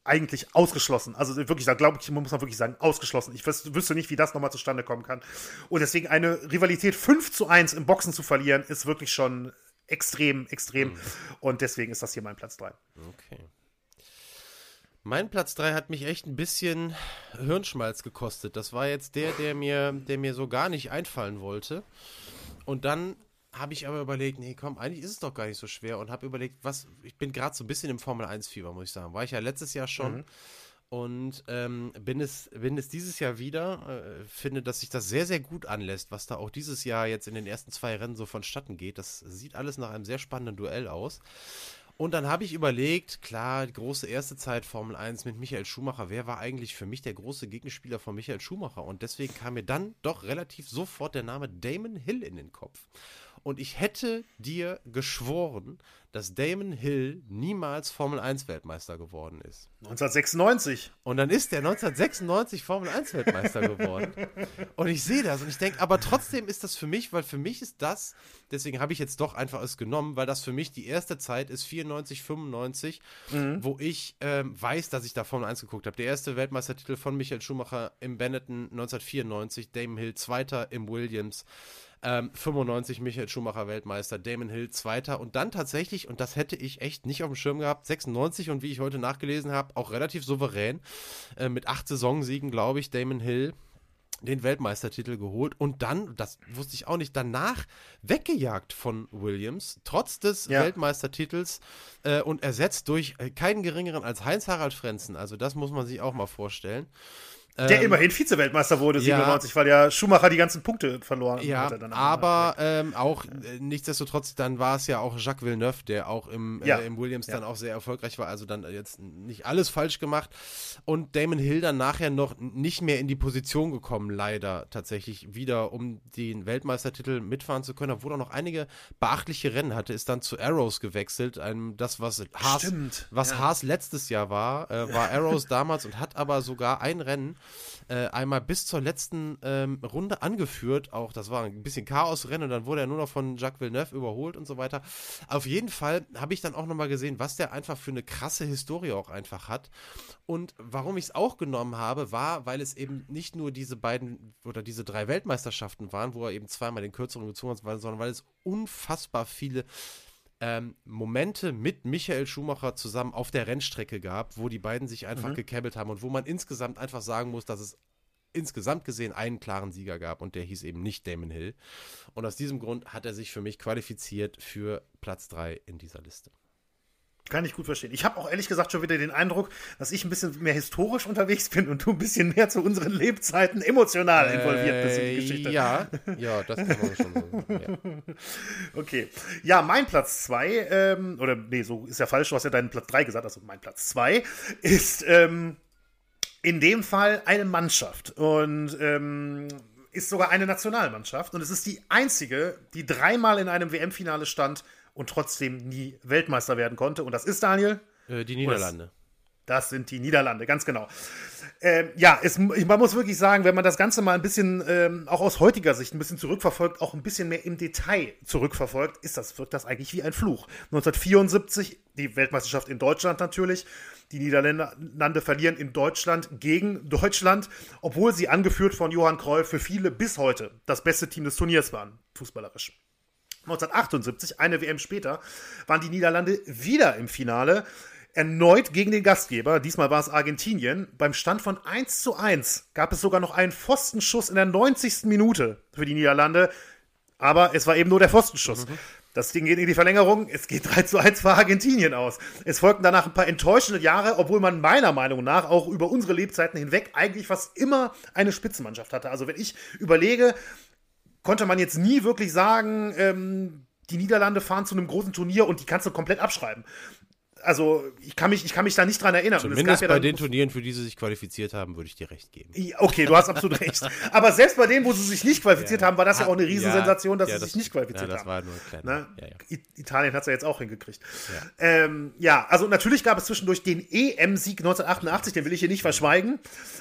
eigentlich ausgeschlossen. Also wirklich, da glaube ich, muss man wirklich sagen, ausgeschlossen. Ich wüsste nicht, wie das nochmal zustande kommen kann. Und deswegen eine Rivalität 5 zu 1 im Boxen zu verlieren, ist wirklich schon extrem, extrem. Mhm. Und deswegen ist das hier mein Platz 3. Okay. Mein Platz 3 hat mich echt ein bisschen Hirnschmalz gekostet. Das war jetzt der, der mir, der mir so gar nicht einfallen wollte. Und dann habe ich aber überlegt, nee, komm, eigentlich ist es doch gar nicht so schwer und habe überlegt, was, ich bin gerade so ein bisschen im Formel 1 Fieber, muss ich sagen. War ich ja letztes Jahr schon. Mhm. Und ähm, bin, es, bin es dieses Jahr wieder. Äh, finde, dass sich das sehr, sehr gut anlässt, was da auch dieses Jahr jetzt in den ersten zwei Rennen so vonstatten geht. Das sieht alles nach einem sehr spannenden Duell aus. Und dann habe ich überlegt, klar, die große erste Zeit Formel 1 mit Michael Schumacher, wer war eigentlich für mich der große Gegenspieler von Michael Schumacher? Und deswegen kam mir dann doch relativ sofort der Name Damon Hill in den Kopf. Und ich hätte dir geschworen, dass Damon Hill niemals Formel 1 Weltmeister geworden ist. 1996. Und dann ist der 1996 Formel 1 Weltmeister geworden. und ich sehe das und ich denke, aber trotzdem ist das für mich, weil für mich ist das, deswegen habe ich jetzt doch einfach es genommen, weil das für mich die erste Zeit ist, 94, 95, mhm. wo ich ähm, weiß, dass ich da Formel 1 geguckt habe. Der erste Weltmeistertitel von Michael Schumacher im Benetton 1994, Damon Hill Zweiter im Williams. Ähm, 95 Michael Schumacher Weltmeister, Damon Hill Zweiter und dann tatsächlich, und das hätte ich echt nicht auf dem Schirm gehabt, 96 und wie ich heute nachgelesen habe, auch relativ souverän, äh, mit acht Saisonsiegen, glaube ich, Damon Hill den Weltmeistertitel geholt und dann, das wusste ich auch nicht, danach weggejagt von Williams, trotz des ja. Weltmeistertitels äh, und ersetzt durch äh, keinen geringeren als Heinz-Harald Frenzen. Also das muss man sich auch mal vorstellen. Der ähm, immerhin Vize-Weltmeister wurde, 97, ja, weil ja Schumacher die ganzen Punkte verloren ja, hatte. aber ähm, auch äh, nichtsdestotrotz, dann war es ja auch Jacques Villeneuve, der auch im, äh, ja. äh, im Williams ja. dann auch sehr erfolgreich war. Also dann jetzt nicht alles falsch gemacht. Und Damon Hill dann nachher noch nicht mehr in die Position gekommen, leider tatsächlich wieder, um den Weltmeistertitel mitfahren zu können. Obwohl er noch einige beachtliche Rennen hatte, ist dann zu Arrows gewechselt. Einem, das, was Haas, was Haas letztes Jahr war, äh, war Arrows damals und hat aber sogar ein Rennen äh, einmal bis zur letzten ähm, Runde angeführt. Auch das war ein bisschen Chaosrennen und dann wurde er nur noch von Jacques Villeneuve überholt und so weiter. Auf jeden Fall habe ich dann auch nochmal gesehen, was der einfach für eine krasse Historie auch einfach hat. Und warum ich es auch genommen habe, war, weil es eben nicht nur diese beiden oder diese drei Weltmeisterschaften waren, wo er eben zweimal den kürzeren gezogen hat, sondern weil es unfassbar viele ähm, Momente mit Michael Schumacher zusammen auf der Rennstrecke gab, wo die beiden sich einfach mhm. gekäbbelt haben und wo man insgesamt einfach sagen muss, dass es insgesamt gesehen einen klaren Sieger gab und der hieß eben nicht Damon Hill. Und aus diesem Grund hat er sich für mich qualifiziert für Platz 3 in dieser Liste. Kann ich gut verstehen. Ich habe auch ehrlich gesagt schon wieder den Eindruck, dass ich ein bisschen mehr historisch unterwegs bin und du ein bisschen mehr zu unseren Lebzeiten emotional involviert bist in die Geschichte. Ja, ja, das kann man schon so. Ja. Okay. Ja, mein Platz 2, ähm, oder nee, so ist ja falsch, du hast ja deinen Platz 3 gesagt, also mein Platz 2 ist ähm, in dem Fall eine Mannschaft und ähm, ist sogar eine Nationalmannschaft und es ist die einzige, die dreimal in einem WM-Finale stand und trotzdem nie Weltmeister werden konnte. Und das ist, Daniel? Äh, die Niederlande. Das sind die Niederlande, ganz genau. Ähm, ja, es, man muss wirklich sagen, wenn man das Ganze mal ein bisschen, ähm, auch aus heutiger Sicht, ein bisschen zurückverfolgt, auch ein bisschen mehr im Detail zurückverfolgt, ist das, wirkt das eigentlich wie ein Fluch. 1974, die Weltmeisterschaft in Deutschland natürlich. Die Niederlande verlieren in Deutschland gegen Deutschland, obwohl sie angeführt von Johann Cruyff für viele bis heute das beste Team des Turniers waren, fußballerisch. 1978, eine WM später, waren die Niederlande wieder im Finale. Erneut gegen den Gastgeber, diesmal war es Argentinien. Beim Stand von 1 zu 1 gab es sogar noch einen Pfostenschuss in der 90. Minute für die Niederlande. Aber es war eben nur der Pfostenschuss. Mhm. Das Ding geht in die Verlängerung. Es geht 3 zu 1 für Argentinien aus. Es folgten danach ein paar enttäuschende Jahre, obwohl man meiner Meinung nach auch über unsere Lebzeiten hinweg eigentlich fast immer eine Spitzenmannschaft hatte. Also wenn ich überlege, konnte man jetzt nie wirklich sagen, ähm, die Niederlande fahren zu einem großen Turnier und die kannst du komplett abschreiben also ich kann mich, ich kann mich da nicht dran erinnern. Zumindest ja bei den Turnieren, für die sie sich qualifiziert haben, würde ich dir recht geben. Okay, du hast absolut recht. Aber selbst bei denen, wo sie sich nicht qualifiziert ja. haben, war das ja auch eine Riesensensation, dass ja, sie das, sich nicht qualifiziert ja, das haben. War nur klein. Ne? Italien hat es ja jetzt auch hingekriegt. Ja. Ähm, ja, also natürlich gab es zwischendurch den EM-Sieg 1988, den will ich hier nicht verschweigen.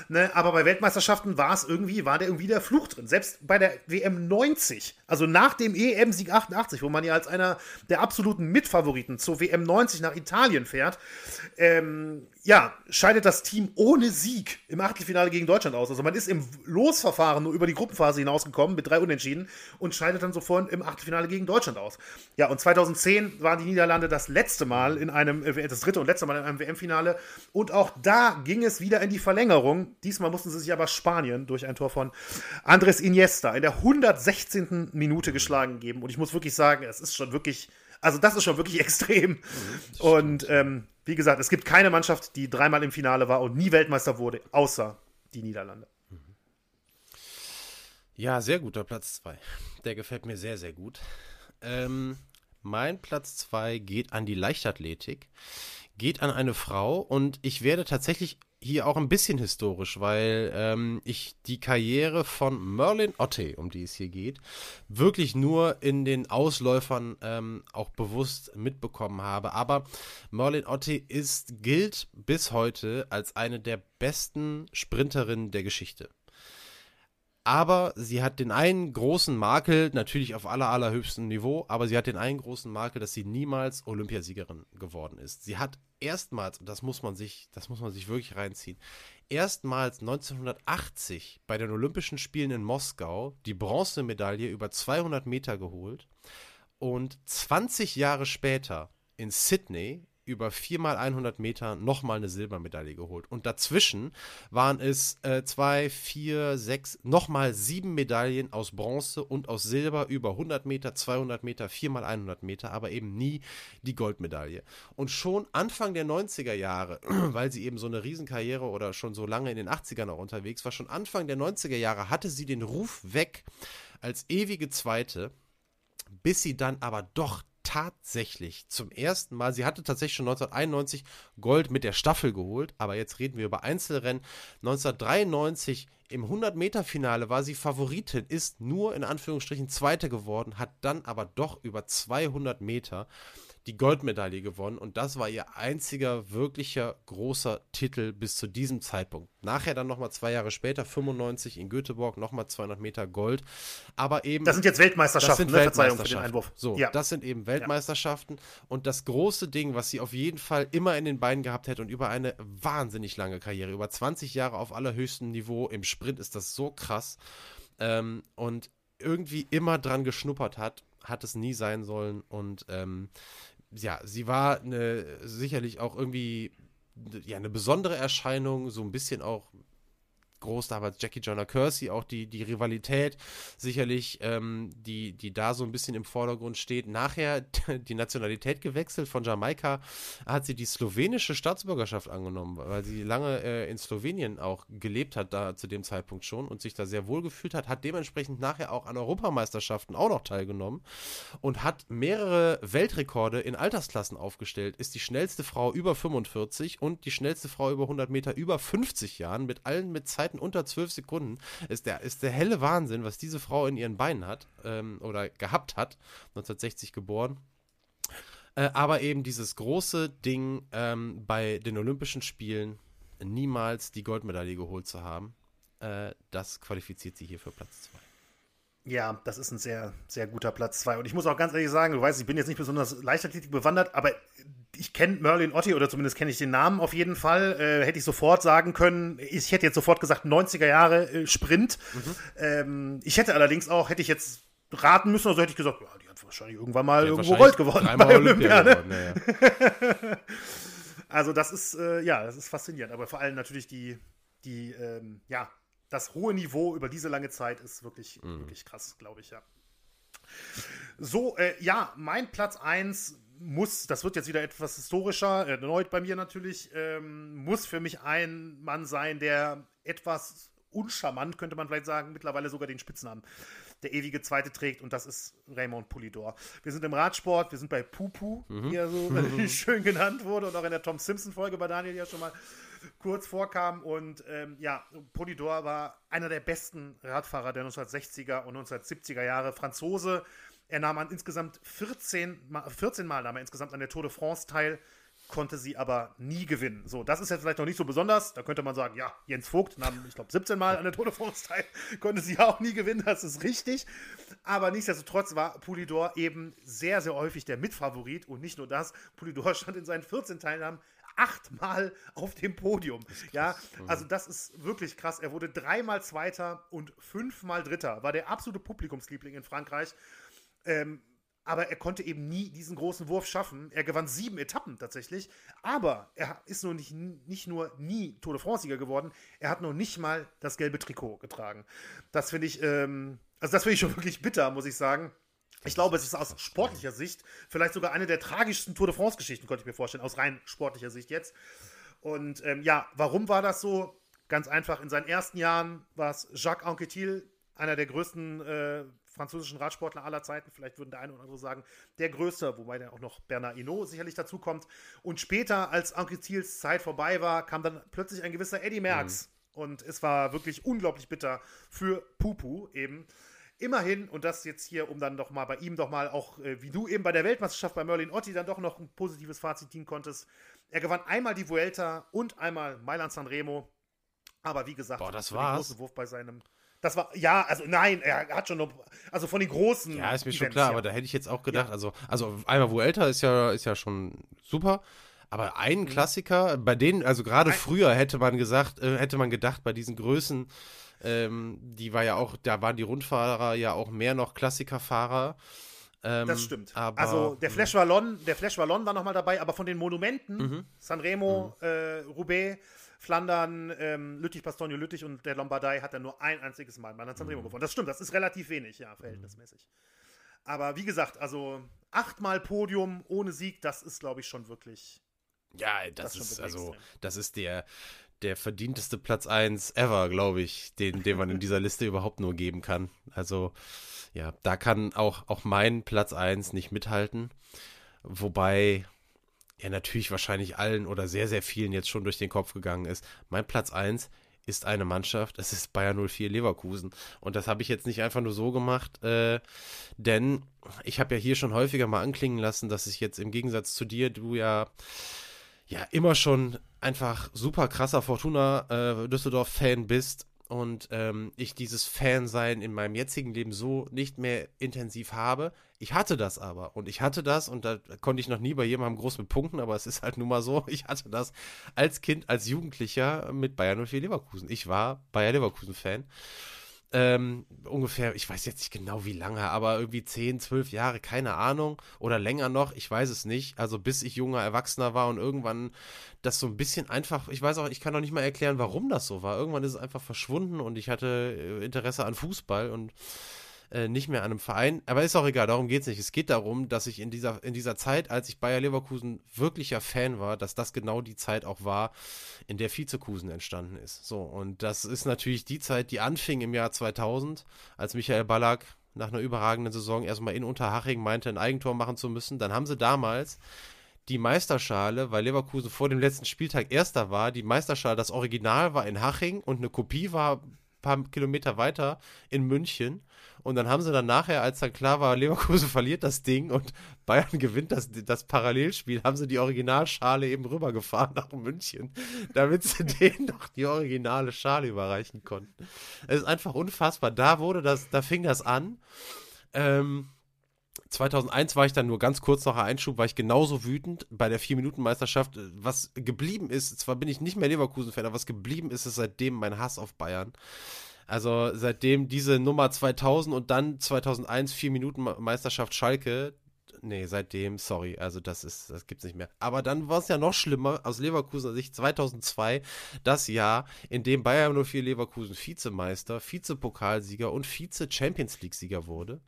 Ne? Aber bei Weltmeisterschaften war es irgendwie, war der irgendwie der Fluch drin. Selbst bei der WM 90, also nach dem EM-Sieg 88, wo man ja als einer der absoluten Mitfavoriten zur WM 90 nach Italien Italien fährt, ähm, ja, scheidet das Team ohne Sieg im Achtelfinale gegen Deutschland aus. Also man ist im Losverfahren nur über die Gruppenphase hinausgekommen mit drei Unentschieden und scheidet dann sofort im Achtelfinale gegen Deutschland aus. Ja, und 2010 waren die Niederlande das letzte Mal in einem, äh, das dritte und letzte Mal in einem WM-Finale. Und auch da ging es wieder in die Verlängerung. Diesmal mussten sie sich aber Spanien durch ein Tor von Andres Iniesta in der 116. Minute geschlagen geben. Und ich muss wirklich sagen, es ist schon wirklich also das ist schon wirklich extrem. Mhm, und ähm, wie gesagt, es gibt keine Mannschaft, die dreimal im Finale war und nie Weltmeister wurde, außer die Niederlande. Ja, sehr guter Platz 2. Der gefällt mir sehr, sehr gut. Ähm, mein Platz 2 geht an die Leichtathletik, geht an eine Frau und ich werde tatsächlich hier auch ein bisschen historisch, weil ähm, ich die Karriere von Merlin Otte, um die es hier geht, wirklich nur in den Ausläufern ähm, auch bewusst mitbekommen habe. Aber Merlin Otte ist, gilt bis heute als eine der besten Sprinterinnen der Geschichte. Aber sie hat den einen großen Makel, natürlich auf aller, allerhöchstem Niveau, aber sie hat den einen großen Makel, dass sie niemals Olympiasiegerin geworden ist. Sie hat erstmals, und das muss man sich, das muss man sich wirklich reinziehen, erstmals 1980 bei den Olympischen Spielen in Moskau die Bronzemedaille über 200 Meter geholt und 20 Jahre später in Sydney über viermal 100 Meter nochmal eine Silbermedaille geholt. Und dazwischen waren es äh, zwei, vier, sechs, nochmal sieben Medaillen aus Bronze und aus Silber über 100 Meter, 200 Meter, viermal 100 Meter, aber eben nie die Goldmedaille. Und schon Anfang der 90er Jahre, weil sie eben so eine Riesenkarriere oder schon so lange in den 80ern auch unterwegs war, schon Anfang der 90er Jahre hatte sie den Ruf weg als ewige Zweite, bis sie dann aber doch tatsächlich zum ersten Mal, sie hatte tatsächlich schon 1991 Gold mit der Staffel geholt, aber jetzt reden wir über Einzelrennen. 1993 im 100-Meter-Finale war sie Favoritin, ist nur in Anführungsstrichen Zweite geworden, hat dann aber doch über 200 Meter die Goldmedaille gewonnen und das war ihr einziger wirklicher großer Titel bis zu diesem Zeitpunkt. Nachher dann nochmal zwei Jahre später, 95 in Göteborg, nochmal 200 Meter Gold. Aber eben. Das sind jetzt Weltmeisterschaften, das sind ne? Weltmeisterschaften. für den Einwurf. So, ja. das sind eben Weltmeisterschaften. Ja. Und das große Ding, was sie auf jeden Fall immer in den Beinen gehabt hätte und über eine wahnsinnig lange Karriere, über 20 Jahre auf allerhöchstem Niveau, im Sprint ist das so krass. Ähm, und irgendwie immer dran geschnuppert hat, hat es nie sein sollen. Und ähm, ja, sie war eine, sicherlich auch irgendwie ja, eine besondere Erscheinung, so ein bisschen auch groß damals Jackie Jonah Kersey, auch die, die Rivalität sicherlich, ähm, die, die da so ein bisschen im Vordergrund steht. Nachher die Nationalität gewechselt, von Jamaika hat sie die slowenische Staatsbürgerschaft angenommen, weil sie lange äh, in Slowenien auch gelebt hat, da zu dem Zeitpunkt schon und sich da sehr wohl gefühlt hat, hat dementsprechend nachher auch an Europameisterschaften auch noch teilgenommen und hat mehrere Weltrekorde in Altersklassen aufgestellt, ist die schnellste Frau über 45 und die schnellste Frau über 100 Meter über 50 Jahren mit allen mit Zeiten Zeiten unter 12 Sekunden ist der, ist der helle Wahnsinn, was diese Frau in ihren Beinen hat ähm, oder gehabt hat, 1960 geboren. Äh, aber eben dieses große Ding ähm, bei den Olympischen Spielen niemals die Goldmedaille geholt zu haben, äh, das qualifiziert sie hier für Platz 2. Ja, das ist ein sehr, sehr guter Platz 2. Und ich muss auch ganz ehrlich sagen, du weißt, ich bin jetzt nicht besonders Leichtathletik bewandert, aber ich kenne Merlin Otti oder zumindest kenne ich den Namen auf jeden Fall. Äh, hätte ich sofort sagen können. Ich hätte jetzt sofort gesagt 90er Jahre äh, Sprint. Mhm. Ähm, ich hätte allerdings auch, hätte ich jetzt raten müssen, also hätte ich gesagt, ja, die hat wahrscheinlich irgendwann mal irgendwo Gold gewonnen bei Olympia. Olympia ne? ja. also das ist, äh, ja, das ist faszinierend. Aber vor allem natürlich die, die, ähm, ja, das hohe Niveau über diese lange Zeit ist wirklich, mhm. wirklich krass, glaube ich, ja. So, äh, ja, mein Platz 1 muss, das wird jetzt wieder etwas historischer, erneut bei mir natürlich, ähm, muss für mich ein Mann sein, der etwas uncharmant, könnte man vielleicht sagen, mittlerweile sogar den Spitznamen der ewige Zweite trägt und das ist Raymond Poulidor. Wir sind im Radsport, wir sind bei Pupu, mhm. wie er so schön genannt wurde und auch in der Tom Simpson-Folge bei Daniel ja schon mal kurz vorkam. Und ähm, ja, Polidor war einer der besten Radfahrer der 1960er und 1970er Jahre. Franzose. Er nahm an insgesamt 14, 14 Mal nahm er insgesamt an der Tour de France teil, konnte sie aber nie gewinnen. So, das ist jetzt vielleicht noch nicht so besonders. Da könnte man sagen, ja, Jens Vogt nahm, ich glaube, 17 Mal an der Tour de France teil, konnte sie auch nie gewinnen, das ist richtig. Aber nichtsdestotrotz war Pulidor eben sehr, sehr häufig der Mitfavorit und nicht nur das. Pulidor stand in seinen 14 Teilnahmen achtmal auf dem Podium. Ja, mhm. also das ist wirklich krass. Er wurde dreimal Zweiter und fünfmal Dritter. War der absolute Publikumsliebling in Frankreich. Ähm, aber er konnte eben nie diesen großen Wurf schaffen. Er gewann sieben Etappen tatsächlich, aber er ist nur nicht, nicht nur nie Tour de France-Sieger geworden, er hat noch nicht mal das gelbe Trikot getragen. Das finde ich, ähm, also das finde ich schon wirklich bitter, muss ich sagen. Ich glaube, es ist aus sportlicher Sicht vielleicht sogar eine der tragischsten Tour de France-Geschichten, könnte ich mir vorstellen, aus rein sportlicher Sicht jetzt. Und ähm, ja, warum war das so? Ganz einfach, in seinen ersten Jahren war es Jacques Anquetil, einer der größten äh, französischen Radsportler aller Zeiten. Vielleicht würden der eine oder andere sagen, der größte, wobei dann auch noch Bernard Hinault sicherlich dazu kommt. Und später, als Anquetils Zeit vorbei war, kam dann plötzlich ein gewisser Eddie Merckx. Mhm. Und es war wirklich unglaublich bitter für Pupu eben. Immerhin, und das jetzt hier, um dann doch mal bei ihm doch mal auch, äh, wie du eben bei der Weltmeisterschaft bei Merlin Otti dann doch noch ein positives Fazit ziehen konntest. Er gewann einmal die Vuelta und einmal Mailand San Remo. Aber wie gesagt, Boah, das war große Wurf bei seinem. Das war, ja, also nein, er hat schon noch, also von den großen. Ja, ist mir Events, schon klar, ja. aber da hätte ich jetzt auch gedacht, ja. also, also einmal Vuelta ist ja, ist ja schon super. Aber ein mhm. Klassiker, bei denen, also gerade früher hätte man gesagt, äh, hätte man gedacht, bei diesen Größen, ähm, die war ja auch, da waren die Rundfahrer ja auch mehr noch Klassikerfahrer. Ähm, das stimmt. Aber, also der Flash Wallon, der Flash Wallon war nochmal dabei, aber von den Monumenten, mhm. Sanremo, mhm. äh, Roubaix, Flandern, ähm, Lüttich, Bastogne, Lüttich und der Lombardei hat er nur ein einziges Mal bei Sanremo mhm. gewonnen. Das stimmt, das ist relativ wenig, ja, verhältnismäßig. Aber wie gesagt, also achtmal Podium ohne Sieg, das ist, glaube ich, schon wirklich. Ja, das, das ist also, das ist der, der verdienteste Platz 1 ever, glaube ich, den, den man in dieser Liste überhaupt nur geben kann. Also, ja, da kann auch, auch mein Platz 1 nicht mithalten. Wobei er natürlich wahrscheinlich allen oder sehr, sehr vielen jetzt schon durch den Kopf gegangen ist. Mein Platz 1 ist eine Mannschaft, es ist Bayern 04 Leverkusen. Und das habe ich jetzt nicht einfach nur so gemacht, äh, denn ich habe ja hier schon häufiger mal anklingen lassen, dass ich jetzt im Gegensatz zu dir, du ja ja immer schon einfach super krasser Fortuna äh, Düsseldorf-Fan bist und ähm, ich dieses Fansein in meinem jetzigen Leben so nicht mehr intensiv habe. Ich hatte das aber und ich hatte das und da konnte ich noch nie bei jemandem groß mit punkten, aber es ist halt nun mal so, ich hatte das als Kind, als Jugendlicher mit Bayern 04 Leverkusen. Ich war Bayer Leverkusen-Fan ähm, ungefähr, ich weiß jetzt nicht genau wie lange, aber irgendwie 10, 12 Jahre, keine Ahnung. Oder länger noch, ich weiß es nicht. Also bis ich junger Erwachsener war und irgendwann das so ein bisschen einfach, ich weiß auch, ich kann auch nicht mal erklären, warum das so war. Irgendwann ist es einfach verschwunden und ich hatte äh, Interesse an Fußball und äh, nicht mehr an einem Verein. Aber ist auch egal, darum geht es nicht. Es geht darum, dass ich in dieser, in dieser Zeit, als ich Bayer Leverkusen wirklicher Fan war, dass das genau die Zeit auch war, in der Vizekusen entstanden ist. So, und das ist natürlich die Zeit, die anfing im Jahr 2000, als Michael Ballack nach einer überragenden Saison erstmal in Unterhaching meinte, ein Eigentor machen zu müssen. Dann haben sie damals die Meisterschale, weil Leverkusen vor dem letzten Spieltag Erster war, die Meisterschale, das Original war in Haching und eine Kopie war ein paar Kilometer weiter in München. Und dann haben sie dann nachher, als dann klar war, Leverkusen verliert das Ding und Bayern gewinnt das, das Parallelspiel, haben sie die Originalschale eben rübergefahren nach München, damit sie denen noch die originale Schale überreichen konnten. Es ist einfach unfassbar. Da wurde das, da fing das an. Ähm, 2001 war ich dann nur ganz kurz nach Einschub, war ich genauso wütend bei der 4-Minuten-Meisterschaft. Was geblieben ist, zwar bin ich nicht mehr Leverkusen-Fan, aber was geblieben ist, ist seitdem mein Hass auf Bayern. Also seitdem diese Nummer 2000 und dann 2001 4 Minuten Meisterschaft Schalke, nee, seitdem, sorry, also das ist, das gibt's nicht mehr. Aber dann war es ja noch schlimmer aus Leverkusener Sicht 2002, das Jahr, in dem Bayern 04 Leverkusen Vizemeister, Vizepokalsieger und Vize-Champions League-Sieger wurde.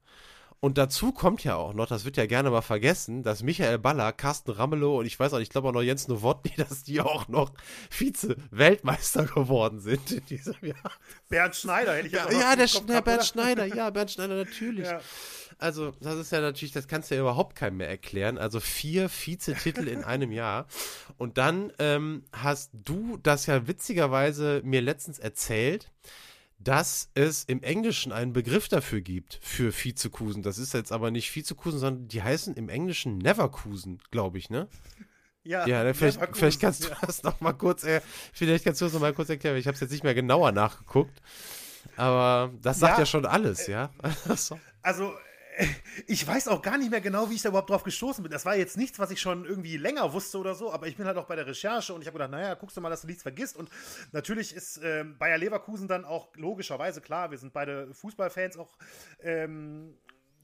Und dazu kommt ja auch noch, das wird ja gerne mal vergessen, dass Michael Baller, Carsten Ramelow und ich weiß auch nicht, ich glaube auch noch Jens Nowotny, dass die auch noch Vize-Weltmeister geworden sind in diesem Jahr. Bernd Schneider hätte ich ja Ja, der, der Bernd Schneider, ja, Bernd Schneider natürlich. Ja. Also, das ist ja natürlich, das kannst du ja überhaupt keinem mehr erklären. Also vier Vizetitel in einem Jahr. Und dann ähm, hast du das ja witzigerweise mir letztens erzählt, dass es im Englischen einen Begriff dafür gibt, für Vizekusen. Das ist jetzt aber nicht Vizekusen, sondern die heißen im Englischen Neverkusen, glaube ich, ne? Ja, ja vielleicht, vielleicht kannst du ja. das noch mal kurz, äh, vielleicht kannst du das noch mal kurz erklären. Ich habe es jetzt nicht mehr genauer nachgeguckt, aber das sagt ja, ja schon alles, äh, ja. also ich weiß auch gar nicht mehr genau, wie ich da überhaupt drauf gestoßen bin. Das war jetzt nichts, was ich schon irgendwie länger wusste oder so, aber ich bin halt auch bei der Recherche und ich habe gedacht, naja, guckst du mal, dass du nichts vergisst. Und natürlich ist ähm, Bayer Leverkusen dann auch logischerweise klar, wir sind beide Fußballfans auch. Ähm,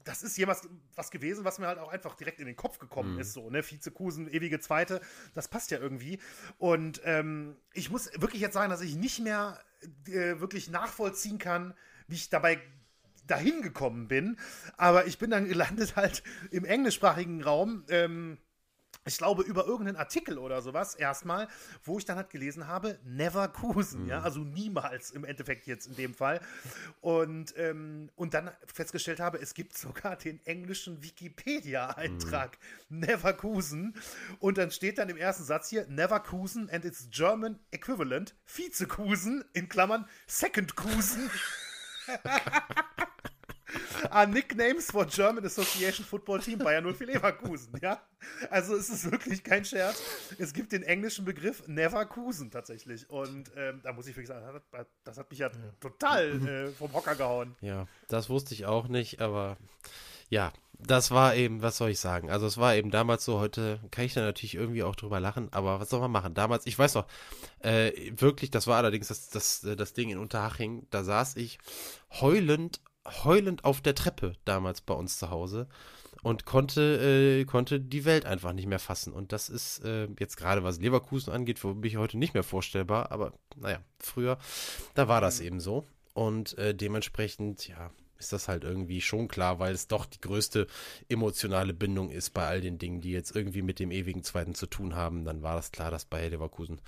das ist jemals was gewesen, was mir halt auch einfach direkt in den Kopf gekommen mhm. ist, so, ne? Vizekusen, ewige Zweite, das passt ja irgendwie. Und ähm, ich muss wirklich jetzt sagen, dass ich nicht mehr äh, wirklich nachvollziehen kann, wie ich dabei dahin gekommen bin. Aber ich bin dann gelandet halt im englischsprachigen Raum. Ähm, ich glaube, über irgendeinen Artikel oder sowas erstmal, wo ich dann halt gelesen habe, never Kusen, mhm. ja, also niemals im Endeffekt jetzt in dem Fall. Und, ähm, und dann festgestellt habe, es gibt sogar den englischen Wikipedia-Eintrag, mhm. never Kusen. Und dann steht dann im ersten Satz hier, never Kusen and its German equivalent, Vizekusen, in Klammern, Second Kusen. are Nicknames for German Association Football Team Bayern 04 Leverkusen, ja? Also es ist wirklich kein Scherz. Es gibt den englischen Begriff Neverkusen tatsächlich. Und ähm, da muss ich wirklich sagen, das hat mich ja total äh, vom Hocker gehauen. Ja, das wusste ich auch nicht, aber ja, das war eben, was soll ich sagen? Also es war eben damals so, heute kann ich da natürlich irgendwie auch drüber lachen, aber was soll man machen? Damals, ich weiß noch, äh, wirklich, das war allerdings das, das, das Ding in Unterhaching, da saß ich heulend heulend auf der Treppe damals bei uns zu Hause und konnte, äh, konnte die Welt einfach nicht mehr fassen. Und das ist äh, jetzt gerade, was Leverkusen angeht, für mich heute nicht mehr vorstellbar. Aber naja, früher, da war das eben so. Und äh, dementsprechend, ja, ist das halt irgendwie schon klar, weil es doch die größte emotionale Bindung ist bei all den Dingen, die jetzt irgendwie mit dem ewigen Zweiten zu tun haben. Dann war das klar, dass bei Leverkusen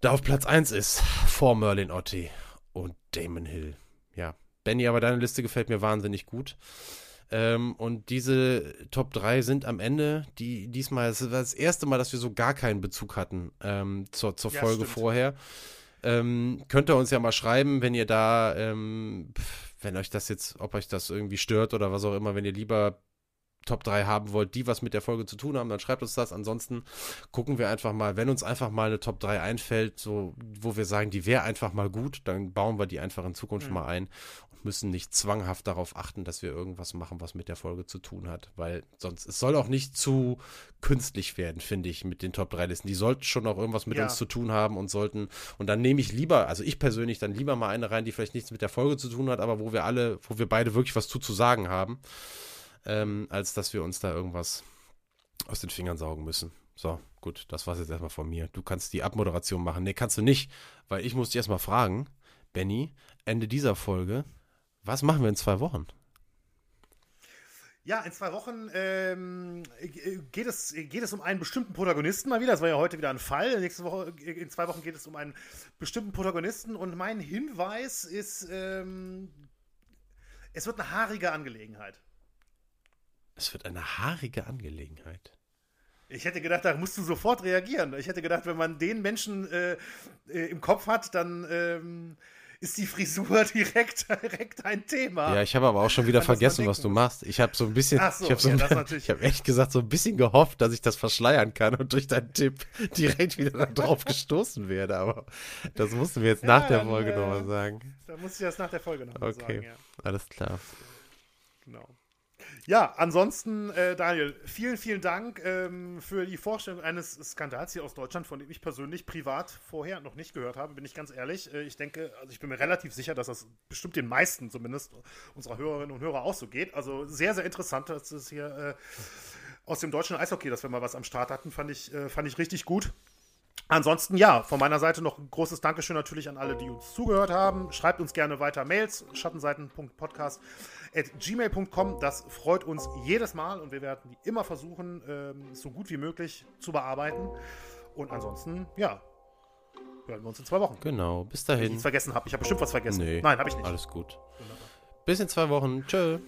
da auf Platz 1 ist vor Merlin Otti und Damon Hill. Ja, Benny, aber deine Liste gefällt mir wahnsinnig gut. Ähm, und diese Top 3 sind am Ende, die diesmal, das war das erste Mal, dass wir so gar keinen Bezug hatten ähm, zur, zur ja, Folge stimmt. vorher. Ähm, könnt ihr uns ja mal schreiben, wenn ihr da, ähm, wenn euch das jetzt, ob euch das irgendwie stört oder was auch immer, wenn ihr lieber Top 3 haben wollt, die was mit der Folge zu tun haben, dann schreibt uns das. Ansonsten gucken wir einfach mal, wenn uns einfach mal eine Top 3 einfällt, so, wo wir sagen, die wäre einfach mal gut, dann bauen wir die einfach in Zukunft mhm. mal ein müssen nicht zwanghaft darauf achten, dass wir irgendwas machen, was mit der Folge zu tun hat. Weil sonst, es soll auch nicht zu künstlich werden, finde ich, mit den Top 3 Listen. Die sollten schon auch irgendwas mit ja. uns zu tun haben und sollten, und dann nehme ich lieber, also ich persönlich, dann lieber mal eine rein, die vielleicht nichts mit der Folge zu tun hat, aber wo wir alle, wo wir beide wirklich was zu, zu sagen haben ähm, als dass wir uns da irgendwas aus den Fingern saugen müssen. So, gut, das war's jetzt erstmal von mir. Du kannst die Abmoderation machen. Nee, kannst du nicht, weil ich muss dich erstmal fragen, Benny, Ende dieser Folge, was machen wir in zwei Wochen? Ja, in zwei Wochen ähm, geht, es, geht es um einen bestimmten Protagonisten mal wieder. Das war ja heute wieder ein Fall. Nächste Woche, in zwei Wochen geht es um einen bestimmten Protagonisten. Und mein Hinweis ist, ähm, es wird eine haarige Angelegenheit. Es wird eine haarige Angelegenheit. Ich hätte gedacht, da musst du sofort reagieren. Ich hätte gedacht, wenn man den Menschen äh, äh, im Kopf hat, dann ähm, ist die Frisur direkt, direkt ein Thema. Ja, ich habe aber auch schon wieder vergessen, was du machst. Ich habe so ein bisschen, so, ich habe so, ja, ich habe echt gesagt so ein bisschen gehofft, dass ich das verschleiern kann und durch deinen Tipp direkt wieder darauf gestoßen werde. Aber das mussten wir jetzt ja, nach der Folge äh, nochmal sagen. Da muss ich das nach der Folge nochmal okay, sagen. Okay, alles klar. Genau. Ja, ansonsten, äh, Daniel, vielen, vielen Dank ähm, für die Vorstellung eines Skandals hier aus Deutschland, von dem ich persönlich privat vorher noch nicht gehört habe, bin ich ganz ehrlich. Äh, ich denke, also ich bin mir relativ sicher, dass das bestimmt den meisten zumindest unserer Hörerinnen und Hörer auch so geht. Also sehr, sehr interessant, dass es hier äh, aus dem deutschen Eishockey, dass wir mal was am Start hatten, fand ich, äh, fand ich richtig gut. Ansonsten ja, von meiner Seite noch ein großes Dankeschön natürlich an alle, die uns zugehört haben. Schreibt uns gerne weiter Mails, schattenseiten.podcast.gmail.com. Das freut uns jedes Mal und wir werden die immer versuchen, ähm, so gut wie möglich zu bearbeiten. Und ansonsten, ja, hören wir uns in zwei Wochen. Genau, bis dahin. Wenn ich nichts vergessen habe. Ich habe bestimmt was vergessen. Nee, Nein, habe ich nicht. Alles gut. Wunderbar. Bis in zwei Wochen. Tschö.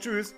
Tschüss.